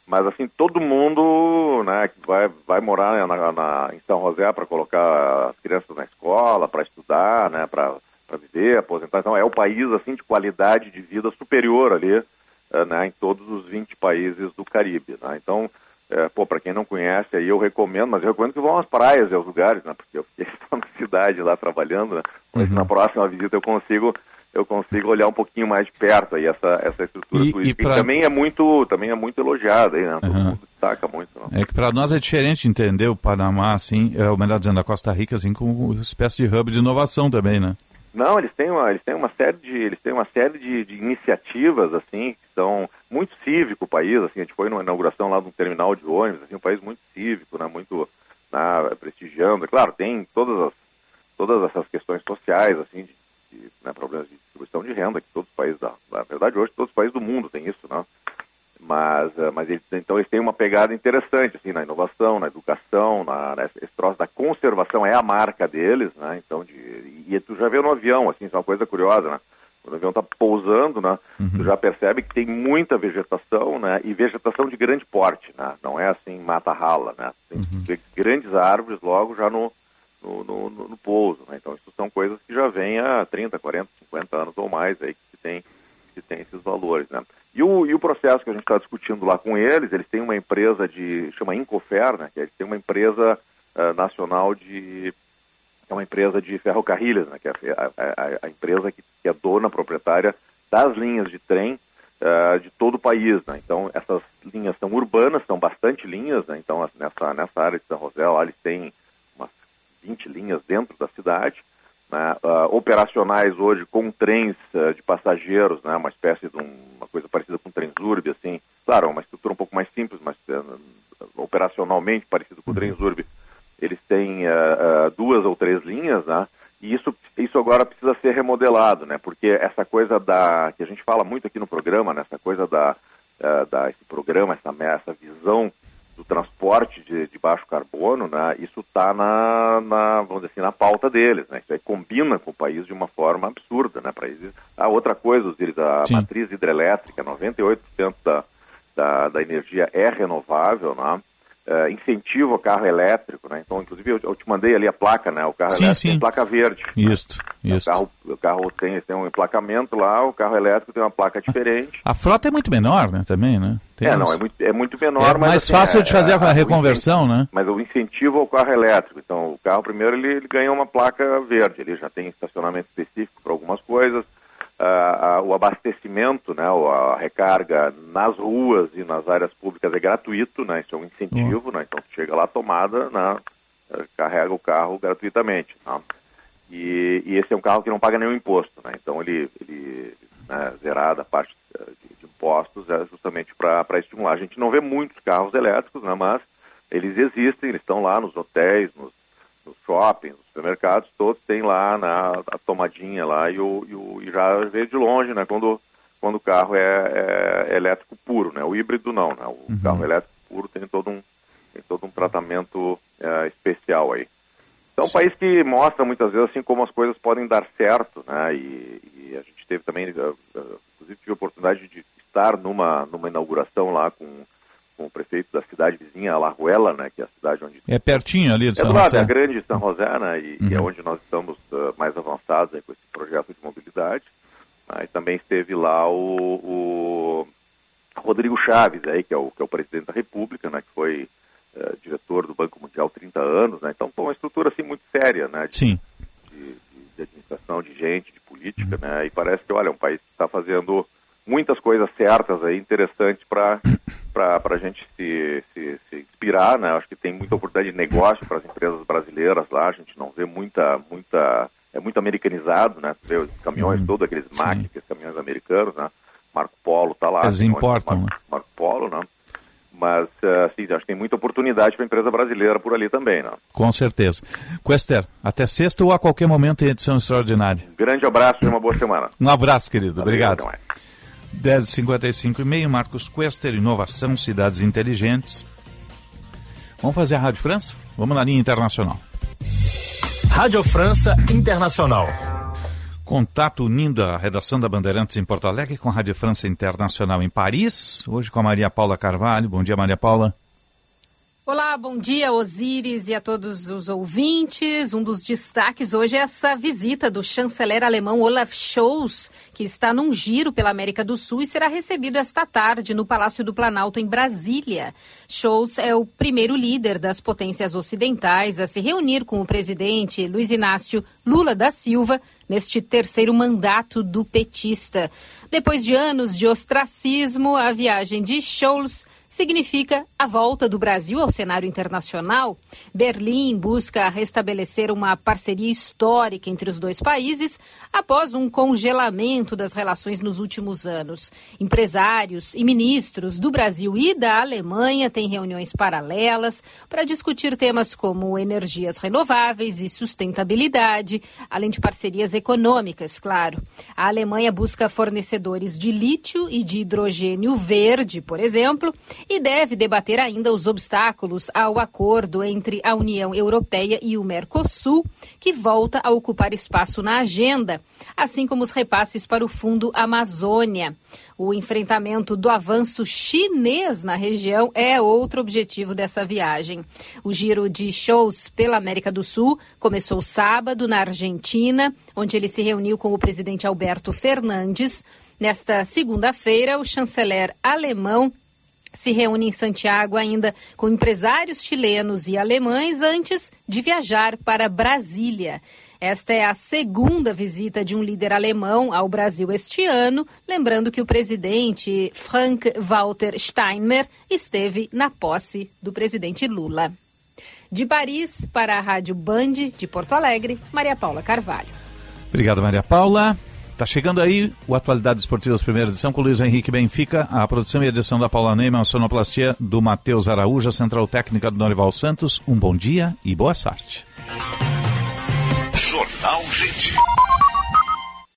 Mas assim, todo mundo né, vai, vai morar na, na- em São José para colocar as crianças na escola, para estudar, né, para viver, aposentar. Então é o país assim de qualidade de vida superior ali eh, né, em todos os 20 países do Caribe. Né? Então, eh, pô, para quem não conhece aí eu recomendo, mas eu recomendo que vão às praias e aos lugares, né, porque eu fiquei só (laughs) na cidade lá trabalhando, né? Mas na próxima visita eu consigo eu consigo olhar um pouquinho mais de perto aí essa, essa estrutura E- e pra- também é muito também é muito elogiada aí, né? Todo mundo destaca muito. Né? É que para nós é diferente entender o Panamá, assim, é, ou melhor dizendo, a Costa Rica, assim, como uma espécie de hub de inovação também, né? Não, eles têm uma, eles têm uma série de, eles têm uma série de, de iniciativas assim que são muito cívico o país, assim, a gente foi numa inauguração lá de um terminal de ônibus, assim, um país muito cívico, né, muito né, prestigiando. Claro, tem todas as todas essas questões sociais, assim, de, de, né, problemas de distribuição de renda que todos os países da, na verdade hoje todos os países do mundo têm isso, né? Mas, eh, mas eles, então eles têm uma pegada interessante assim na inovação, na educação, na, nessa- esse troço da conservação é a marca deles, né? Então de, e tu já vê no avião, assim, isso é uma coisa curiosa, né? Quando o avião está pousando, né? Tu já percebe que tem muita vegetação, né? E vegetação de grande porte, né? Não é assim mata rala, né? Tem tem grandes árvores logo já no no, no, no- pouso, né? Então isso são coisas que já vêm há 30, 40, 50 anos ou mais aí que tem que tem esses valores, né? E o, e o processo que a gente está discutindo lá com eles, eles têm uma empresa de, chama Incofer, né? Que eles têm uma empresa ah, nacional de, é uma empresa de ferrocarrilhas, né? Que é a, a- a empresa que, que é dona proprietária das linhas de trem ah, de todo o país, né? Então essas linhas são urbanas, são bastante linhas, né? Então nessa, nessa área de São José, lá eles têm 20 linhas dentro da cidade, né, ah, operacionais hoje com trens ah, de passageiros, né, uma espécie de um- uma coisa parecida com Transurb, assim, claro, é uma estrutura um pouco mais simples, mas eh, operacionalmente parecido com o Transurb, eles têm duas ou três linhas, né, e isso, isso agora precisa ser remodelado, né, porque essa coisa da, que a gente fala muito aqui no programa, né, essa coisa da, da esse programa, essa, essa visão do transporte de, de baixo carbono, né, isso está na, na, vamos dizer assim, na pauta deles, né, isso aí combina com o país de uma forma absurda, né, para eles. A outra coisa, Osiris, a Sim. matriz hidrelétrica, 98% da, da, da energia é renovável, né, eh, incentiva o carro elétrico, né, então, inclusive, eu, eu te mandei ali a placa, né, o carro Sim, elétrico sim. tem placa verde. Isto, O isto. carro, o carro tem, tem um emplacamento lá, o carro elétrico tem uma placa diferente. A frota é muito menor, né, também, né? Tem é, não, isso. é muito, é muito menor, É mais assim, fácil é- de fazer é- a o reconversão, né? mas o incentivo ao carro elétrico. Então, o carro primeiro ele, ele ganha uma placa verde, ele já tem estacionamento específico para algumas coisas. Ah, ah, o abastecimento, né, a recarga nas ruas e nas áreas públicas é gratuito, né? Isso é um incentivo, né? Então, chega lá, tomada, né, carrega o carro gratuitamente. Né? E, e esse é um carro que não paga nenhum imposto, né? Então, ele, ele né, zerada a parte eh, de, de impostos é justamente para estimular. A gente não vê muitos carros elétricos, né? Mas eles existem, eles estão lá nos hotéis, nos, nos shoppings, nos supermercados, todos têm lá na, a tomadinha lá e, o, e, o, e já vê de longe, né? Quando, quando o carro é, é elétrico puro, né? O híbrido não, né? O carro elétrico puro tem todo um, tem todo um tratamento eh, especial aí. Então, é um país que mostra muitas vezes assim como as coisas podem dar certo, né? E, e a gente teve também, eh, eh, inclusive tive a oportunidade de estar numa numa inauguração lá com, com o prefeito da cidade vizinha, Alajuela, né? Que é a cidade onde É pertinho ali de é São do lado, José. é grande São José, né? E, e é Uhum. onde nós estamos eh, mais avançados aí com esse projeto de mobilidade. Aí também esteve lá o, o Rodrigo Chaves, aí, que, é o, que é o presidente da República, né? Que foi eh, diretor do Banco Mundial há 30 anos, né? Então, foi uma estrutura assim muito séria, né? De, Sim. de, de administração, de gente, de política, né? E parece que, olha, é um país que está fazendo muitas coisas certas aí, interessantes para a gente se, se, se inspirar, né? Acho que tem muita oportunidade de negócio para as empresas brasileiras lá. A gente não vê muita muita é muito americanizado, né? Vê os caminhões todos aqueles aqueles caminhões americanos, né? Marco Polo tá lá. Eles importam, Marco, Marco Polo, né? Mas, uh, assim, acho que tem muita oportunidade para a empresa brasileira por ali também, né? Com certeza. Quester, até sexta ou a qualquer momento em edição extraordinária. Grande abraço e uma boa semana. Um abraço, querido. Obrigado. 10h55 e meio, Marcos Quester, Inovação, Cidades Inteligentes. Vamos fazer a Rádio França? Vamos na linha internacional. Rádio França Internacional. Contato unindo a redação da Bandeirantes em Porto Alegre com a Rádio França Internacional em Paris. Hoje com a Maria Paula Carvalho. Bom dia, Maria Paula. Olá, bom dia, Osíris e a todos os ouvintes. Um dos destaques hoje é essa visita do chanceler alemão Olaf Scholz, que está num giro pela América do Sul e será recebido esta tarde no Palácio do Planalto, em Brasília. Scholz é o primeiro líder das potências ocidentais a se reunir com o presidente Luiz Inácio Lula da Silva neste terceiro mandato do petista. Depois de anos de ostracismo, a viagem de Scholz significa a volta do Brasil ao cenário internacional. Berlim busca restabelecer uma parceria histórica entre os dois países após um congelamento das relações nos últimos anos. Empresários e ministros do Brasil e da Alemanha têm reuniões paralelas para discutir temas como energias renováveis e sustentabilidade, além de parcerias econômicas, claro. A Alemanha busca fornecedores de lítio e de hidrogênio verde, por exemplo, e deve debater ainda os obstáculos ao acordo entre a União Europeia e o Mercosul, que volta a ocupar espaço na agenda, assim como os repasses para o Fundo Amazônia. O enfrentamento do avanço chinês na região é outro objetivo dessa viagem. O giro de shows pela América do Sul começou sábado na Argentina, onde ele se reuniu com o presidente Alberto Fernandes. Nesta segunda-feira, o chanceler alemão se reúne em Santiago ainda com empresários chilenos e alemães antes de viajar para Brasília. Esta é a segunda visita de um líder alemão ao Brasil este ano, lembrando que o presidente Frank-Walter Steinmeier esteve na posse do presidente Lula. De Paris para a Rádio Band de Porto Alegre, Maria Paula Carvalho. Obrigado, Maria Paula. Tá chegando aí o Atualidades Esportivas, primeira edição, com Luiz Henrique Benfica, a produção e edição da Paula Neyman, a sonoplastia do Matheus Araújo, a central técnica do Norival Santos. Um bom dia e boa sorte. Jornal Gente.